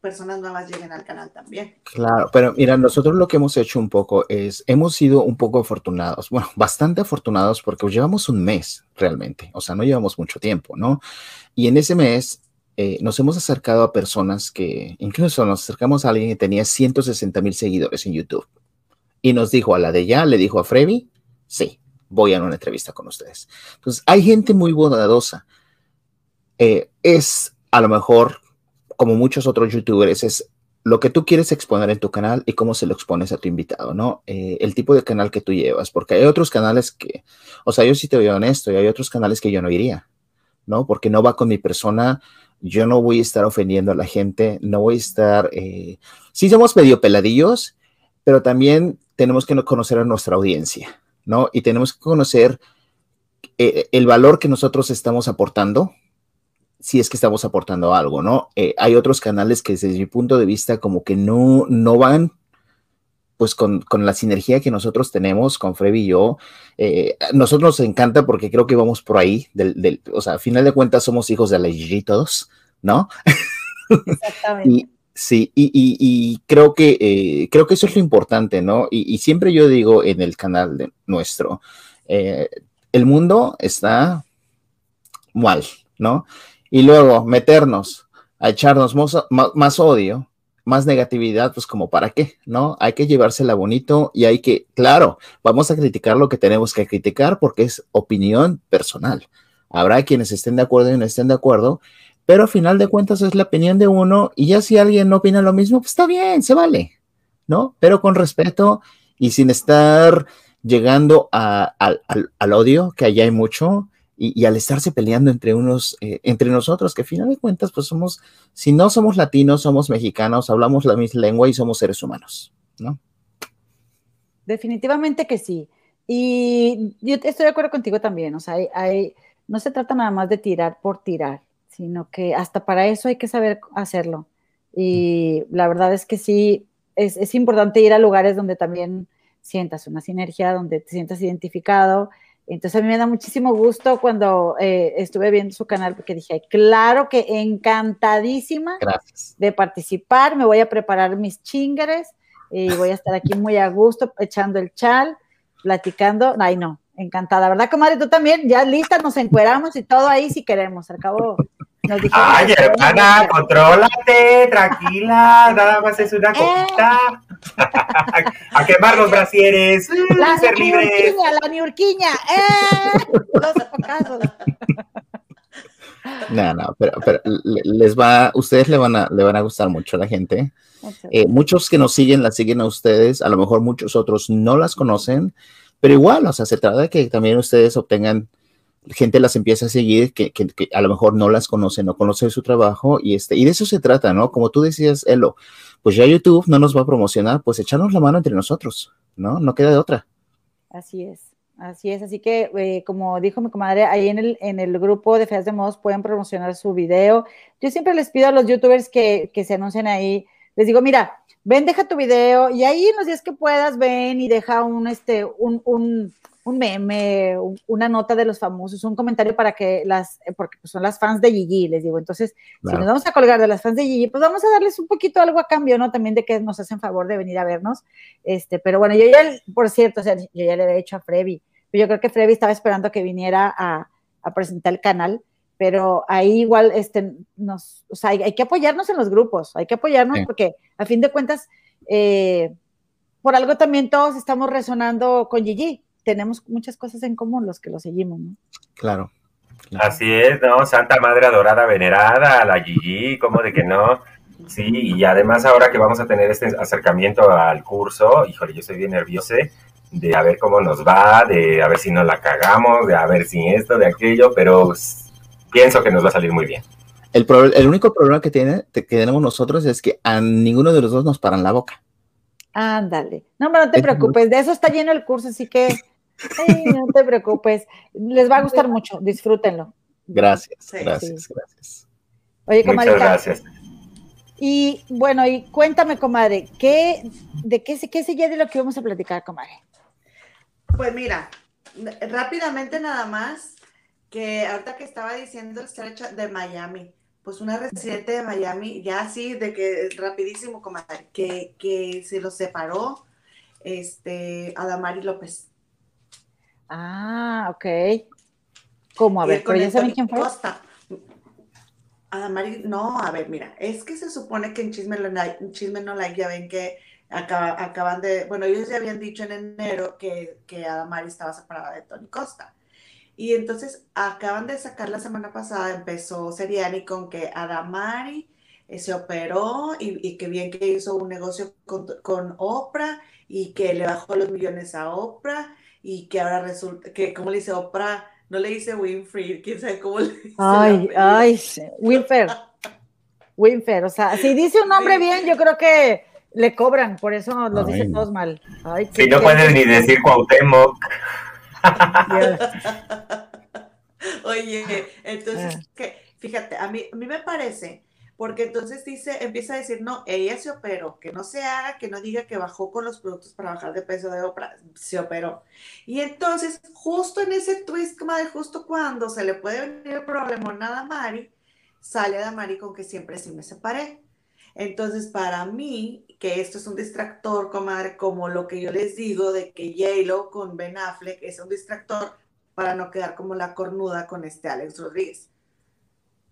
personas nuevas lleguen al canal también. Claro, pero mira, nosotros lo que hemos hecho un poco es, hemos sido un poco afortunados, bueno, bastante afortunados porque llevamos un mes realmente, o sea, no llevamos mucho tiempo, ¿no? Y en ese mes eh, nos hemos acercado a personas que, incluso nos acercamos a alguien que tenía 160 mil seguidores en YouTube y nos dijo a la de ya, le dijo a Freddy, sí, voy a una entrevista con ustedes. Entonces, hay gente muy bondadosa eh, es a lo mejor, como muchos otros youtubers, es lo que tú quieres exponer en tu canal y cómo se lo expones a tu invitado, ¿no? Eh, el tipo de canal que tú llevas, porque hay otros canales que, o sea, yo sí te voy honesto, y hay otros canales que yo no iría, ¿no? Porque no va con mi persona, yo no voy a estar ofendiendo a la gente, no voy a estar, eh, sí somos medio peladillos, pero también tenemos que conocer a nuestra audiencia, ¿no? Y tenemos que conocer el valor que nosotros estamos aportando, si es que estamos aportando algo, ¿no? Eh, hay otros canales que desde mi punto de vista como que no, no van pues con, la sinergia que nosotros tenemos con Freddy y yo, eh, nosotros nos encanta porque creo que vamos por ahí, del, o sea, a final de cuentas somos hijos de la Gigi todos, ¿no? (laughs) Exactamente. y, sí, y, creo que eh, creo que eso es lo importante, ¿no? Y, siempre yo digo en el canal de nuestro, el mundo está mal, ¿no? Y luego meternos a echarnos más, odio, más negatividad, pues como para qué, ¿no? Hay que llevársela bonito y hay que, claro, vamos a criticar lo que tenemos que criticar porque es opinión personal. Habrá quienes estén de acuerdo y no estén de acuerdo, pero al final de cuentas es la opinión de uno y ya si alguien no opina lo mismo, pues está bien, se vale, ¿no? Pero con respeto y sin estar llegando al, al odio, que allá hay mucho, y, al estarse peleando entre unos, eh, entre nosotros, que al final de cuentas, pues somos, si no somos latinos, somos mexicanos, hablamos la misma lengua y somos seres humanos, ¿no? Definitivamente que sí. Y yo estoy de acuerdo contigo también, o sea, hay, no se trata nada más de tirar por tirar, sino que hasta para eso hay que saber hacerlo. Y la verdad es que sí, es, es importante ir a lugares donde también sientas una sinergia, donde te sientas identificado entonces a mí me da muchísimo gusto cuando eh, estuve viendo su canal porque dije, claro que encantadísima de participar, me voy a preparar mis chingares y voy a estar aquí muy a gusto echando el chal, platicando. Ay, no, encantada, ¿verdad, comadre? Tú también, ya lista, nos encueramos y todo ahí si queremos. Al cabo, Ay, hermana, contrólate, tranquila, nada más es una eh. (laughs) a quemar los brasieres, la ser libres. La niurquiña, eh. No, no, pero, pero, les va, ustedes le van a, le van a gustar mucho a la gente. Eh, muchos que nos siguen la siguen a ustedes, a lo mejor muchos otros no las conocen, pero igual, o sea, se trata de que también ustedes obtengan gente las empieza a seguir que, a lo mejor no las conoce, no conoce su trabajo y, este, y de eso se trata, ¿no? Como tú decías, Elo, pues ya YouTube no nos va a promocionar, pues echarnos la mano entre nosotros, ¿no? No queda de otra. Así es, Así es, así que eh, como dijo mi comadre, ahí en el, en el grupo de Feas de Modos pueden promocionar su video. Yo siempre les pido a los youtubers que, que se anuncien ahí, les digo, mira, ven, deja tu video y ahí los días que puedas, ven y deja un, este, un, un, un meme, una nota de los famosos, un comentario para que las, eh, porque pues, son las fans de Gigi, les digo. Entonces, si nos vamos a colgar de las fans de Gigi, pues vamos a darles un poquito algo a cambio, ¿no? También de que nos hacen favor de venir a vernos. Este, pero bueno, yo ya, por cierto, o sea, yo ya le he hecho a Frevi yo creo que Freddy estaba esperando que viniera a, presentar el canal, pero ahí igual este, nos, o sea, hay, que apoyarnos en los grupos, hay que apoyarnos porque a fin de cuentas, eh, por algo también todos estamos resonando con Gigi, tenemos muchas cosas en común los que lo seguimos, ¿no? Claro. Así es, ¿no? Santa Madre Adorada Venerada, la Gigi, ¿cómo de que no? Sí, y además ahora que vamos a tener este acercamiento al curso, híjole, yo estoy bien nervioso, de a ver cómo nos va, de a ver si no la cagamos, de a ver si esto, de aquello, pero pienso que nos va a salir muy bien. El, el único problema que, tiene, que tenemos nosotros es que a ninguno de los dos nos paran la boca. Ándale. No, pero no te preocupes, de eso está lleno el curso, así que no te preocupes. Les va a gustar mucho, disfrútenlo. Gracias, gracias, gracias. Oye, comadre. Muchas gracias. Y bueno, y cuéntame, comadre, ¿qué, ¿de qué, qué sigue de lo que vamos a platicar, comadre? Pues mira, rápidamente nada más, que ahorita que estaba diciendo el stretch de Miami, pues una residente de Miami, ya así, de que rapidísimo, comadre, que, que se lo separó este, Adamari López. Ah, ok. ¿Cómo? A ver, pero ya saben quién fue. Costa. Adamari, no, a ver, mira, es que se supone que en Chisme, en Chisme No Like ya ven que acaban de, bueno, ellos ya habían dicho en enero que, que Adamari estaba separada de Tony Costa. Y entonces acaban de sacar la semana pasada, empezó Seriani con que Adamari eh, se operó y, que bien que hizo un negocio con, con, Oprah y que le bajó los millones a Oprah y que ahora resulta que, como le dice Oprah, no le dice Winfrey, quién sabe cómo le dice. Ay, ay, Winfer. Winfer, o sea, (laughs) si dice un nombre bien, yo creo que le cobran, por eso lo dicen todos mal. si no puedes ni decir Cuauhtémoc. (laughs) Oye, entonces, ah. que, fíjate, a mí, a mí me parece, porque entonces dice, empieza a decir, no, ella se operó, que no se haga, que no diga que bajó con los productos para bajar de peso de Oprah, se operó. Y entonces, justo en ese twist, como de justo cuando se le puede venir el problema nada Mari, sale a Mari con que siempre sí me separé. Entonces, para mí, que esto es un distractor, comadre, como lo que yo les digo de que j con Ben Affleck es un distractor para no quedar como la cornuda con este Alex Rodríguez.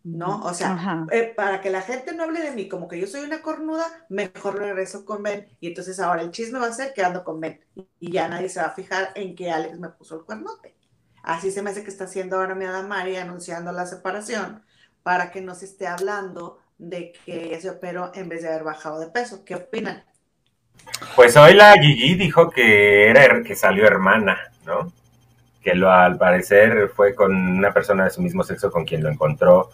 ¿No? O sea, eh, para que la gente no hable de mí como que yo soy una cornuda, mejor regreso con Ben. Y entonces ahora el chisme va a ser que ando con Ben. Y ya nadie se va a fijar en que Alex me puso el cuernote. Así se me hace que está haciendo ahora mi Adamari anunciando la separación para que no se esté hablando de que ella se operó en vez de haber bajado de peso. ¿Qué opinan? Pues hoy la Gigi dijo que era que salió hermana, ¿no? Que lo al parecer fue con una persona de su mismo sexo con quien lo encontró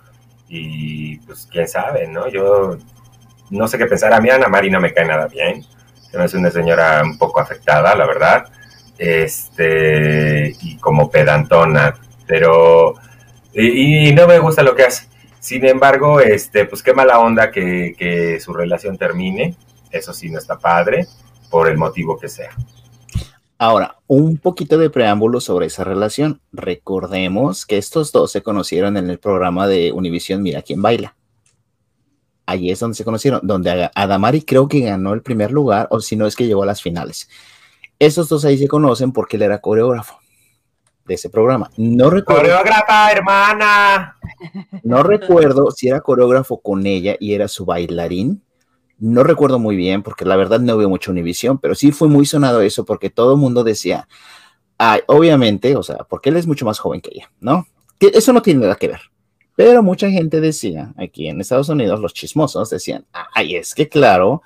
y pues quién sabe, ¿no? Yo no sé qué pensar. A mí Ana Mari no me cae nada bien. Es una señora un poco afectada, la verdad. Este, y como pedantona, pero y no me gusta lo que hace. Sin embargo, este, pues qué mala onda que, su relación termine. Eso sí no está padre, por el motivo que sea. Ahora, un poquito de preámbulo sobre esa relación. Recordemos que estos dos se conocieron en el programa de Univision Mira quién baila. Allí es donde se conocieron, donde Adamari creo que ganó el primer lugar, o si no es que llegó a las finales. Estos dos ahí se conocen porque él era coreógrafo de ese programa. No recuerdo. Coreógrafa, hermana. No recuerdo si era coreógrafo con ella y era su bailarín. No recuerdo muy bien porque la verdad no veo mucho Univisión, pero sí fue muy sonado eso porque todo el mundo decía, ay, obviamente, o sea, porque él es mucho más joven que ella, ¿no? Que eso no tiene nada que ver. Pero mucha gente decía, aquí en Estados Unidos, los chismosos decían, ay, es que claro,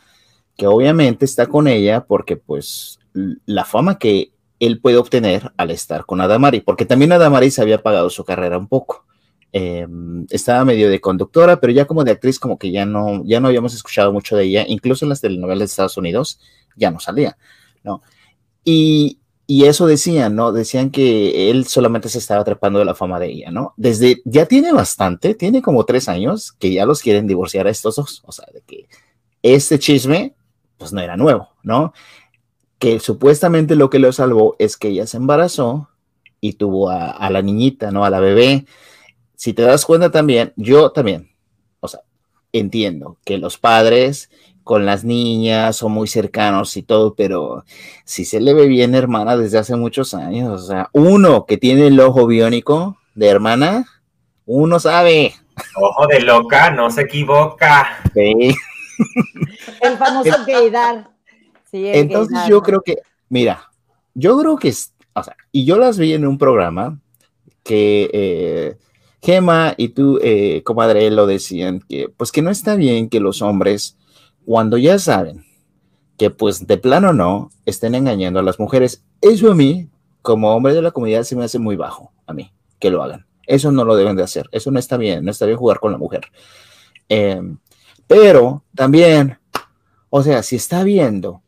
que obviamente está con ella porque pues la fama que él puede obtener al estar con Adamari, porque también Adamari se había pagado su carrera un poco. Em, estaba medio de conductora, pero ya como de actriz, como que ya no, ya no habíamos escuchado mucho de ella, incluso en las telenovelas de Estados Unidos ya no salía, ¿no? Y y eso decían, ¿no? Decían que él solamente se estaba trepando de la fama de ella, ¿no? Desde, ya tiene bastante, tiene como tres años que ya los quieren divorciar a estos dos, o sea, de que este chisme, pues no era nuevo, ¿no? Que supuestamente lo que lo salvó es que ella se embarazó y tuvo a, a la niñita, ¿no? A la bebé. Si te das cuenta también, yo también, o sea, entiendo que los padres con las niñas son muy cercanos y todo, pero si se le ve bien hermana desde hace muchos años, o sea, uno que tiene el ojo biónico de hermana, uno sabe. Ojo de loca, no se equivoca. Sí. El famoso gaydar. Sí, el Entonces gaydar, yo creo que, mira, yo creo que, es- o sea, y yo las vi en un programa que eh, Gema y tú, eh, comadre, lo decían, que pues que no está bien que los hombres, cuando ya saben que pues de plano no, estén engañando a las mujeres. Eso a mí, como hombre de la comunidad, se me hace muy bajo, a mí, que lo hagan. Eso no lo deben de hacer, eso no está bien, no está bien jugar con la mujer. Eh, pero también, o sea, si está viendo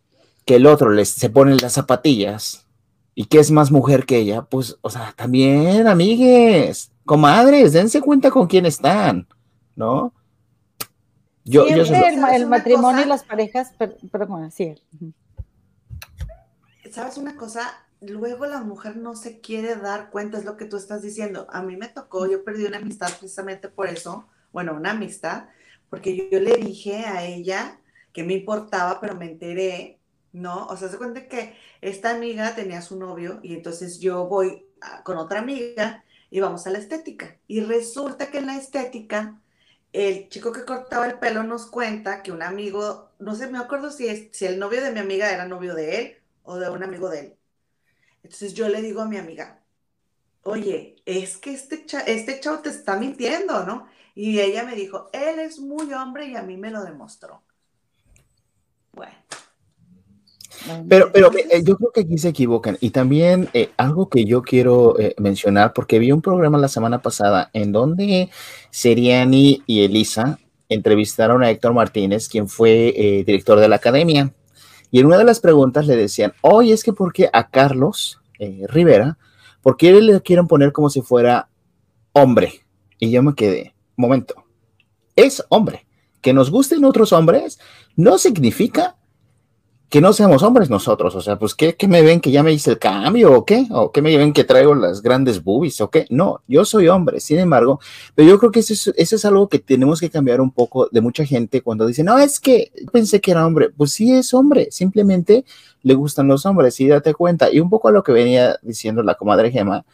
que el otro les, se pone las zapatillas y que es más mujer que ella, pues, o sea, también, amigues, comadres, dense cuenta con quién están, ¿no? Yo, yo se lo- el, ma- el ¿Sabes una matrimonio cosa? y las parejas, pero, pero bueno, sí. ¿Sabes una cosa? Luego la mujer no se quiere dar cuenta, es lo que tú estás diciendo. A mí me tocó, yo perdí una amistad precisamente por eso, bueno, una amistad, porque yo, yo le dije a ella que me importaba, pero me enteré, ¿no? O sea, se cuenta que esta amiga tenía su novio y entonces yo voy a- con otra amiga y vamos a la estética. Y resulta que en la estética el chico que cortaba el pelo nos cuenta que un amigo, no sé, me acuerdo si, es, si el novio de mi amiga era novio de él o de un amigo de él. Entonces yo le digo a mi amiga, oye, es que este, cha- este chavo te está mintiendo, ¿no? Y ella me dijo, él es muy hombre y a mí me lo demostró. Bueno, Pero, pero eh, yo creo que aquí se equivocan. Y también eh, algo que yo quiero eh, mencionar, porque vi un programa la semana pasada en donde Seriani y Elisa entrevistaron a Héctor Martínez, quien fue director de la academia. Y en una de las preguntas le decían, oye, es que ¿por qué a Carlos Rivera, por qué le quieren poner como si fuera hombre? Y yo me quedé, momento, es hombre. Que nos gusten otros hombres no significa que no seamos hombres nosotros, o sea, pues ¿qué, qué me ven que ya me hice el cambio o qué? ¿O qué me ven que traigo las grandes boobies o qué? No, yo soy hombre, sin embargo, pero yo creo que eso es, eso es algo que tenemos que cambiar un poco de mucha gente cuando dice, no, es que pensé que era hombre, pues sí es hombre, simplemente le gustan los hombres y date cuenta. Y un poco a lo que venía diciendo la comadre Gema,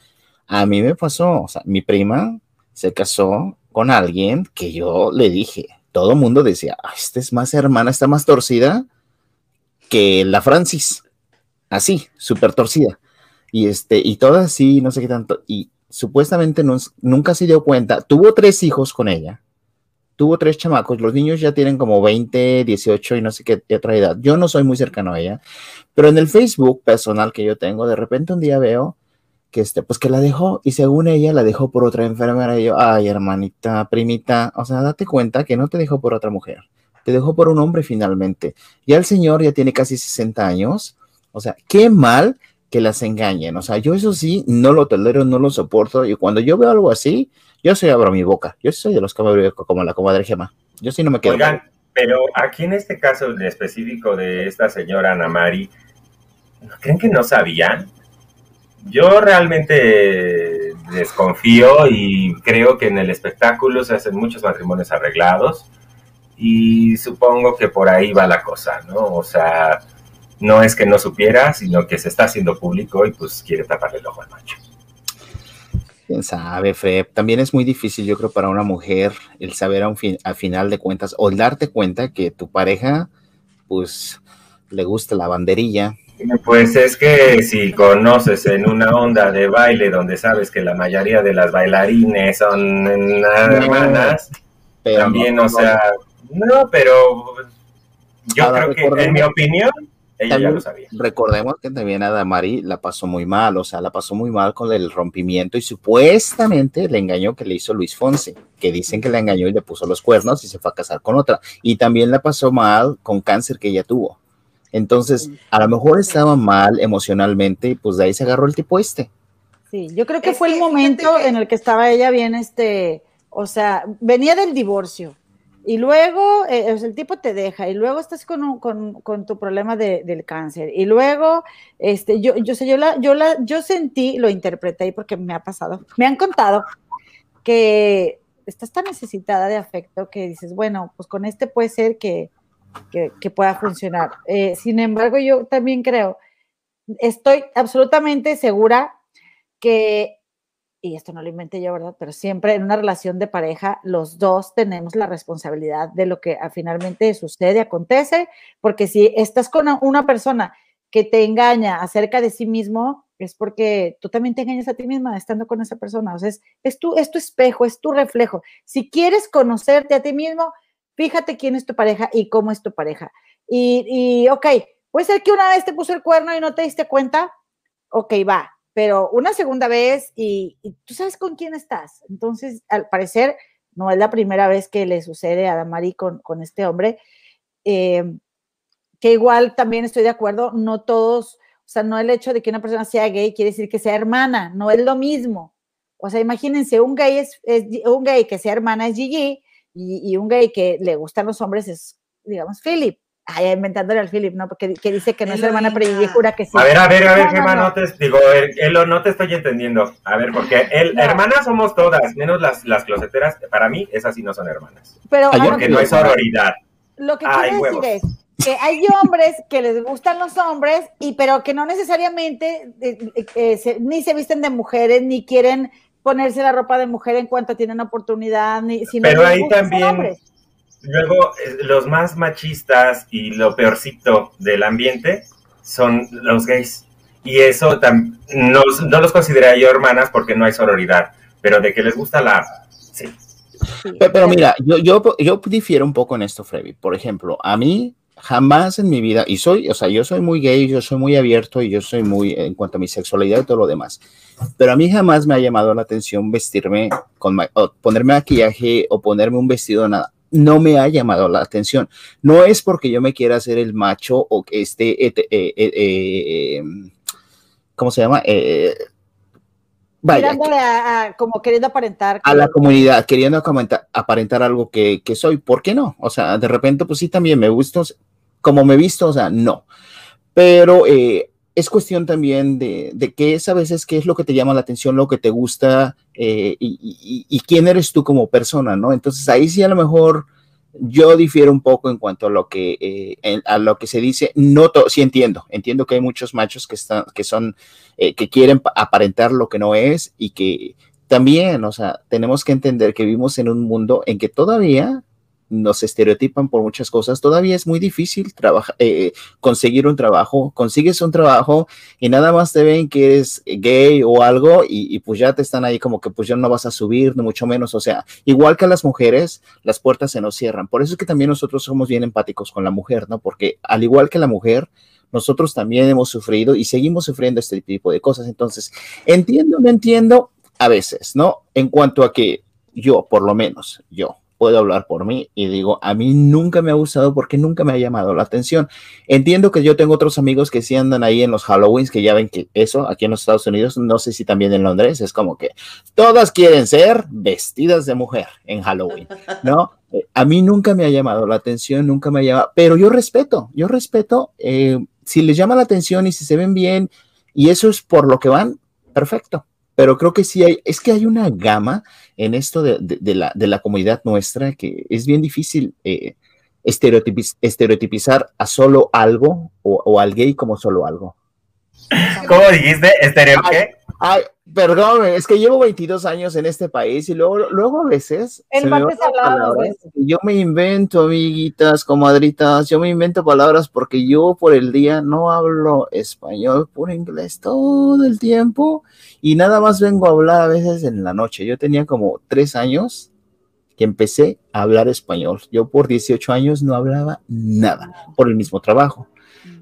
a mí me pasó, o sea, mi prima se casó con alguien que yo le dije, todo mundo decía, "Ah, esta es más hermana, está más torcida que la Francis, así, súper torcida. Y este, y todo así, no sé qué tanto, y supuestamente no- nunca se dio cuenta, tuvo tres hijos con ella, tuvo tres chamacos, los niños ya tienen como 20, 18 y no sé qué otra edad. Yo no soy muy cercano a ella, pero en el Facebook personal que yo tengo, de repente un día veo que este, pues que la dejó y según ella la dejó por otra enfermera y yo, ay hermanita, primita, o sea, date cuenta que no te dejó por otra mujer, te dejó por un hombre finalmente. Ya el señor ya tiene casi 60 años, o sea, qué mal que las engañen, o sea, yo eso sí, no lo tolero, no lo soporto y cuando yo veo algo así, yo sí abro mi boca, yo soy de los que como la comadre Gema, yo sí no me quedo. Oigan, pero aquí en este caso en específico de esta señora Ana Mari, ¿creen que no sabían? Yo realmente desconfío y creo que en el espectáculo se hacen muchos matrimonios arreglados y supongo que por ahí va la cosa, ¿no? O sea, no es que no supiera, sino que se está haciendo público y pues quiere taparle el ojo al macho. Quién sabe, Fred. También es muy difícil, yo creo, para una mujer el saber a, un fin, a final de cuentas o el darte cuenta que tu pareja, pues, le gusta la banderilla. Pues es que si conoces en una onda de baile donde sabes que la mayoría de las bailarines son hermanas, Pero también, no, o sea, no, pero yo Ahora, creo que, en mi opinión, ella ya lo sabía. Recordemos que también a Damari la pasó muy mal, o sea, la pasó muy mal con el rompimiento y supuestamente le engañó que le hizo Luis Fonse, que dicen que le engañó y le puso los cuernos y se fue a casar con otra. Y también la pasó mal con cáncer que ella tuvo. Entonces, a lo mejor estaba mal emocionalmente y pues de ahí se agarró el tipo este. Sí, yo creo que fue el momento en el que estaba ella bien, este, o sea, venía del divorcio y luego eh, el tipo te deja y luego estás con, con, tu problema del cáncer y luego, este, yo, yo sé, yo la, yo la, yo sentí, lo interpreté porque me ha pasado, me han contado que estás tan necesitada de afecto que dices, bueno, pues con este puede ser que, que, pueda funcionar. Eh, sin embargo, yo también creo, estoy absolutamente segura que, y esto no lo inventé yo, ¿verdad? Pero siempre en una relación de pareja, los dos tenemos la responsabilidad de lo que finalmente sucede, acontece, porque si estás con una persona que te engaña acerca de sí mismo, es porque tú también te engañas a ti misma estando con esa persona. O sea, es, es, tu, es tu espejo, es tu reflejo. Si quieres conocerte a ti mismo, fíjate quién es tu pareja y cómo es tu pareja. Y, y ok, puede ser que una vez te puso el cuerno y no te diste cuenta, ok, va, pero una segunda vez y, tú sabes con quién estás. Entonces, al parecer, no es la primera vez que le sucede a Damari con, este hombre. Eh, que igual también estoy de acuerdo, no todos, o sea, no el hecho de que una persona sea gay quiere decir que sea hermana, no es lo mismo. O sea, imagínense, un gay es, un gay que sea hermana es Gigi y, y, un gay que le gustan los hombres es, digamos, Philip. Ay, inventándole al Philip, ¿no? Porque que dice que no es hermana, pero jura que sí. A ver, a ver, a ver, Gemma, no, te digo, Elo, no te estoy entendiendo. A ver, porque el, hermanas somos todas, menos las, las closeteras. Para mí, esas sí no son hermanas. Pero, porque no es sororidad. Lo que quiero decir es que hay hombres que les gustan los hombres, y pero que no necesariamente eh, eh, eh, ni se visten de mujeres, ni quieren ponerse la ropa de mujer en cuanto tienen oportunidad, ni, sino pero ahí también Luego, eh, los más machistas y lo peorcito del ambiente son los gays. Y eso no, no los consideraría yo hermanas porque no hay sororidad, pero de que les gusta la... Sí. Pero, mira, yo, yo, yo difiero un poco en esto, Freddy. Por ejemplo, a mí jamás en mi vida, y soy, o sea, yo soy muy gay, yo soy muy abierto y yo soy muy en cuanto a mi sexualidad y todo lo demás, pero a mí jamás me ha llamado la atención vestirme con, o ponerme maquillaje o ponerme un vestido, nada no me ha llamado la atención. No es porque yo me quiera hacer el macho o que esté, eh, eh, eh, ¿cómo se llama? vaya, como queriendo aparentar. A la comunidad, queriendo aparentar, algo que, que, soy. ¿Por qué no? O sea, de repente, pues sí, también me gusta, como me he visto, o sea, no. Pero es cuestión también de, de qué es a veces qué es lo que te llama la atención, lo que te gusta eh, y, quién eres tú como persona, ¿no? Entonces ahí sí a lo mejor yo difiero un poco en cuanto a lo que, eh, a lo que se dice. No, sí entiendo, entiendo que hay muchos machos que, están, que son, eh, que quieren aparentar lo que no es y que también, o sea, tenemos que entender que vivimos en un mundo en que todavía nos estereotipan por muchas cosas, todavía es muy difícil trabajar, eh, conseguir un trabajo, consigues un trabajo y nada más te ven que eres gay o algo y, pues ya te están ahí como que pues ya no vas a subir, ni mucho menos, o sea, igual que a las mujeres, las puertas se nos cierran, por eso es que también nosotros somos bien empáticos con la mujer, ¿no? Porque al igual que la mujer, nosotros también hemos sufrido y seguimos sufriendo este tipo de cosas, entonces, entiendo, no entiendo a veces, ¿no? En cuanto a que yo, por lo menos, yo, puedo hablar por mí y digo, a mí nunca me ha gustado porque nunca me ha llamado la atención. Entiendo que yo tengo otros amigos que sí andan ahí en los Halloweens, que ya ven que eso aquí en los Estados Unidos, no sé si también en Londres, es como que todas quieren ser vestidas de mujer en Halloween, ¿no? (laughs) A mí nunca me ha llamado la atención, nunca me ha llamado, pero yo respeto, yo respeto, eh, si les llama la atención y si se ven bien y eso es por lo que van, perfecto pero creo que sí hay, es que hay una gama en esto de, de, la, de la, comunidad nuestra que es bien difícil eh, estereotipizar a solo algo o, o, al gay como solo algo. ¿Cómo dijiste? ¿Estereo qué? Ay, perdón, es que llevo 22 años en este país y luego, luego a veces. El martes hablábamos Yo me invento, amiguitas, comadritas, yo me invento palabras porque yo por el día no hablo español, por inglés todo el tiempo y nada más vengo a hablar a veces en la noche. Yo tenía como tres años que empecé a hablar español. Yo por 18 años no hablaba nada por el mismo trabajo.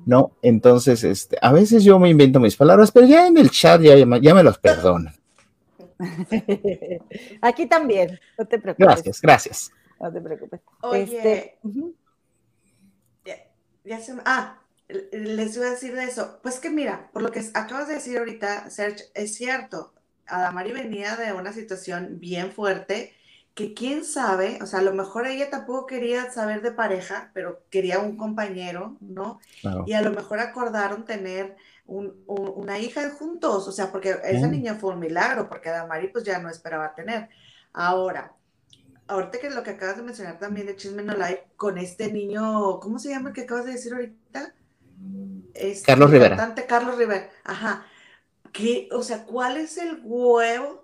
¿No? Entonces, este, a veces yo me invento mis palabras, pero ya en el chat ya, ya me los perdonan. (laughs) Aquí también, no te preocupes. Gracias, gracias. No te preocupes. Oye, este, ya, se ah, les iba a decir de eso. Pues que mira, por lo que acabas de decir ahorita, Serge, es cierto. Adamari venía de una situación bien fuerte que quién sabe, o sea, a lo mejor ella tampoco quería saber de pareja, pero quería un compañero, ¿no? Y a lo mejor acordaron tener una hija juntos, o sea, porque esa niña fue un milagro, porque Adamari pues ya no esperaba tener. Ahora, ahorita que lo que acabas de mencionar también de Chisme No Life, con este niño, ¿cómo se llama el que acabas de decir ahorita? Este, Carlos Rivera. Carlos Rivera, ajá. ¿Qué, o sea, ¿cuál es el huevo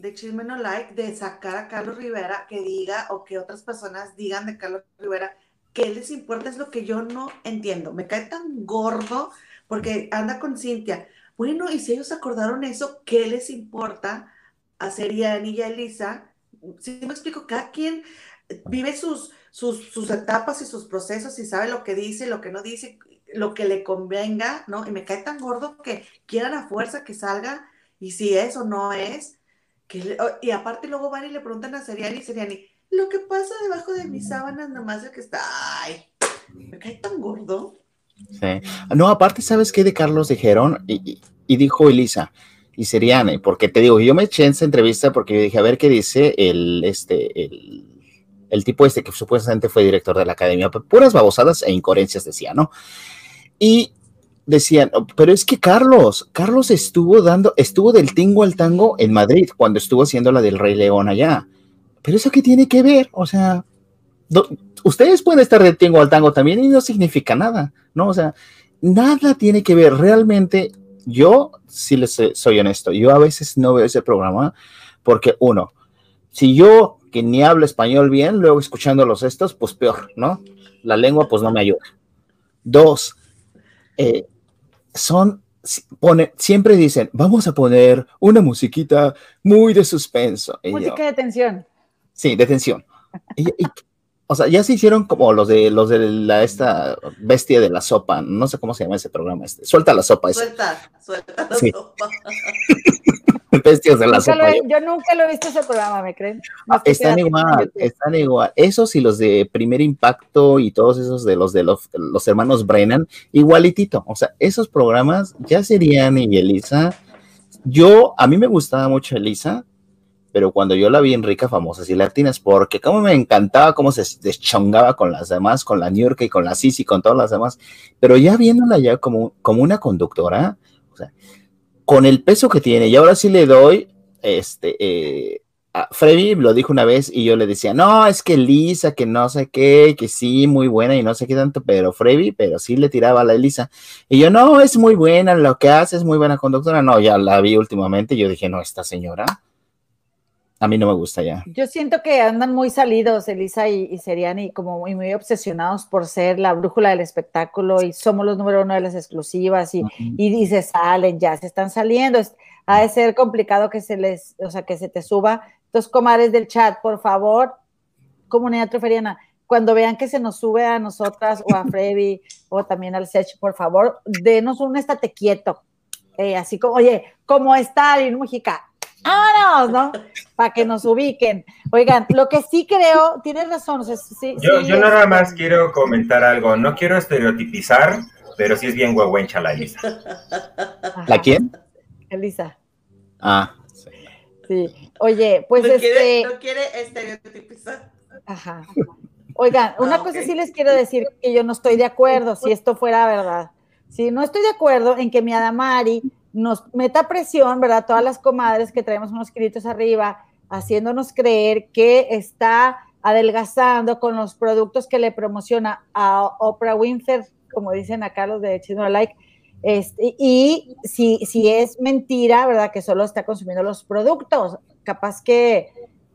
de Chisme No Like de sacar a Carlos Rivera que diga o que otras personas digan de Carlos Rivera qué les importa? Es lo que yo no entiendo. Me cae tan gordo porque anda con Cintia. Bueno, y si ellos acordaron eso, ¿qué les importa a Seriani y a Elisa? Si me explico, cada quien vive sus, sus, sus, etapas y sus procesos y sabe lo que dice, lo que no dice, lo que le convenga, ¿no? Y me cae tan gordo que quieran a fuerza que salga y si es o no es. Y aparte luego van y le preguntan a Seriani Seriani, lo que pasa debajo de mis sábanas nomás es que está, ay, me cae tan gordo. Sí. No, aparte, ¿sabes qué de Carlos dijeron? Y, y, dijo Elisa y Seriani, porque te digo, yo me eché en esa entrevista porque yo dije, a ver qué dice el, este, el, el tipo este que supuestamente fue director de la academia, puras babosadas e incoherencias decía, ¿no? Y decían, oh, pero es que Carlos, Carlos estuvo dando, estuvo del tingo al tango en Madrid cuando estuvo haciendo la del Rey León allá. Pero eso qué tiene que ver, o sea, ustedes pueden estar del tingo al tango también y no significa nada, ¿no? O sea, nada tiene que ver. Realmente, yo, si les soy honesto, yo a veces no veo ese programa porque, uno, si yo que ni hablo español bien, luego escuchando los estos, pues peor, ¿no? La lengua pues no me ayuda. Dos, eh, son, pone, siempre dicen, vamos a poner una musiquita muy de suspenso. Música de tensión. Sí, de tensión. o sea, ya se hicieron como los de los de la esta bestia de la sopa, no sé cómo se llama ese programa este. Suelta la sopa. Suelta, suelta la sopa. (laughs) (laughs) Bestias de la sopa. yo nunca lo he visto ese programa, ¿me creen? están igual, están igual. Esos y los de Primer Impacto y todos esos de los de los, hermanos Brennan, igualitito. O sea, esos programas ya serían y Elisa. Yo, a mí me gustaba mucho Elisa, pero cuando yo la vi en Rica Famosas y Latinas, porque como me encantaba cómo se deschongaba con las demás, con la New York y con la Sisi, con todas las demás, pero ya viéndola ya como, como una conductora, o sea, con el peso que tiene, y ahora sí le doy, este, eh, Freddy lo dijo una vez y yo le decía, no, es que Lisa, que no sé qué, que sí, muy buena y no sé qué tanto, pero Freddy, pero sí le tiraba a la Elisa. Y yo, no, es muy buena, lo que hace es muy buena conductora. No, ya la vi últimamente yo dije, no, esta señora a mí no me gusta ya. Yo siento que andan muy salidos, Elisa y, y Seriani, como muy, muy obsesionados por ser la brújula del espectáculo y somos los número uno de las exclusivas y, y, se salen, ya se están saliendo. ha de ser complicado que se les, o sea, que se te suba. Entonces, comadres del chat, por favor, comunidad troferiana, cuando vean que se nos sube a nosotras o a (laughs) Freddy o también al Sech, por favor, denos un estate quieto. Eh, así como, oye, ¿cómo está Aline Mujica? ¡Vámonos! ¿no? Para que nos ubiquen. Oigan, lo que sí creo, tienes razón. yo, yo nada más quiero comentar algo. No quiero estereotipizar, pero sí es bien huehuencha la Elisa. ¿La quién? Elisa. Ah, sí. Sí. Oye, pues no este. Quiere, no quiere estereotipizar. Ajá. Oigan, una ah, cosa sí les quiero decir que yo no estoy de acuerdo, si esto fuera verdad. Sí, no estoy de acuerdo en que mi Adamari nos meta presión, ¿verdad? Todas las comadres que traemos unos kilitos arriba, haciéndonos creer que está adelgazando con los productos que le promociona a Oprah Winfrey, como dicen acá los de Chino Like. Este, y si, si es mentira, ¿verdad? Que solo está consumiendo los productos. Capaz que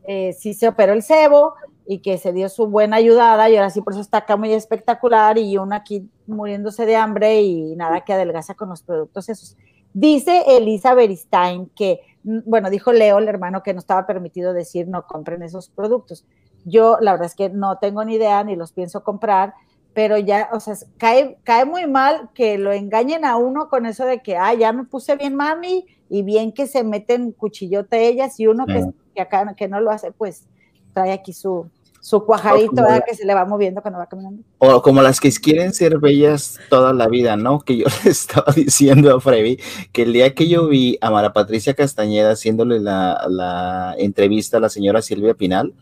eh, sí se operó el cebo y que se dio su buena ayudada y ahora sí por eso está acá muy espectacular y uno aquí muriéndose de hambre y nada que adelgaza con los productos esos. Dice Elisa Beristain que, mm, bueno, dijo Leo, el hermano, que no estaba permitido decir no compren esos productos. Yo la verdad es que no tengo ni idea ni los pienso comprar, pero ya, o sea, cae, cae muy mal que lo engañen a uno con eso de que, ah, ya me puse bien mami y bien que se meten cuchillote ellas y uno que, que acá que no lo hace, pues trae aquí su, su cuajarito que se le va moviendo cuando va caminando. O como las que quieren ser bellas toda la vida, ¿no? Que yo (laughs) le estaba diciendo a Freddy que el día que yo vi a Mara Patricia Castañeda haciéndole la, entrevista a la señora Silvia Pinal,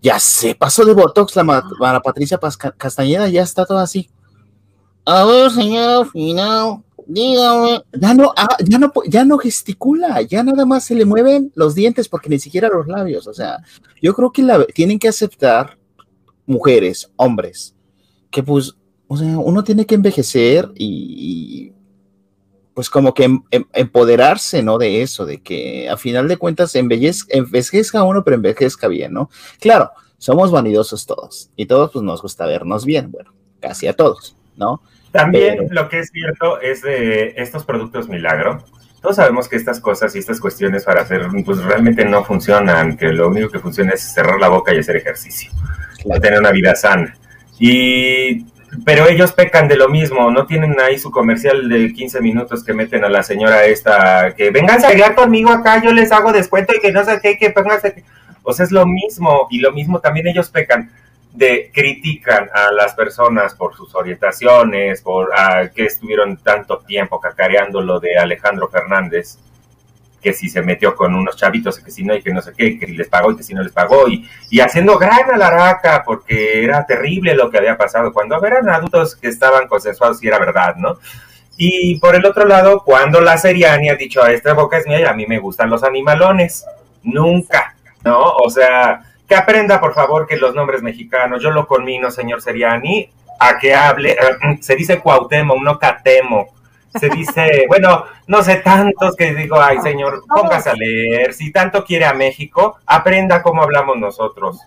ya se pasó de Botox la Mara, Patricia Castañeda, ya está todo así. A ver, señora Pinal, Ya no, ah, ya no, ya no gesticula, ya nada más se le mueven los dientes porque ni siquiera los labios. O sea, yo creo que tienen que aceptar mujeres, hombres, que pues, o sea, uno tiene que envejecer y, pues como que em, em, empoderarse, ¿no? De eso, de que a final de cuentas envejezca uno, pero envejezca bien, ¿no? Claro, somos vanidosos todos y todos pues nos gusta vernos bien, bueno, casi a todos, ¿no? También lo que es cierto es de estos productos milagro. Todos sabemos que estas cosas y estas cuestiones para hacer, pues realmente no funcionan, que lo único que funciona es cerrar la boca y hacer ejercicio, tener una vida sana. Y, pero ellos pecan de lo mismo, no tienen ahí su comercial de 15 minutos que meten a la señora esta, que vengan a llegar conmigo acá, yo les hago descuento y que no sé qué, que pónganse. O sea, es lo mismo, y lo mismo también ellos pecan de critican a las personas por sus orientaciones, por que estuvieron tanto tiempo cacareando lo de Alejandro Fernández, que si se metió con unos chavitos, que si no, y que no sé qué, que les pagó y que si no les pagó, y, y haciendo gran alaraca, porque era terrible lo que había pasado, cuando eran adultos que estaban consensuados y era verdad, ¿no? Y por el otro lado, cuando la Seriani ha dicho, esta boca es mía y a mí me gustan los animalones, nunca, ¿no? O sea, que aprenda, por favor, que los nombres mexicanos, yo lo conmino, señor Seriani, a que hable, (clears throat) se dice Cuauhtémoc, no Catemo, se dice, (laughs) bueno, no sé tantos que digo, ay, señor, póngase a leer, si tanto quiere a México, aprenda cómo hablamos nosotros.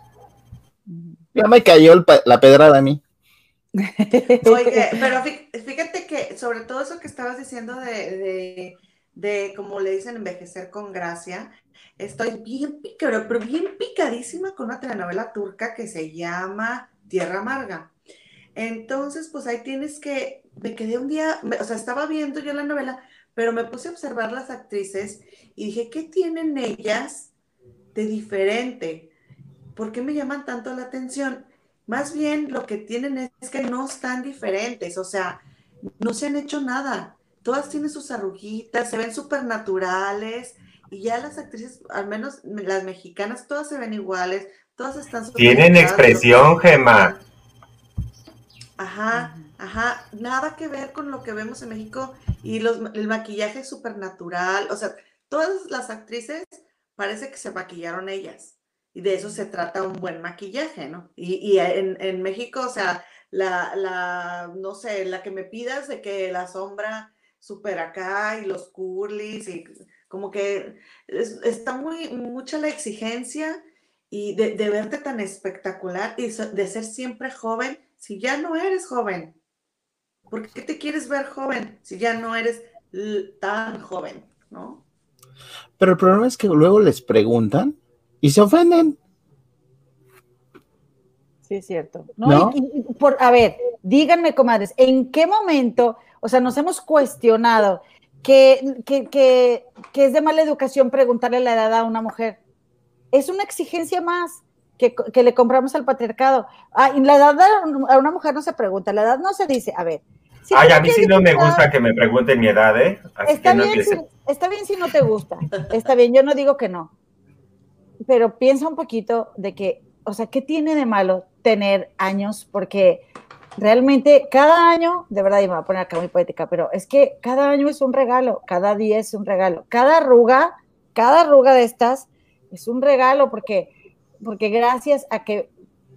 Ya me cayó la pedrada a mí. (laughs) Oye, (laughs) pero fíjate que sobre todo eso que estabas diciendo de, de, de como le dicen, envejecer con gracia, Estoy bien picada, pero bien picadísima con una telenovela turca que se llama Tierra Amarga. Entonces, pues ahí tienes que, me quedé un día, o sea, estaba viendo yo la novela, pero me puse a observar las actrices y dije, ¿qué tienen ellas de diferente? ¿Por qué me llaman tanto la atención? Más bien lo que tienen es que no están diferentes, o sea, no se han hecho nada. Todas tienen sus arruguitas, se ven súper naturales, y ya las actrices, al menos las mexicanas, todas se ven iguales, todas están... Tienen expresión, Gema. Ajá, ajá, nada que ver con lo que vemos en México y los, el maquillaje es súper natural, o sea, todas las actrices parece que se maquillaron ellas y de eso se trata un buen maquillaje, ¿no? Y, y en, en, México, o sea, la, la, no sé, la que me pidas de que la sombra súper acá y los curlis y como que está muy mucha la exigencia y de, verte tan espectacular y de ser siempre joven si ya no eres joven. ¿Por qué te quieres ver joven si ya no eres tan joven, no? Pero el problema es que luego les preguntan y se ofenden. Sí, es cierto. ¿No? por, a ver, díganme, comadres, ¿en qué momento, o sea, nos hemos cuestionado que, que, que, que, es de mala educación preguntarle la edad a una mujer. Es una exigencia más que, le compramos al patriarcado. Ah, y la edad a una mujer no se pregunta, la edad no se dice, a ver. Ay, a mí sí no me gusta que me pregunten mi edad, ¿eh? está, bien si, está bien si no te gusta, está bien, yo no digo que no, pero piensa un poquito de que, o sea, ¿qué tiene de malo tener años? Porque realmente cada año, de verdad, y me voy a poner acá muy poética, pero es que cada año es un regalo, cada día es un regalo, cada arruga, cada arruga de estas es un regalo porque, porque gracias a que,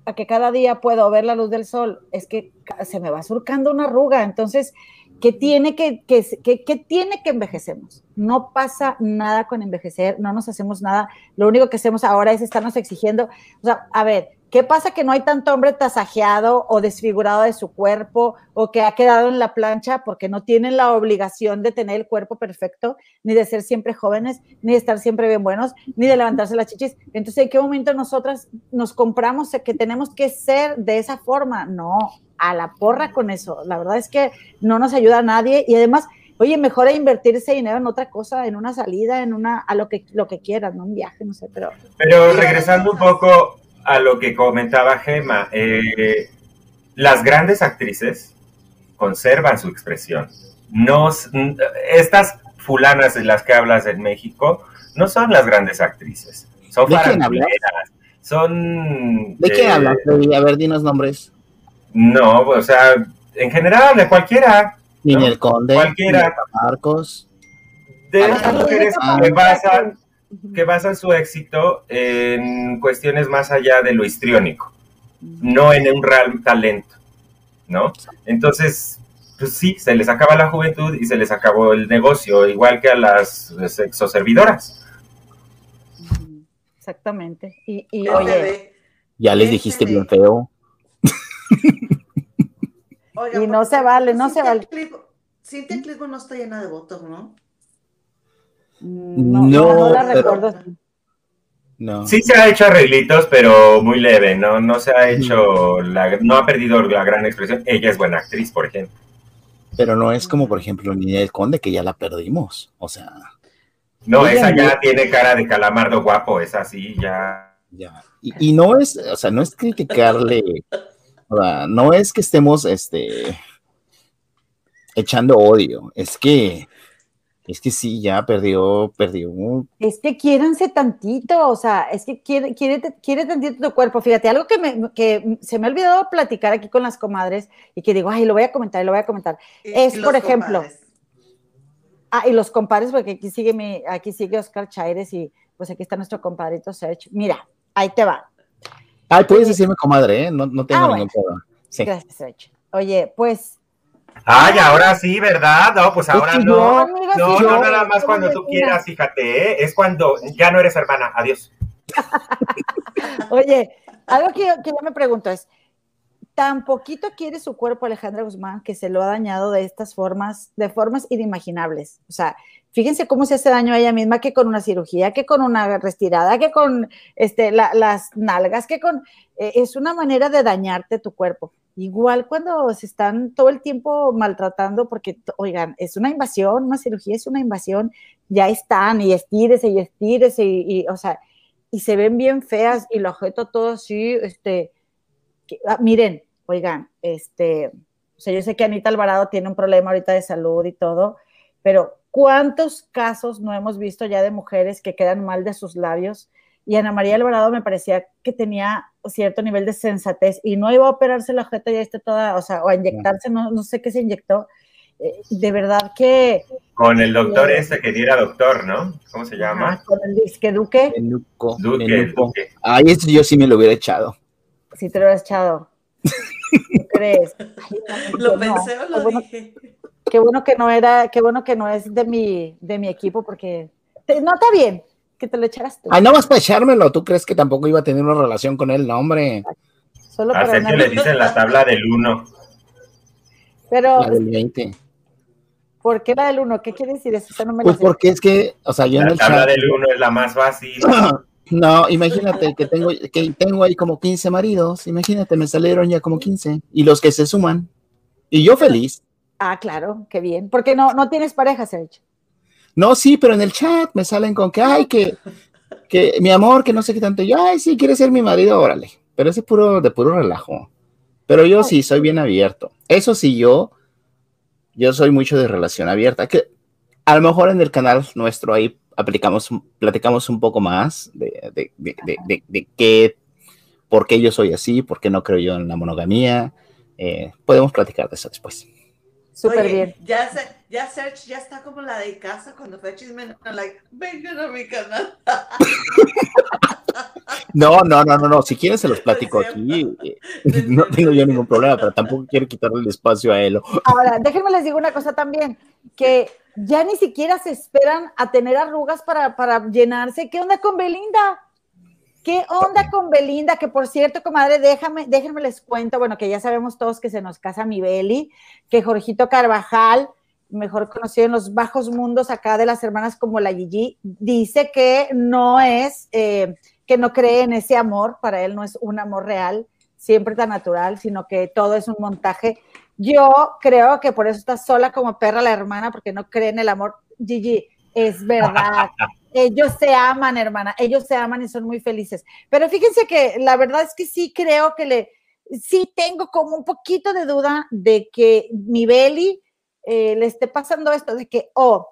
a que cada día puedo ver la luz del sol, es que se me va surcando una arruga, entonces, ¿qué tiene que, que, tiene que envejecemos? No pasa nada con envejecer, no nos hacemos nada, lo único que hacemos ahora es estarnos exigiendo, o sea, a ver, ¿Qué pasa que no hay tanto hombre tasajeado o desfigurado de su cuerpo o que ha quedado en la plancha porque no tienen la obligación de tener el cuerpo perfecto, ni de ser siempre jóvenes, ni de estar siempre bien buenos, ni de levantarse las chichis? Entonces, ¿en qué momento nosotras nos compramos que tenemos que ser de esa forma? No, a la porra con eso. La verdad es que no nos ayuda a nadie y además, oye, mejor invertir ese dinero en otra cosa, en una salida, en una, a lo que, lo que quieras, ¿no? Un viaje, no sé, pero... Pero regresando un poco a lo que comentaba Gema. Eh, las grandes actrices conservan su expresión. No, estas fulanas de las que hablas en México no son las grandes actrices. Son faranduleras. Son. ¿De qué hablas? A ver, dinos nombres. No, o sea, en general, de cualquiera. Ni el Conde. Cualquiera. Marcos. De estas mujeres que basan, que basan su éxito en cuestiones más allá de lo histriónico, no en un real talento, ¿no? Entonces, pues sí, se les acaba la juventud y se les acabó el negocio, igual que a las sexoservidoras. Exactamente. Y, y oye, ya les dijiste bien feo. y no se vale, no se vale. Cintia Clipo no está llena de votos, ¿no? Mm, no, no, la recuerdo. No. Sí se ha hecho arreglitos, pero muy leve, ¿no? No se ha hecho, la, no ha perdido la gran expresión. Ella es buena actriz, por ejemplo. Pero no es como, por ejemplo, Niña del Conde, que ya la perdimos. O sea. No, esa ya tiene cara de calamardo guapo, esa sí, ya. Ya. Y, y no es, o sea, no es criticarle, o sea, no es que estemos, este, echando odio, es que es que sí, ya perdió, perdió. Es que quiéranse tantito, o sea, es que quiere, quiere, quiere tantito tu cuerpo. Fíjate, algo que, me, que se me ha olvidado platicar aquí con las comadres y que digo, ay, lo voy a comentar, lo voy a comentar. es, por ejemplo, ah, y los compadres, porque aquí sigue, mi, aquí sigue Oscar Chaires y pues aquí está nuestro compadrito Sergio. Mira, ahí te va. Ay, puedes decirme comadre, ¿eh? no, no tengo ah, ningún problema. Gracias, Sergio. Oye, pues Ay, ahora sí, ¿verdad? No, pues ahora no. No, no, nada más cuando tú quieras, fíjate, ¿eh? es cuando ya no eres hermana. Adiós. (laughs) Oye, algo que yo, que yo me pregunto es, tan poquito quiere su cuerpo Alejandra Guzmán que se lo ha dañado de estas formas, de formas inimaginables. O sea, fíjense cómo se hace daño a ella misma que con una cirugía, que con una retirada, que con este, las nalgas, que con... Eh, es una manera de dañarte tu cuerpo. Igual cuando se están todo el tiempo maltratando, porque, oigan, es una invasión, una cirugía es una invasión, ya están, y estírese, y estírese, y, o sea, y se ven bien feas, y lo objeto todo así, este, ah, miren, oigan, este, o sea, yo sé que Anita Alvarado tiene un problema ahorita de salud y todo, pero ¿cuántos casos no hemos visto ya de mujeres que quedan mal de sus labios? Y Ana María Alvarado me parecía que tenía cierto nivel de sensatez y no iba a operarse la jeta ya está toda, o sea, o a inyectarse, no, no sé qué se inyectó. Eh, de verdad que... Con el doctor ese que diera doctor, ¿no? ¿Cómo se llama? con el disque Duque. Menuco. Duque, Duque. Ay, eso yo sí me lo hubiera echado. Sí te lo hubieras echado. ¿Qué (laughs) crees? lo pensé o lo dije. qué bueno que no era, qué bueno que no es de mi, de mi equipo porque... No, está bien, que te lo echaras tú. Ay, no vas para echármelo. ¿Tú crees que tampoco iba a tener una relación con él? No, hombre. Solo a que le dicen la tabla del 1. Pero. La del 20. ¿Por qué la del 1? ¿Qué quiere decir eso? No me pues porque es que, o sea, yo la en el tabla del 1 es la más fácil. (clears throat) No, imagínate que tengo, que tengo ahí como 15 maridos. Imagínate, me salieron ya como 15. Y los que se suman. Y yo feliz. Ah, claro, qué bien. Porque no, no tienes pareja, Sergio. No, sí, pero en el chat me salen con que, ay, que, que mi amor, que no sé qué tanto. Yo, ay, sí, quieres ser mi marido, órale. Pero ese es puro, de puro relajo. Pero yo sí, soy bien abierto. Eso sí, yo, yo soy mucho de relación abierta. Que a lo mejor en el canal nuestro ahí aplicamos, platicamos un poco más de, de, de, de, qué, por qué yo soy así, por qué no creo yo en la monogamía. Eh, podemos platicar de eso después. Súper bien. Ya, se, ya Serge ya está como la de casa cuando fue chisme, like, vengan a mi canal. (laughs) No, no, no, no, no. Si quieren se los platico aquí. (laughs) No tengo yo ningún problema, pero tampoco quiero quitarle el espacio a él. (laughs) Ahora, déjenme les digo una cosa también, que ya ni siquiera se esperan a tener arrugas para, para llenarse. ¿Qué onda con Belinda? ¿Qué onda con Belinda? Que por cierto, comadre, déjame, déjenme les cuento, bueno, que ya sabemos todos que se nos casa mi Beli, que Jorgito Carvajal, mejor conocido en los bajos mundos acá de las hermanas como la Gigi, dice que no es, eh, que no cree en ese amor, para él no es un amor real, siempre tan natural, sino que todo es un montaje. Yo creo que por eso está sola como perra la hermana, porque no cree en el amor. Gigi, es verdad. (laughs) ellos se aman, hermana, ellos se aman y son muy felices. Pero fíjense que la verdad es que sí creo que le, sí tengo como un poquito de duda de que mi Beli eh, le esté pasando esto, de que, oh,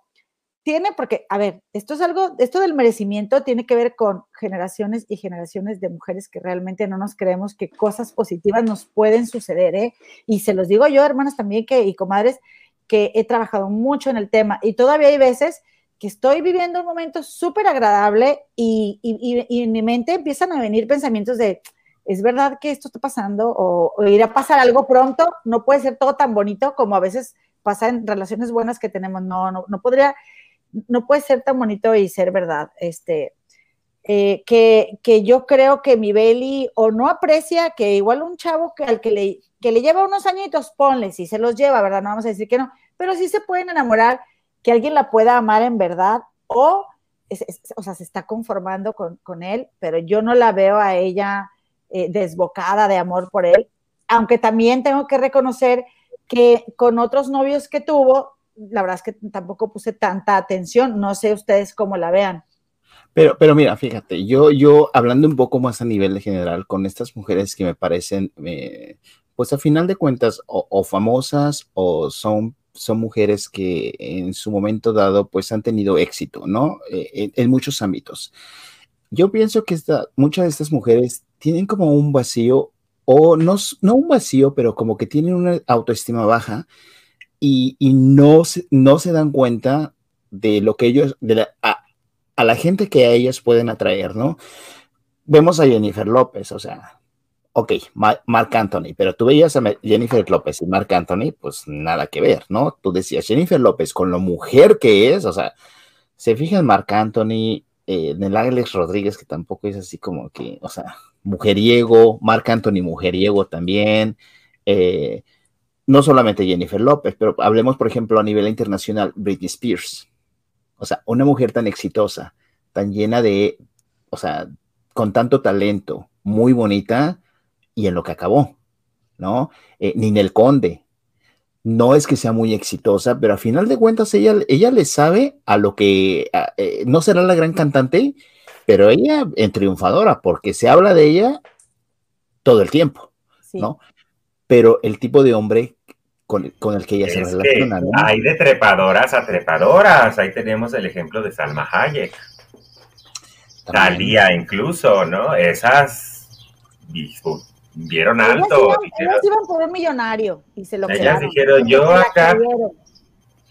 tiene, porque, a ver, esto es algo, esto del merecimiento tiene que ver con generaciones y generaciones de mujeres que realmente no nos creemos que cosas positivas nos pueden suceder, ¿eh? Y se los digo yo, hermanas, también que, y comadres, que he trabajado mucho en el tema y todavía hay veces que estoy viviendo un momento súper agradable y, y, en mi mente empiezan a venir pensamientos de, ¿es verdad que esto está pasando? O, o, irá a pasar algo pronto, no puede ser todo tan bonito como a veces pasa en relaciones buenas que tenemos, no, no, no podría, no puede ser tan bonito y ser verdad. Este, eh, que, que, yo creo que mi Beli o no aprecia que igual un chavo que al que le, que le lleva unos añitos, ponle, si se los lleva, ¿verdad? No vamos a decir que no, pero sí se pueden enamorar que alguien la pueda amar en verdad o, o sea, se está conformando con, con, él, pero yo no la veo a ella eh, desbocada de amor por él, aunque también tengo que reconocer que con otros novios que tuvo, la verdad es que tampoco puse tanta atención, no sé ustedes cómo la vean. Pero, pero mira, fíjate, yo, yo hablando un poco más a nivel de general con estas mujeres que me parecen, eh, pues a final de cuentas, o, o famosas o son son mujeres que en su momento dado pues han tenido éxito, ¿no? Eh, en, muchos ámbitos. Yo pienso que esta, muchas de estas mujeres tienen como un vacío, o no, no un vacío, pero como que tienen una autoestima baja y, no, se, no se dan cuenta de lo que ellos, de a, a la gente que a ellas pueden atraer, ¿no? Vemos a Jennifer López, o sea, ok, Mark Anthony, pero tú veías a Jennifer López y Mark Anthony, pues nada que ver, ¿no? Tú decías Jennifer López con lo mujer que es, o sea, se fija en Mark Anthony, eh, en el Alex Rodríguez, que tampoco es así como que, o sea, mujeriego, Mark Anthony mujeriego también, eh, no solamente Jennifer López, pero hablemos, por ejemplo, a nivel internacional, Britney Spears, o sea, una mujer tan exitosa, tan llena de, o sea, con tanto talento, muy bonita, y en lo que acabó, ¿no? Eh, Ninel Conde, no es que sea muy exitosa, pero a final de cuentas ella, ella le sabe a lo que eh, no será la gran cantante, pero ella es triunfadora, porque se habla de ella todo el tiempo, ¿no? Pero el tipo de hombre con, el que ella se relaciona. ¿no? Hay de trepadoras a trepadoras, ahí tenemos el ejemplo de Salma Hayek. Talía incluso, ¿no? Esas vieron alto. Ellos iban, por un millonario y se lo Ellas dijeron, yo acá.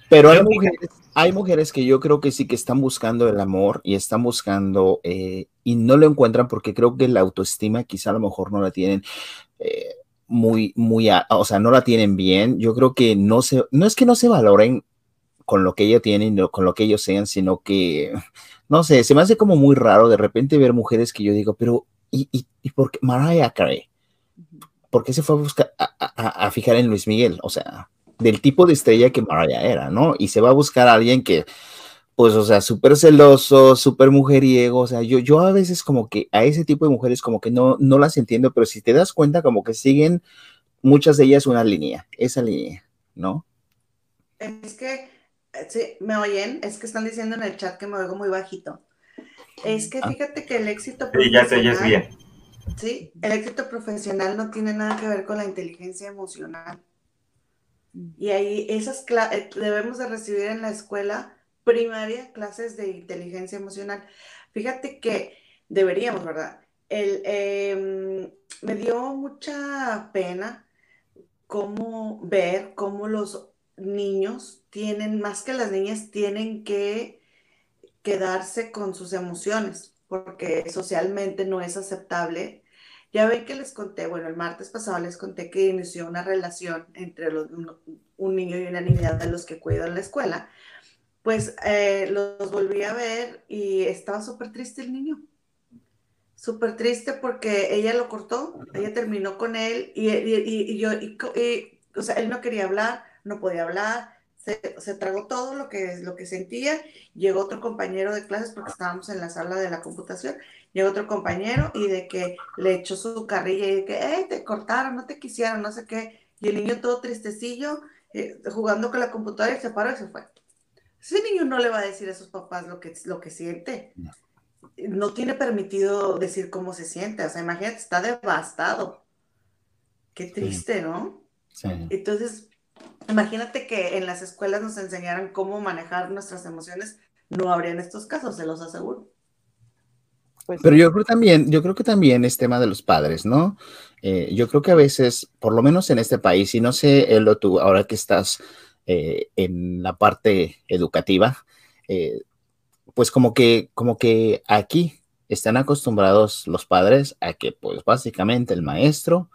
Pero hay mujeres, hay mujeres que yo creo que sí que están buscando el amor y están buscando eh, y no lo encuentran porque creo que la autoestima quizá a lo mejor no la tienen eh, muy, muy, o sea, no la tienen bien. Yo creo que no se, no es que no se valoren con lo que ella tiene con lo que ellos sean, sino que, (laughs) no sé, se me hace como muy raro de repente ver mujeres que yo digo, pero, ¿y, y, y por qué Mariah Carey? ¿Por qué se fue a buscar, a, fijar en Luis Miguel? O sea, del tipo de estrella que Mariah era, ¿no? Y se va a buscar a alguien que, pues, o sea, súper celoso, súper mujeriego, o sea, yo, yo a veces como que a ese tipo de mujeres como que no, no las entiendo, pero si te das cuenta como que siguen muchas de ellas una línea, esa línea, ¿no? Es que, sí, me oyen, es que están diciendo en el chat que me oigo muy bajito. Es que ah. fíjate que el éxito... Sí, ya te oyes bien Sí, el éxito profesional no tiene nada que ver con la inteligencia emocional. Mm. Y ahí esas eh, debemos de recibir en la escuela primaria clases de inteligencia emocional. Fíjate que deberíamos, ¿verdad? El, em, me dio mucha pena cómo ver cómo los niños tienen, más que las niñas, tienen que quedarse con sus emociones porque socialmente no es aceptable. Ya ven que les conté, bueno, el martes pasado les conté que inició una relación entre un, niño y una niña de los que cuido en la escuela. Pues eh, los volví a ver y estaba súper triste el niño. Súper triste porque ella lo cortó, ella terminó con él y, y yo, o sea, él no quería hablar, no podía hablar, se, tragó todo lo que, lo que sentía, llegó otro compañero de clases porque estábamos en la sala de la computación, llegó otro compañero y de que le echó su carrilla y de que, hey, te cortaron, no te quisieron, no sé qué, y el niño todo tristecillo, eh, jugando con la computadora y se paró y se fue. Ese niño no le va a decir a sus papás lo que, lo que siente. No. tiene permitido decir cómo se siente. O sea, imagínate, está devastado. Qué triste, ¿no? Sí. Entonces, imagínate que en las escuelas nos enseñaran cómo manejar nuestras emociones. No habrían estos casos, se los aseguro. Pues Pero yo creo también, yo creo que también es tema de los padres, ¿no? Eh, yo creo que a veces, por lo menos en este país, y no sé, Elo, tú ahora que estás eh, en la parte educativa, eh, pues como que, como que aquí están acostumbrados los padres a que, pues básicamente el maestro,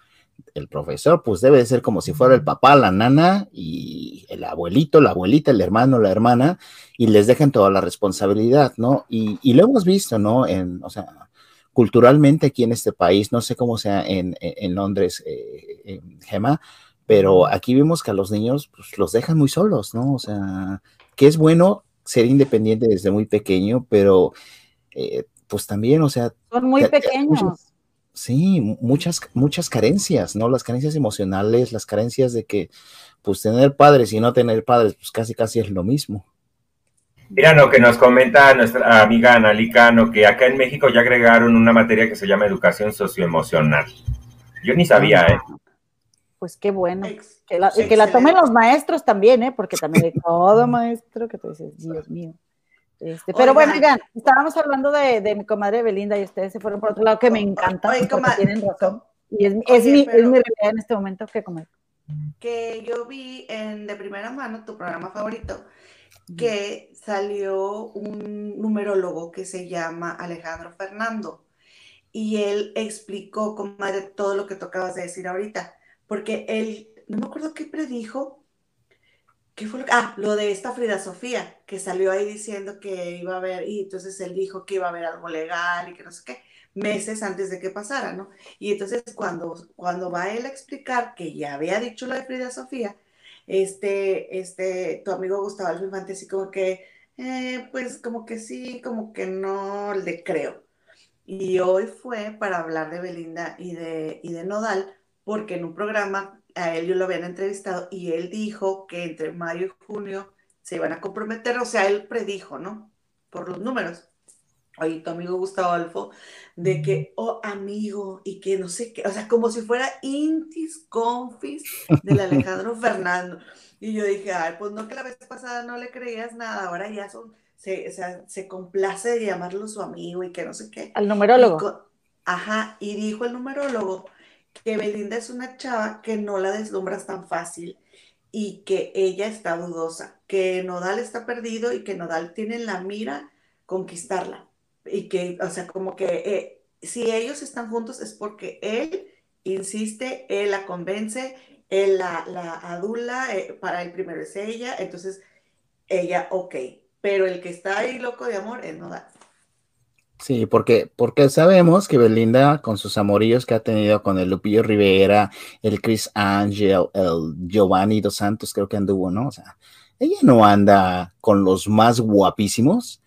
el profesor, pues debe de ser como si fuera el papá, la nana y el abuelito, la abuelita, el hermano, la hermana, y les dejan toda la responsabilidad, ¿no? Y, lo hemos visto, ¿no? En, o sea, culturalmente aquí en este país, no sé cómo sea en, Londres, eh, en Gema, pero aquí vemos que a los niños pues, los dejan muy solos, ¿no? O sea, que es bueno ser independiente desde muy pequeño, pero eh, pues también, o sea... Son muy pequeños. Sí, muchas, muchas carencias, ¿no? Las carencias emocionales, las carencias de que, pues, tener padres y no tener padres, pues casi, casi es lo mismo. Mira lo que nos comenta nuestra amiga Analicano, que acá en México ya agregaron una materia que se llama educación socioemocional. Yo ni sabía, ¿eh? Pues qué bueno. Que la, que la tomen los maestros también, ¿eh? Porque también hay todo maestro que tú dices, Dios mío. Este, pero bueno, oigan, estábamos hablando de, de, mi comadre Belinda y ustedes se fueron por otro lado, que me encanta, porque tienen razón. Y es, es, mi, es, mi, realidad en este momento que comer. Que yo vi en de primera mano tu programa favorito, que salió un numerólogo que se llama Alejandro Fernando. Y él explicó, comadre, todo lo que tú acabas de decir ahorita. Porque él, no me acuerdo qué predijo, ¿Qué fue lo ah, lo de esta Frida Sofía, que salió ahí diciendo que iba a haber, y entonces él dijo que iba a haber algo legal y que no sé qué, meses antes de que pasara, ¿no? Y entonces cuando, cuando va él a explicar que ya había dicho lo de Frida Sofía, este, este, tu amigo Gustavo Infante así como que, eh, pues como que sí, como que no le creo. Y hoy fue para hablar de Belinda y de, y de Nodal, porque en un programa a él yo lo habían entrevistado y él dijo que entre mayo y junio se iban a comprometer, o sea, él predijo, ¿no? Por los números. Oye, tu amigo Gustavo Alfo, de que, oh, amigo, y que no sé qué, o sea, como si fuera intis confis del Alejandro (laughs) Fernando. Y yo dije, ay, pues no que la vez pasada no le creías nada, ahora ya son, se, o sea, se complace de llamarlo su amigo y que no sé qué. Al numerólogo. ajá, y dijo el numerólogo que Belinda es una chava que no la deslumbras tan fácil y que ella está dudosa, que Nodal está perdido y que Nodal tiene en la mira conquistarla. Y que, o sea, como que eh, si ellos están juntos es porque él insiste, él la convence, él la, adula, eh, para el primero es ella, entonces ella, ok, pero el que está ahí loco de amor es Nodal. Sí, porque, porque sabemos que Belinda, con sus amoríos que ha tenido con el Lupillo Rivera, el Chris Angel, el Giovanni Dos Santos, creo que anduvo, ¿no? O sea, ella no anda con los más guapísimos,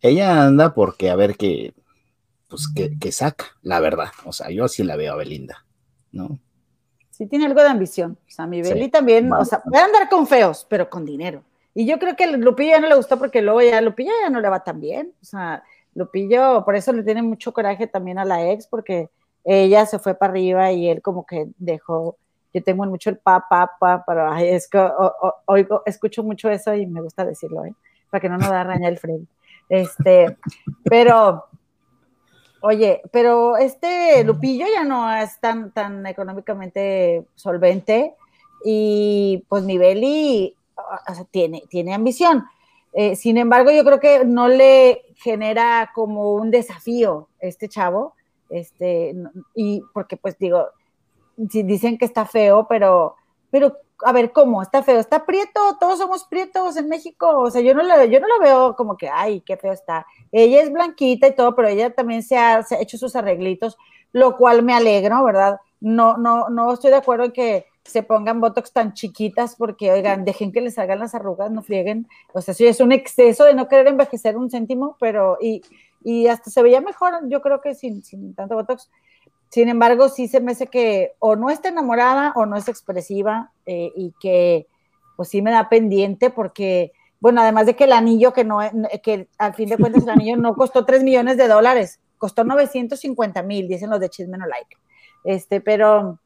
ella anda porque a ver qué, pues, que, saca, la verdad. O sea, yo así la veo a Belinda, ¿no? Sí, tiene algo de ambición. O sea, mi Beli también, o sea, puede andar con feos, pero con dinero. Y yo creo que el Lupillo ya no le gustó porque luego ya Lupillo ya no le va tan bien. O sea, Lupillo, por eso le tiene mucho coraje también a la ex, porque ella se fue para arriba y él como que dejó, yo tengo mucho el pa, pa, pa, pero es que oigo, escucho mucho eso y me gusta decirlo, ¿eh? para que no nos da raña el frente. Este, pero, oye, pero este Lupillo ya no es tan, tan económicamente solvente y pues Niveli tiene, tiene ambición. Eh, sin embargo, yo creo que no le genera como un desafío este chavo, este, y porque pues digo, si dicen que está feo, pero, pero a ver, ¿cómo? ¿Está feo? ¿Está prieto? Todos somos prietos en México. O sea, yo no lo, yo no lo veo como que, ay, qué feo está. Ella es blanquita y todo, pero ella también se ha, hecho sus arreglitos, lo cual me alegro, ¿verdad? No, no, no estoy de acuerdo en que se pongan botox tan chiquitas porque, oigan, dejen que les hagan las arrugas, no frieguen. O sea, sí es un exceso de no querer envejecer un céntimo, pero y, y hasta se veía mejor, yo creo que sin, sin tanto botox. Sin embargo, sí se me hace que o no está enamorada o no es expresiva eh, y que pues sí me da pendiente porque Bueno, además de que el anillo, que no, que al fin de cuentas el (laughs) anillo no costó 3 millones de dólares, costó 950 mil, dicen los de Chisme No Like. Este, pero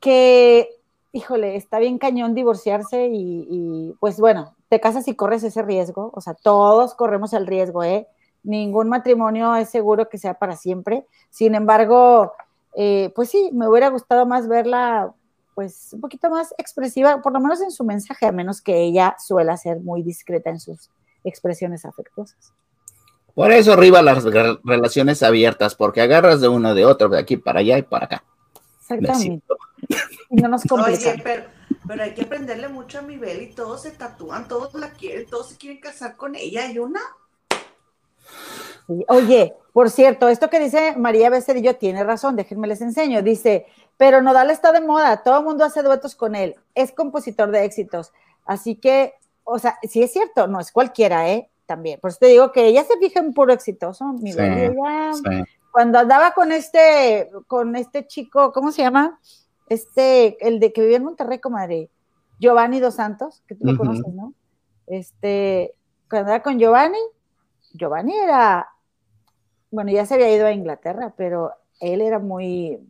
que, híjole, está bien cañón divorciarse y, pues bueno, te casas y corres ese riesgo, o sea, todos corremos el riesgo, ¿eh? Ningún matrimonio es seguro que sea para siempre. Sin embargo, eh, pues sí, me hubiera gustado más verla pues un poquito más expresiva, por lo menos en su mensaje, a menos que ella suela ser muy discreta en sus expresiones afectuosas. Por eso arriba las relaciones abiertas, porque agarras de uno de otro, de aquí para allá y para acá. Exactamente. Y no nos (laughs) complica. Oye, pero, pero, hay que aprenderle mucho a mi y todos se tatúan, todos la quieren, todos se quieren casar con ella y una. Oye, por cierto, esto que dice María Becerillo tiene razón, déjenme les enseño. Dice, pero Nodal está de moda, todo el mundo hace duetos con él, es compositor de éxitos. Así que, o sea, sí es cierto, no es cualquiera, ¿eh? También. Por eso te digo que ella se fija en puro exitoso. Mi sí, Cuando andaba con este, con este chico, ¿cómo se llama? Este, el de que vivía en Monterrey, comadre, Giovanni Dos Santos, que tú lo conoces, ¿no? Este, cuando andaba con Giovanni, Giovanni era, bueno, ya se había ido a Inglaterra, pero él era muy,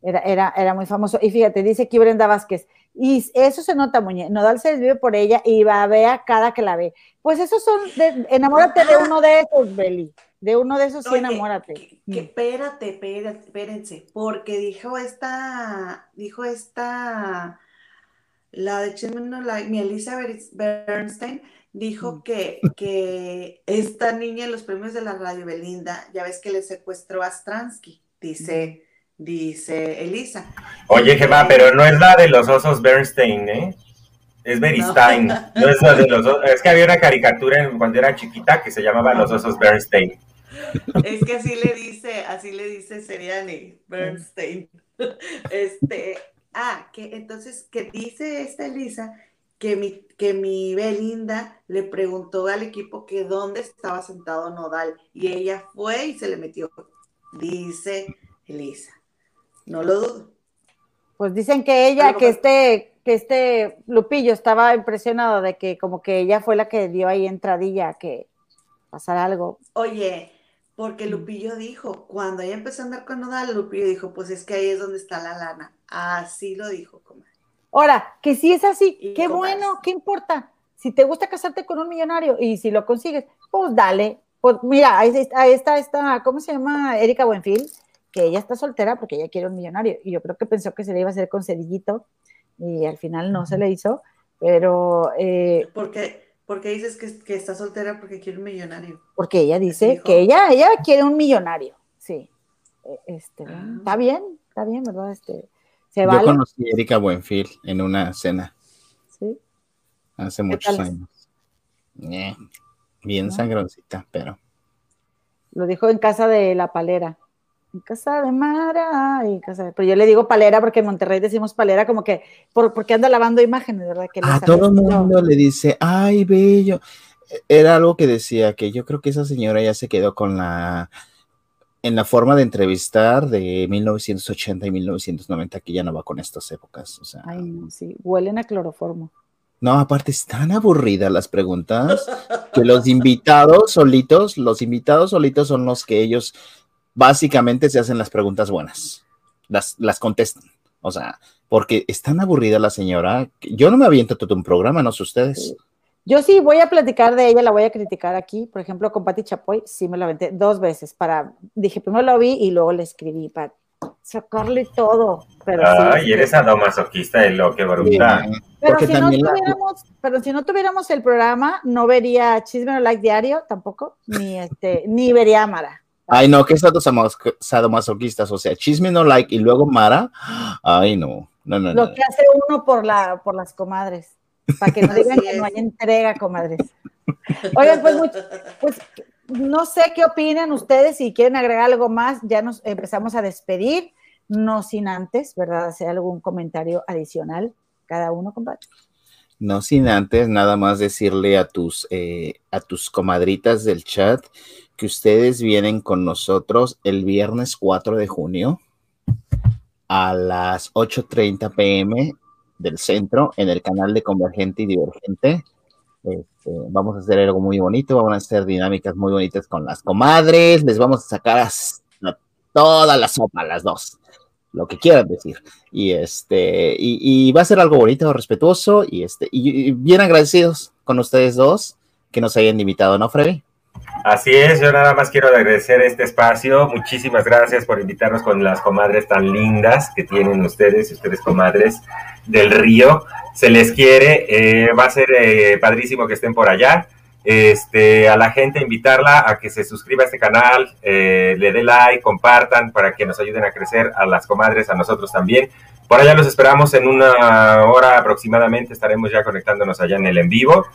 era, era, era muy famoso. Y fíjate, dice aquí Brenda Vázquez, y eso se nota, Muñe, Nodal se desvive por ella y va a ver a cada que la ve. Pues esos son, de, enamórate de uno de esos, Beli, de uno de esos sí, enamórate. Que, que, espérate, espérate, espérense, porque dijo esta, dijo esta, la de Chismen, la, mi Elizabeth Bernstein, dijo que, que esta niña en los premios de la radio Belinda, ya ves que le secuestró a Stransky, dice, dice Elisa. Oye, Gemma, pero no es la de los osos Bernstein, ¿eh? Es Bernstein. No. no. es la de los osos. Es que había una caricatura en, cuando era chiquita que se llamaba Los osos Bernstein. Es que así le dice, así le dice Seriani, Bernstein. (laughs) Este, ah, que entonces, que dice esta Elisa que mi, que mi Belinda le preguntó al equipo que dónde estaba sentado Nodal y ella fue y se le metió. Dice Elisa. No lo dudo. Pues dicen que ella, que este, que este Lupillo estaba impresionado de que como que ella fue la que dio ahí entradilla que pasara algo. Oye, porque Lupillo dijo, cuando ella empezó a andar con Nodal, Lupillo dijo, pues es que ahí es donde está la lana. Así lo dijo, comadre. Ahora, que si es así, y qué bueno, ¿qué importa? Si te gusta casarte con un millonario y si lo consigues, pues dale. Pues mira, ahí está, ahí está, esta, ¿cómo se llama? Erika Buenfil, que ella está soltera porque ella quiere un millonario. Y yo creo que pensó que se le iba a hacer con Cedillito y al final no se le hizo. Pero. Eh, ¿Por qué? ¿Por qué dices que, que, está soltera porque quiere un millonario? Porque ella dice que ella, ella quiere un millonario, sí. Este, ah. Está bien, está bien, ¿verdad? Este, se Yo vale. conocí a Erika Buenfil en una cena. Sí. Hace muchos años. Eh, bien ¿No? sangroncita, pero. Lo dijo en casa de la palera. Casa de Mara, y casa de... pero yo le digo palera porque en Monterrey decimos palera como que por, porque anda lavando imágenes, ¿verdad? Que a todo el mundo le dice, ay, bello. Era algo que decía que yo creo que esa señora ya se quedó con la en la forma de entrevistar de 1980 y 1990 que ya no va con estas épocas. O sea, Ay, no, sí, huelen a cloroformo. No, aparte están aburridas las preguntas que los invitados solitos, los invitados solitos son los que ellos básicamente se hacen las preguntas buenas, las, las contestan. O sea, porque es tan aburrida la señora. Yo no me aviento todo un programa, no sé ustedes. Yo sí voy a platicar de ella, la voy a criticar aquí. Por ejemplo, con Pati Chapoy, sí me la aventé dos veces para, dije, primero la vi y luego le escribí para sacarle todo. Pero Ay, sí, eres sadomasoquista de lo que brutal. Sí. Pero si, no tuviéramos, la... pero si no tuviéramos el programa, no vería Chisme no Like Diario tampoco, ni este, ni vería Mara. Ay, no, que sadomasoquistas, o sea, Chisme no Like y luego Mara. Ay, no. No, no, lo no. que hace uno por la por las comadres, para que no (laughs) digan que no hay entrega, comadres. Oigan, pues, mucho, pues no sé qué opinan ustedes, si quieren agregar algo más, ya nos empezamos a despedir, no sin antes, ¿verdad? Hacer algún comentario adicional, cada uno, compadre. No sin antes, nada más decirle a tus, eh, a tus comadritas del chat que ustedes vienen con nosotros el viernes 4 de junio a las 8.30 pm del centro en el canal de Convergente y Divergente Este, vamos a hacer algo muy bonito, vamos a hacer dinámicas muy bonitas con las comadres, les vamos a sacar a toda la sopa, las dos, lo que quieran decir. Y este, y, va a ser algo bonito, respetuoso, y este, y, bien agradecidos con ustedes dos que nos hayan invitado, ¿no, Freddy? Así es, yo nada más quiero agradecer este espacio. Muchísimas gracias por invitarnos con las comadres tan lindas que tienen ustedes, ustedes comadres del río. Se les quiere, eh, va a ser eh, padrísimo que estén por allá. Este, a la gente invitarla a que se suscriba a este canal, eh, le dé like, compartan para que nos ayuden a crecer a las comadres, a nosotros también. Por allá los esperamos en una hora aproximadamente, estaremos ya conectándonos allá en el en vivo.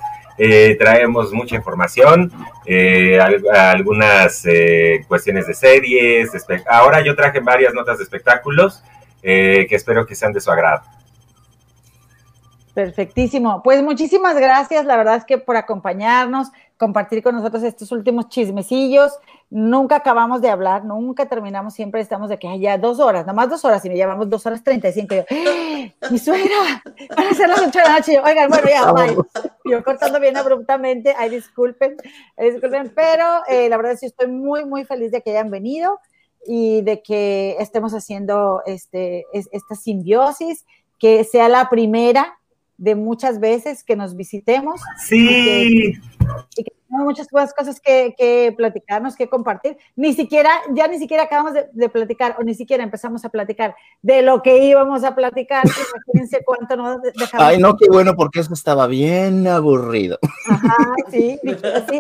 Eh, traemos mucha información, eh, algunas cuestiones de series. Ahora yo traje varias notas de espectáculos que espero que sean de su agrado. Perfectísimo. Pues muchísimas gracias, la verdad es que por acompañarnos, compartir con nosotros estos últimos chismecillos. Nunca acabamos de hablar, nunca terminamos, siempre estamos de que ya dos horas, nomás dos horas, y me llevamos dos horas treinta y cinco. Yo, ¡Ah! mi suegra, van a ser las ocho de la noche. Oigan, bueno, ya, bye. Yo cortando bien abruptamente, ay, disculpen, disculpen, pero eh, la verdad es que estoy muy, muy feliz de que hayan venido y de que estemos haciendo este, esta simbiosis, que sea la primera de muchas veces que nos visitemos. Sí. Y que, tenemos muchas cosas que, que, platicarnos, que compartir. Ni siquiera, ya ni siquiera acabamos de, platicar, o ni siquiera empezamos a platicar de lo que íbamos a platicar. (laughs) Imagínense cuánto nos dejamos. Ay, no, qué bueno, porque eso estaba bien aburrido. Ajá, (laughs) sí. sí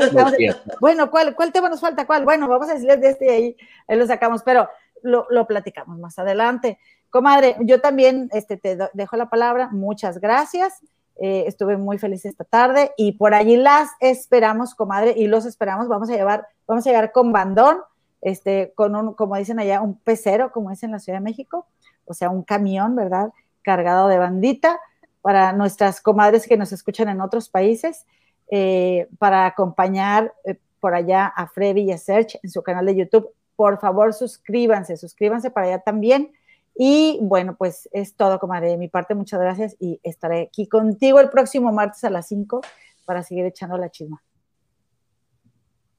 bueno, ¿cuál, ¿cuál tema nos falta? ¿Cuál? Bueno, vamos a decirles de este y ahí, ahí lo sacamos, pero lo, lo platicamos más adelante. Comadre, yo también este, te dejo la palabra. Muchas gracias. Eh, estuve muy feliz esta tarde y por allí las esperamos, comadre, y los esperamos. Vamos a llevar, vamos a llegar con bandón, este, con un, como dicen allá, un pecero, como dicen en la Ciudad de México, o sea, un camión, ¿verdad? Cargado de bandita para nuestras comadres que nos escuchan en otros países, eh, para acompañar eh, por allá a Freddy y a Serge en su canal de YouTube. Por favor, suscríbanse, suscríbanse para allá también y bueno, pues es todo, comadre. De mi parte, muchas gracias y estaré aquí contigo el próximo martes a las 5 para seguir echando la chisma.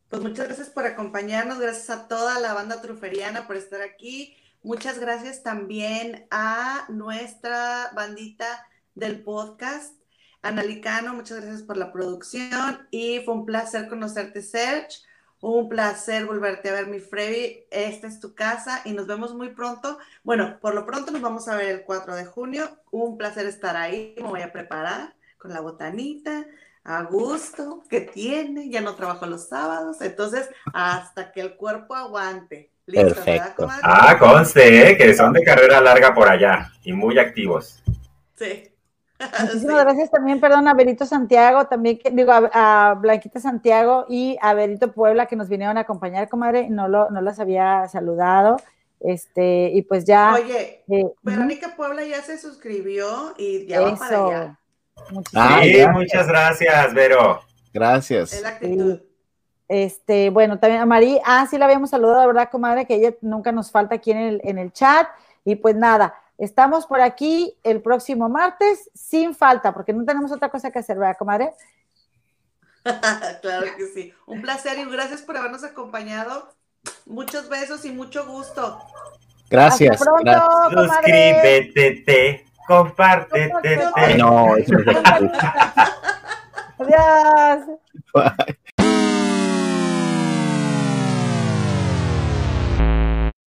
Pues muchas gracias por acompañarnos, gracias a toda la banda truferiana por estar aquí. Muchas gracias también a nuestra bandita del podcast, Analicano, muchas gracias por la producción y fue un placer conocerte, Serge. Un placer volverte a ver, mi Freddy. Esta es tu casa y nos vemos muy pronto. Bueno, por lo pronto nos vamos a ver el 4 de junio. Un placer estar ahí. Me voy a preparar con la botanita, a gusto que tiene. Ya no trabajo los sábados. Entonces, hasta que el cuerpo aguante. ¿Listo, Perfecto. ah, conste, ¿eh? que son de carrera larga por allá y muy activos. Sí. Muchísimas gracias también, perdón, a Berito Santiago, también, digo, a, Blanquita Santiago y a Berito Puebla que nos vinieron a acompañar, comadre, no, lo, no las había saludado. Este, y pues ya. Oye, eh, Verónica Puebla ya se suscribió y ya va para allá. sí, muchas gracias, Vero. Gracias. Este, bueno, también a María, ah, sí la habíamos saludado, ¿verdad, comadre? Que ella nunca nos falta aquí en el, en el chat. Y pues nada, Estamos por aquí el próximo martes sin falta, porque no tenemos otra cosa que hacer, ¿verdad, comadre? claro que sí. Un placer y gracias por habernos acompañado. Muchos besos y mucho gusto. Gracias. Hasta pronto, Suscríbete, compártete. No, Adiós. Bye.